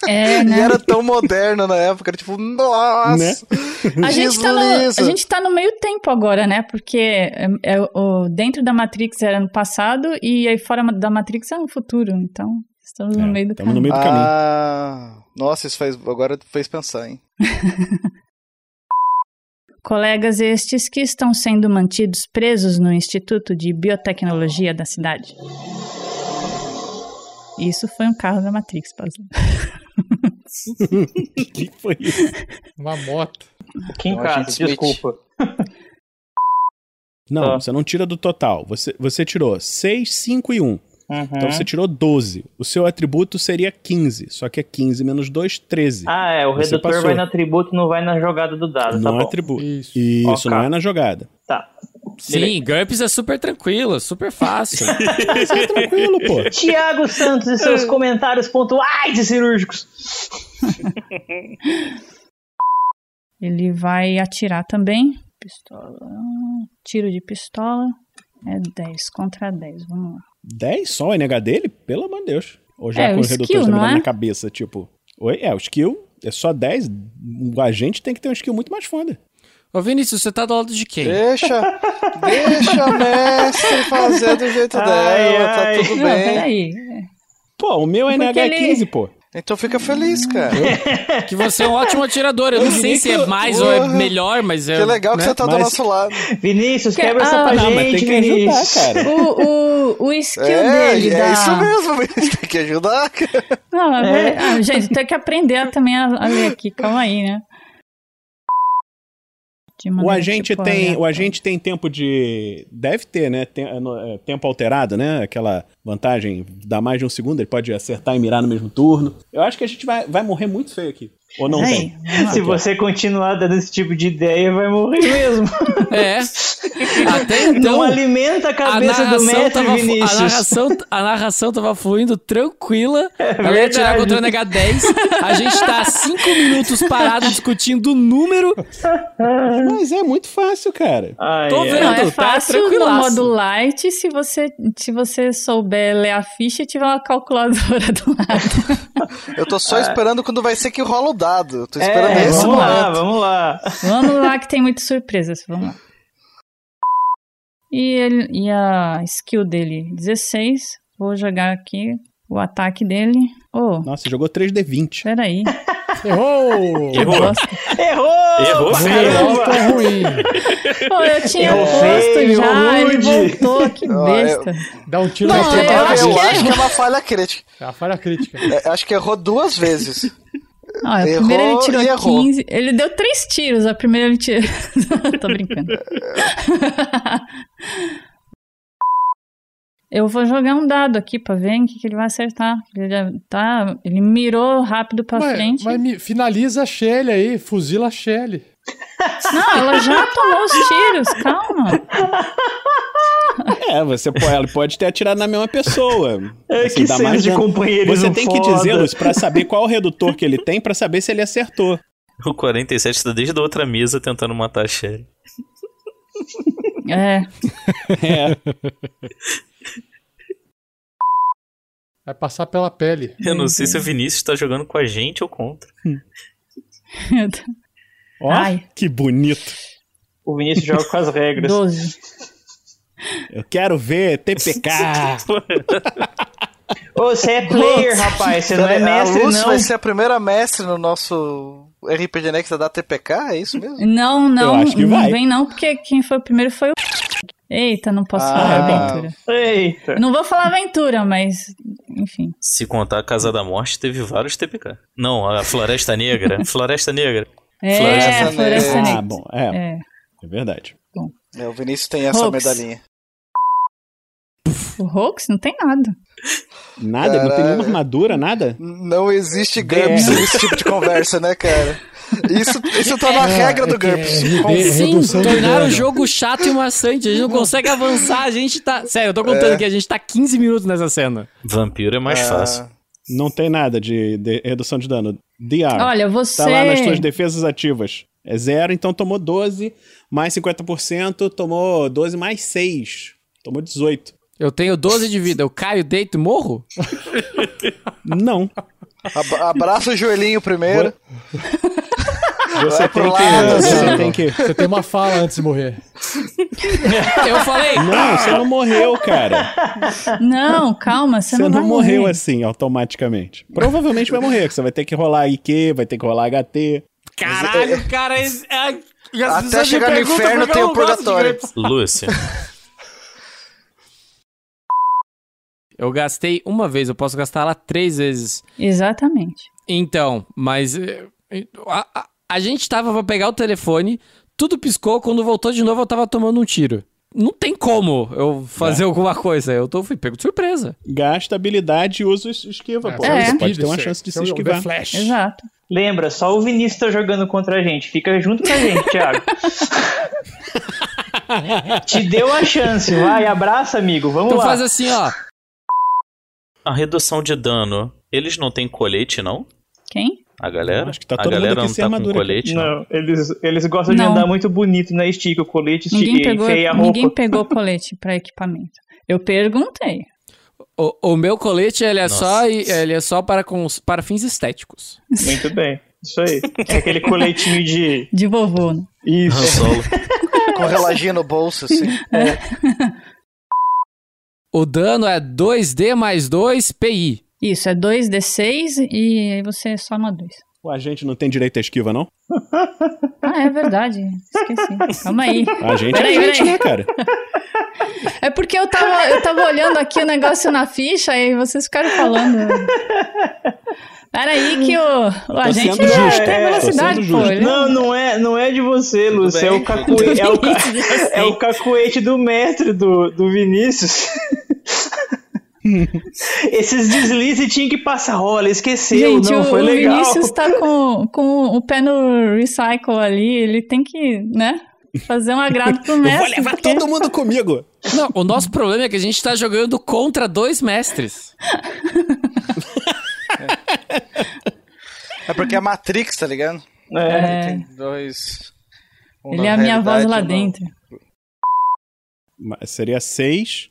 É, E né? era tão moderno na época, era tipo, nossa! Né? A gente, tá no, a gente tá no meio tempo agora, né? Porque é, é o, dentro da Matrix era no passado e aí fora da Matrix é no futuro. Então, estamos no É, meio do Estamos no caminho. meio do caminho. Ah, nossa, isso faz, agora fez pensar, hein? Colegas estes que estão sendo mantidos presos no Instituto de Biotecnologia da cidade. Isso foi um carro da Matrix, Pazão. O que foi isso? Uma moto. Kim Então, Smith. desculpa. Não, Tá. você não tira do total. Você, você tirou 6, 5 e 1. Uhum. Então você tirou 12. O seu atributo seria 15. Só que é 15 menos 2, 13. Ah, é, o Você redutor passou. vai no atributo não vai na jogada do dado, tá não é bom. atributo. Isso. Isso, Ok. não é na jogada. Tá. Sim, GURPS é super tranquilo, super fácil. É tranquilo, pô. Tiago Santos e seus comentários pontuais e cirúrgicos. Ele vai atirar também. Pistola. Tiro de pistola. É 10 contra 10. Vamos lá. 10 só o NH dele? Pelo amor de Deus. Ou já É, com o os redutores skill, da é? na cabeça, tipo. Oi? É, o skill é só 10. O agente tem que ter um skill muito mais foda. Ô Vinícius, você tá do lado de quem? Deixa, deixa a mestre fazer do jeito Ai, dela, ai. tá tudo Não, bem. peraí. Pô, o meu Porque NH é ele- 15, pô. Então fica feliz, cara. Que você é um ótimo atirador. Eu não sei se é mais ou é melhor, mas é. Que legal que né? você tá do Mas- nosso lado. Vinícius, Que- quebra essa ah, pra Não, mas gente, tem que ajudar, Vinícius. cara. O, o, o skill É, dele é da... isso mesmo, Vinícius, tem que ajudar, cara. Não, é É. verdade. Ah, gente, tem que aprender também a, a ler aqui. Calma aí, né? O agente, tipo, tem, o agente tem tempo de. Deve ter, né? Tem- é, é, tempo alterado, né? Aquela vantagem, dá mais de um segundo, ele pode acertar e mirar no mesmo turno. Eu acho que a gente vai, vai morrer muito feio aqui. Ou não Aí, tem? Se você continuar dando esse tipo de ideia, vai morrer mesmo. É. Até então. Não alimenta a cabeça do narração mestre, tava, Vinícius. a, narração, a narração tava fluindo tranquila. ela ia tirar contra o NH10. A gente tá há cinco minutos parado discutindo o número. Mas é muito fácil, cara. Ai, Tô ai. vendo. Não, é tá fácil no tranquilaço. modo light se você, se você souber ler a ficha e tiver uma calculadora do lado. Eu tô só esperando quando vai ser que rola o dado. Eu tô É, esperando esse vamos lá, momento. vamos lá. Vamos lá que tem muitas surpresas. Vamos lá. E, ele, e a skill dele, 16. Vou jogar aqui o ataque dele. Oh, Nossa, jogou 3D20. peraí. Errou! Errou. Errou! Errou! Tá ruim. Pô, eu tinha Errou posto feio, já, ele voltou, que besta. Dá um tiro Não, na eu. Eu, acho que acho é- que é uma falha crítica. É a falha crítica. É, acho que errou duas vezes. Não, a Errou primeira ele tirou e errou. 15. Ele deu três tiros, a primeira ele tirou. Tô brincando. Eu vou jogar um dado aqui pra ver em que, que ele vai acertar. Ele já tá. Ele mirou rápido pra Mas, frente. mas finaliza a Shelly aí, fuzila a Shelly. Não, ela já tomou os tiros, calma. É, você pode, ela pode ter atirado na mesma pessoa. É, Assim, que dá mais de companheirismo Você tem que foda. dizer, Luz, pra saber qual o redutor que ele tem, pra saber se ele acertou. O 47 tá desde a outra mesa tentando matar a Sherry. É. É. Vai passar pela pele. Eu não sei se o Vinícius tá jogando com a gente ou contra. Ó, Ai. que bonito. O Vinícius joga com as regras. 12. Eu quero ver TPK. Ô, você é player, rapaz. Você não é mestre, a Lúcia não. vai ser a primeira mestre no nosso RPG Next da TPK, é isso mesmo? Não, não, Eu acho que não vai. vem não, porque quem foi o primeiro foi o. Eita, não posso Ah, falar aventura. Eita. Não vou falar aventura, mas. Enfim. Se contar a Casa da Morte, teve vários TPK. Não, a Floresta Negra. Floresta Negra. É, Floresta Floresta Ah, Negra. bom, é. É. É verdade. É, o Vinícius tem essa Hoax. medalhinha. O Hoax não tem nada. Nada? Não tem Caralho. nenhuma armadura, nada? Não existe GURPS É. nesse tipo de conversa, né, cara? Isso, isso tá na É, regra do é GURPS. é Sim, tornaram o jogo chato e maçante. A gente não consegue avançar. A gente tá. Sério, eu tô contando É. que a gente tá 15 minutos nessa cena. Vampiro é mais Ah. fácil. Não tem nada de, de redução de dano. DR. Olha, você- Tá lá nas suas defesas ativas. É zero, então tomou 12, mais 50%, tomou 12 mais 6. Tomou 18. Eu tenho 12 de vida. Eu caio, deito e morro? Não. Ab- Abraça o joelhinho primeiro. Você tem que. Você tem que. Você tem uma fala antes de morrer. Eu falei. Não, você não morreu, cara. Não, calma, você, Você não, não vai morreu morrer. assim, automaticamente. Provavelmente vai morrer, você vai ter que rolar IQ, vai ter que rolar HT. Caralho, cara. é- é- Até chegar no inferno tem eu o purgatório. Lúcia. Eu gastei uma vez, eu posso gastar ela três vezes. Exatamente. Então, mas. eh, A, a- a gente tava pra pegar o telefone, tudo piscou, quando voltou de novo eu tava tomando um tiro. Não tem como eu fazer É. alguma coisa. Eu tô, fui pego de surpresa. Gasta habilidade e usa esquiva, pô. É. Você pode ter uma chance de esse se é esquivar. Flash. Exato. Lembra, só o Vinícius tá jogando contra a gente. Fica junto com a gente, Thiago. Te deu a chance, vai, abraça, amigo. Vamos Então lá. faz assim, ó. A redução de dano, eles não têm colete, não? Quem? A galera? Acho que tá a todo mundo galera aqui não sem tá com armadura aqui. colete, não. Não, eles, eles gostam de Não. andar muito bonito na estica, o colete, estica, Ninguém e pegou, a roupa. ninguém pegou colete pra equipamento. Eu perguntei. O, o meu colete, ele é Nossa. só, ele é só para, cons- para fins estéticos. Muito bem, isso aí. É aquele coletinho de... De vovô. né? Isso. Solo. Com reloginho no bolso, assim. O dano é 2D mais 2 PI. Isso, é 2d6 e aí você soma 2. O agente não tem direito à esquiva, não? Ah, é verdade. Esqueci. Calma aí. A gente Peraí, é gente, peraí. né, cara? É porque eu tava, eu tava olhando aqui o negócio na ficha e vocês ficaram falando. Peraí que o, o agente sendo é, justo, tem é, velocidade, pô. Não, não é, não é de você, Lúcio. É o, cacuete, é, o, ca- é o cacuete do mestre do, do Vinícius. Esses deslizes tinha que passar rola, esqueceu, Gente, não, o, foi o legal. Vinícius tá com, com o pé no recycle ali, ele tem que, né, fazer um agrado pro Eu mestre. vou levar porque- todo mundo comigo. Não, o nosso problema é que a gente tá jogando contra dois mestres. É porque é Matrix, tá ligado? É. Tem dois. um Ele é a minha voz lá um dentro. Seria 6.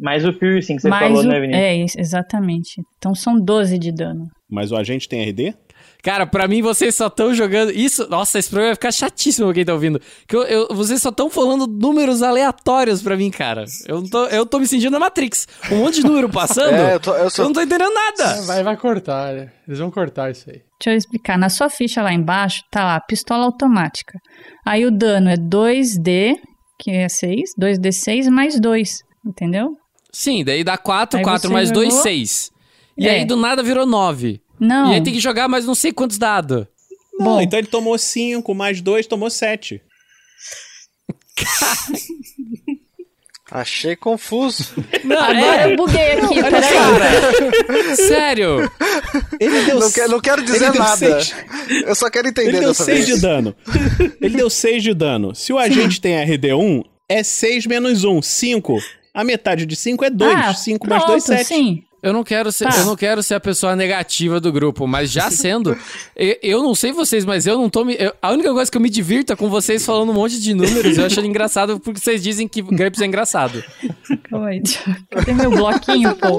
Mais o piercing que você Mais falou, o- né, Vinícius? É, isso, exatamente. Então são 12 de dano. Mas o agente tem RD? Cara, pra mim vocês só estão jogando. Isso. Nossa, esse programa vai ficar chatíssimo pra quem tá ouvindo. Que eu, eu- vocês só estão falando números aleatórios pra mim, cara. Eu, tô, eu tô me sentindo na Matrix. Um monte de número passando. É, eu tô- eu sou- não tô entendendo nada. Vai, vai cortar, né? Eles vão cortar isso aí. Deixa eu explicar. Na sua ficha lá embaixo, tá lá, pistola automática. Aí o dano é 2D, que é 6, 2D6 mais 2, entendeu? Sim, daí dá 4, Aí 4 você mais 2, jogou? 6. E É. aí do nada virou 9. Não. E aí tem que jogar mais não sei quantos dados. Não, Bom. então ele tomou 5, mais 2, tomou 7. Achei confuso. Não, Agora é. eu buguei aqui, Olha, peraí. cara. Sério. Ele deu Não, quero, não quero dizer ele deu nada. seis. Eu só quero entender Ele deu dessa 6 vez. de dano. Ele deu 6 de dano. Se o agente tem RD1, é 6 menos 1, 5. A metade de 5 é 2. Ah, 5 mais 2, pronto, 7. sim. Eu não quero ser, Tá. eu não quero ser a pessoa negativa do grupo, mas já sendo, eu, eu não sei vocês, mas eu não tô me, eu- a única coisa que eu me divirto é com vocês falando um monte de números. Eu acho engraçado porque vocês dizem que GURPS é engraçado. Calma aí, deixa eu- Cadê meu bloquinho, pô?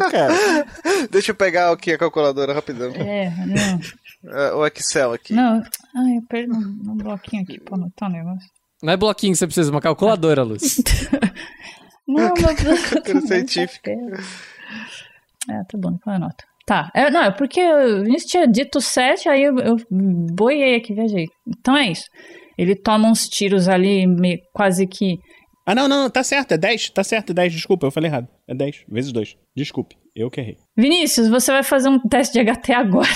Deixa eu pegar aqui a calculadora rapidão. É, não. É, o Excel aqui. Não, ai, eu perdi um, um bloquinho aqui pra anotar o negócio. Não é bloquinho que você precisa, uma calculadora, Luz. Não, meu Deus. Calculadora científica. É, tá bom, qual é a nota? Tá, é, não, é porque o Vinícius tinha dito 7, aí eu, eu boiei aqui, viajei. Então é isso. Ele toma uns tiros ali, meio, quase que. Ah, não, não, não, tá certo, é 10, tá certo, é 10, desculpa, eu falei errado. É 10, vezes 2. Desculpe, eu que errei. Vinícius, você vai fazer um teste de HT agora.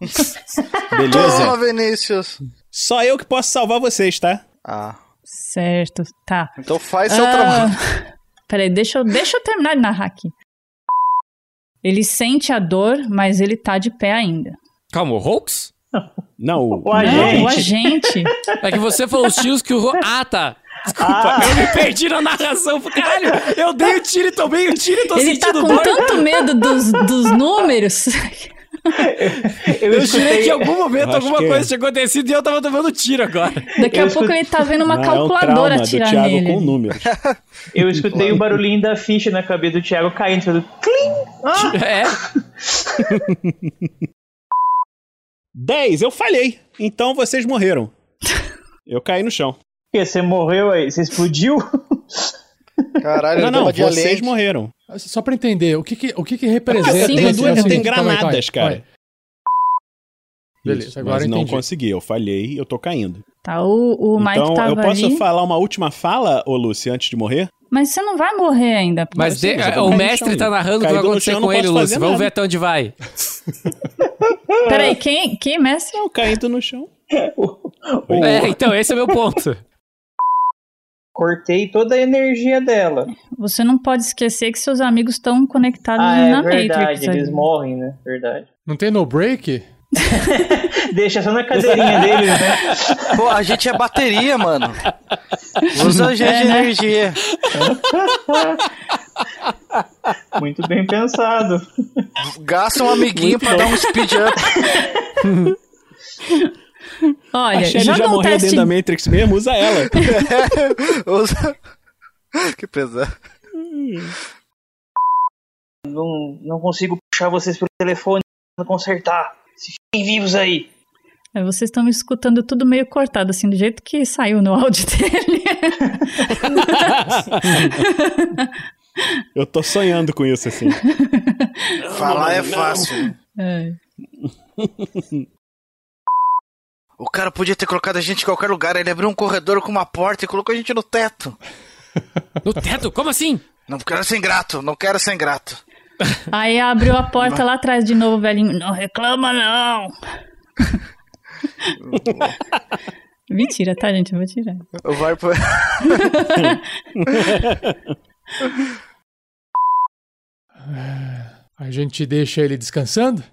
Beleza? Toma, Vinícius. Só eu que posso salvar vocês, tá? Ah. Certo, tá. Então faz seu Ah, trabalho. Peraí, deixa eu, deixa eu terminar de narrar aqui. Ele sente a dor, mas ele tá de pé ainda. Calma, o Hoax? Não, o, Não, o agente. É que você falou os tiros que o Ro... Ah, tá. Desculpa, Ah. eu me perdi na narração. Caralho, eu dei o tiro e tomei o tiro e tô Ele tá sentindo com dor. tanto medo dos, dos números. Eu, Eu jurei escutei- que em algum momento Eu alguma que- coisa tinha acontecido e eu tava tomando tiro agora. Daqui a Eu pouco ele tá vendo uma Não, calculadora é um do Thiago nele. com números. Eu escutei o barulhinho da ficha na cabeça do Thiago caindo. Tudo. Clim! Ah! É. 10, eu falhei. Então vocês morreram. Eu caí no chão. Porque você morreu aí? Você explodiu? Caralho, não, não, vocês morreram. Só pra entender, o que que, o que, que representa... Eu tenho esse- duas- eu calma aí, granadas, cara. Beleza, Isso, agora mas eu não consegui, eu falhei, eu tô caindo. Tá, o, o Mike então, tava eu posso ali. falar uma última fala, ô Lucy, antes de morrer? Mas você não vai morrer ainda. Mas de- eu o mestre tá narrando o que vai acontecer chão, eu com ele, fazer Vamos nada. ver até onde vai. Peraí, quem, quem mestre? Não, caindo no chão. É, então, esse é meu ponto. Cortei toda a energia dela. Você não pode esquecer que seus amigos estão conectados Ah, é na verdade, Matrix. eles ali. morrem, né? Verdade. Não tem no break? Deixa só na cadeirinha deles, né? Pô, a gente é bateria, mano. Usa a gente É, de né? energia. Muito bem pensado. Gasta um amiguinho Muito pra bom. dar um speed up. Olha, a Shelly joga já um morreu teste. dentro da Matrix mesmo, usa ela. Usa... Que pesado. Não, não consigo puxar vocês pelo telefone pra consertar. Se fiquem vivos aí. É, Vocês estão me escutando tudo meio cortado, assim, do jeito que saiu no áudio dele. Eu tô sonhando com isso, assim. Falar é fácil. É. O cara podia ter colocado a gente em qualquer lugar. Ele abriu um corredor com uma porta e colocou a gente no teto. No teto? Como assim? Não quero ser ingrato, não quero ser ingrato. Aí abriu a porta lá atrás de novo, o velhinho. Não reclama, não! Mentira, tá, gente? Eu vou tirar. Vai pro... A gente deixa ele descansando?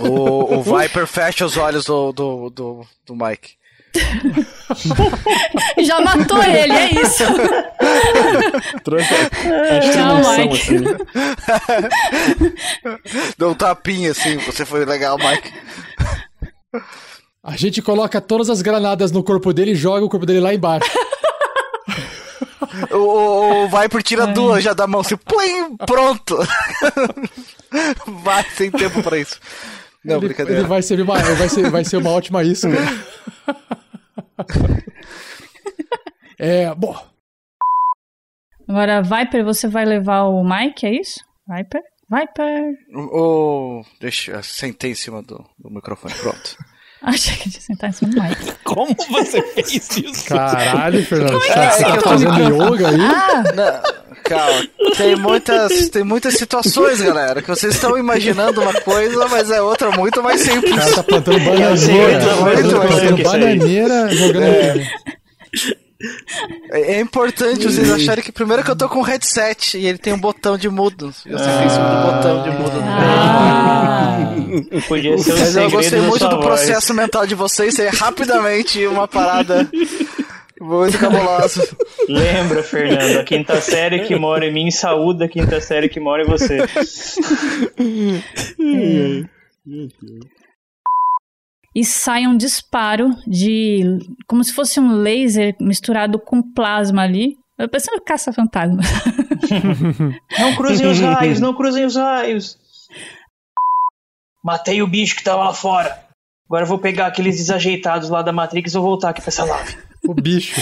O, o Viper fecha os olhos do, do, do, do Mike. Já matou ele, é isso. Trouxe Tchau, estimação, Mike. assim. Deu um tapinha assim, você foi legal, Mike. A gente coloca todas as granadas no corpo dele e joga o corpo dele lá embaixo. O, o, o Viper tira duas já da mão, assim, plim, pronto. Vai, sem tempo pra isso. Não, ele, brincadeira. ele vai ser uma, vai ser, vai ser uma ótima isca. é, bom, Agora, Viper, você vai levar o Mike, é isso? Viper? Viper. O, deixa, eu sentei em cima do, do microfone, pronto. Achei que tinha sentar em cima do Mike. Como você fez isso? caralho, Fernando. Como é Você tá, que você é? tá fazendo brincando. yoga aí? Ah, Não, calma, tem muitas, tem muitas situações, galera, que vocês estão imaginando uma coisa, mas é outra muito mais O simples. cara tá plantando bananeira. tô Tá muito mais plantando bananeira jogando É. É, é importante vocês acharem que primeiro que eu tô com um headset e ele tem um botão de mudo. E em cima do botão de mudo. ah. Podia ser o Mas eu gostei muito do voz. processo mental de vocês, é rapidamente uma parada muito cabulosa. Lembra, Fernando, a quinta série que mora em mim saúda a quinta série que mora em você. E sai um disparo de. como se fosse um laser misturado com plasma ali. Eu pensando caça-fantasma. Não cruzem os raios, não cruzem os raios. Matei o bicho que tava lá fora. Agora eu vou pegar aqueles desajeitados lá da Matrix e vou voltar aqui pra essa nave. O bicho.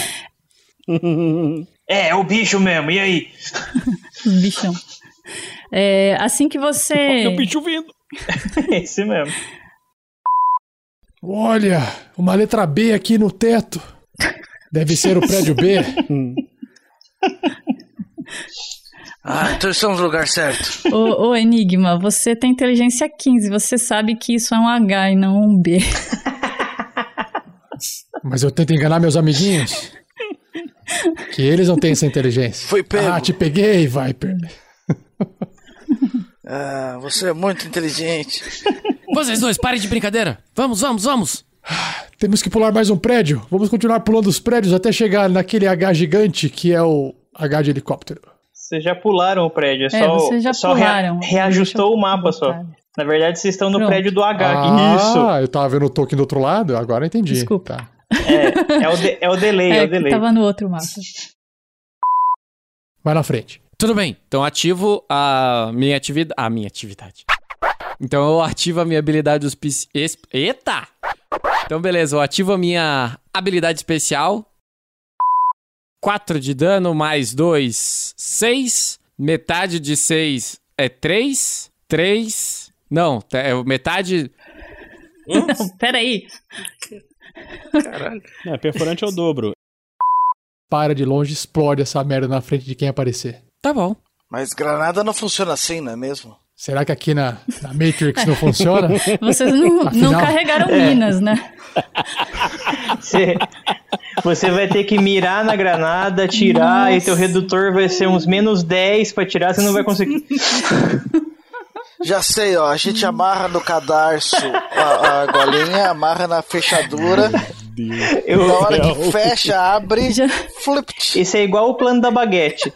É, é o bicho mesmo, e aí? Bichão. É, assim que você. É o bicho vindo. Esse mesmo. Olha, uma letra B aqui no teto. Deve ser o prédio B. Ah, então estamos no lugar certo. Ô, ô, Enigma, você tem inteligência 15, você sabe que isso é um H e não um B. Mas eu tento enganar meus amiguinhos. Que eles não têm essa inteligência. Foi pego. Ah, te peguei, Viper. Ah, você é muito inteligente. Vocês dois, parem de brincadeira. Vamos, vamos, vamos. Temos que pular mais um prédio. Vamos continuar pulando os prédios até chegar naquele H gigante que é o H de helicóptero. Vocês já pularam o prédio, é, É, só, vocês já só rea- pularam. reajustou o mapa só. Na verdade, vocês estão no Pronto. prédio do H. Ah, Isso. eu tava vendo o token do outro lado, agora eu entendi. Desculpa. Tá. É, é, o de- é o delay, é, É, o delay. tava no outro mapa. Vai na frente. Tudo bem, então ativo a minha atividade. A minha atividade. Então eu ativo a minha habilidade espe- es- Eita! Então beleza, eu ativo a minha habilidade especial. 4 de dano mais 2, 6. Metade de 6 é 3. 3. Não, é metade. Peraí. Caralho. É, perfurante é o dobro. Para de longe, explode essa merda na frente de quem aparecer. Tá bom. Mas granada não funciona assim, não é mesmo? Será que aqui na, na Matrix não funciona? Vocês não, não Afinal- carregaram É. minas, né? Você, você vai ter que mirar na granada, tirar, e Nossa. teu redutor vai ser uns menos 10 pra tirar, você não vai conseguir. Já sei, ó. A gente amarra no cadarço a, a golinha, amarra na fechadura. Eu- na hora eu- que fecha, abre, Já- flipt. Esse é igual o plano da baguete.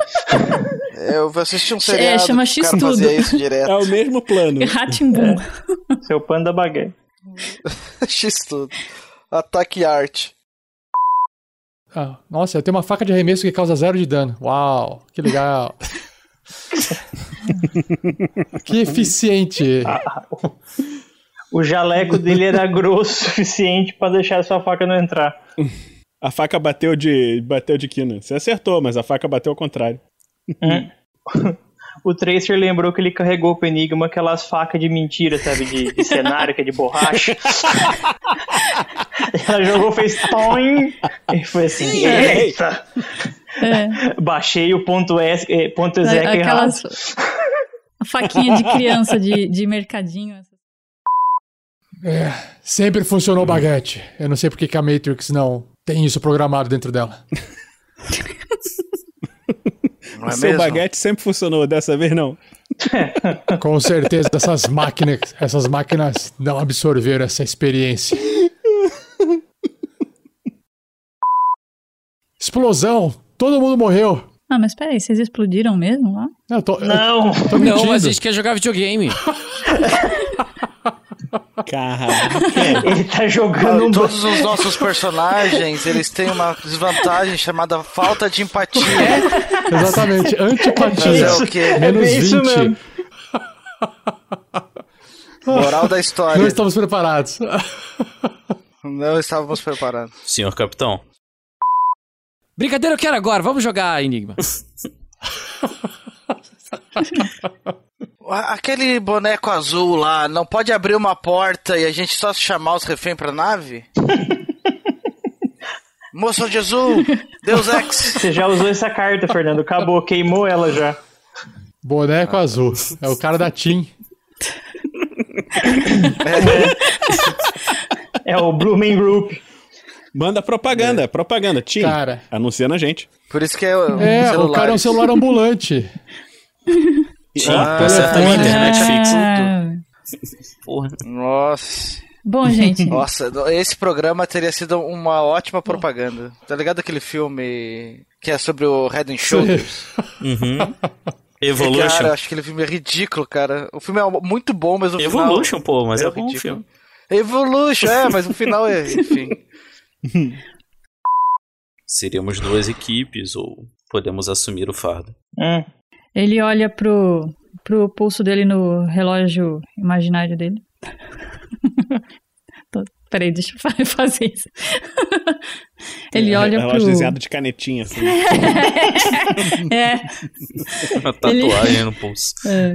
Eu assisti um É, seriado chama que o cara fazia isso direto. É o mesmo plano. Ratimbum. Seu plano da baguete. X tudo. Ataque arte. Ah, nossa, eu tenho uma faca de arremesso que causa zero de dano. Uau, que legal. que eficiente. O jaleco dele era grosso o suficiente pra deixar a sua faca não entrar. A faca bateu de bateu de quina. Você acertou, mas a faca bateu ao contrário. Hum. O Tracer lembrou que ele carregou pro Enigma aquelas facas de mentira, sabe? De, de cenário, que é de borracha. Ela jogou, fez toim e foi assim, eita! É. Baixei o ponto, S, eh, ponto exec errado. Aquelas. A faquinha de criança de, de mercadinho. É, sempre funcionou o baguete. Eu não sei porque que a Matrix não tem isso programado dentro dela. Não é seu mesmo? baguete sempre funcionou, dessa vez não. Com certeza, essas máquinas, essas máquinas não absorveram essa experiência. Explosão! Todo mundo morreu. Ah, mas peraí, vocês explodiram mesmo lá? Eu tô, eu Não! tô Não, mas a gente quer jogar videogame. Caraca. Ele tá jogando um Todos os nossos personagens, eles têm uma desvantagem chamada falta de empatia. Exatamente, antipatia. Fazer o quê? Menos É isso 20. mesmo. Moral da história. Não estamos preparados. Não estávamos preparados. Senhor capitão. Brincadeira eu quero agora, vamos jogar Enigma. Aquele boneco azul lá, não pode abrir uma porta e a gente só chamar os reféns pra nave? Moço de azul, Deus Ex. Você já usou essa carta, Fernando. Acabou, queimou ela já. Boneco azul. É o cara da Tim. É o Blooming Group. Manda propaganda, propaganda. Tim, Cara. anuncia na gente. Por isso que é o É, o celular. cara é um celular ambulante. Sim, Ah, conserta a telefone. internet fixa. Ah, Porra. Nossa. Bom, gente, Nossa, esse programa teria sido uma ótima propaganda. Tá ligado aquele filme que é sobre o Head and Shoulders? Uhum. Cara, Evolution. acho que aquele filme é ridículo, cara. O filme é muito bom, mas o Evolution, pô, mas é, é bom ridículo. filme. final... Evolution, é, mas o final é... Enfim. Seríamos duas equipes ou podemos assumir o fardo. Hum. ele olha pro, pro pulso dele no relógio imaginário dele. Tô- Peraí, deixa eu fa- fazer isso. Ele olha relógio pro... desenhado de canetinha, assim. é. Uma tatuagem no pulso. É.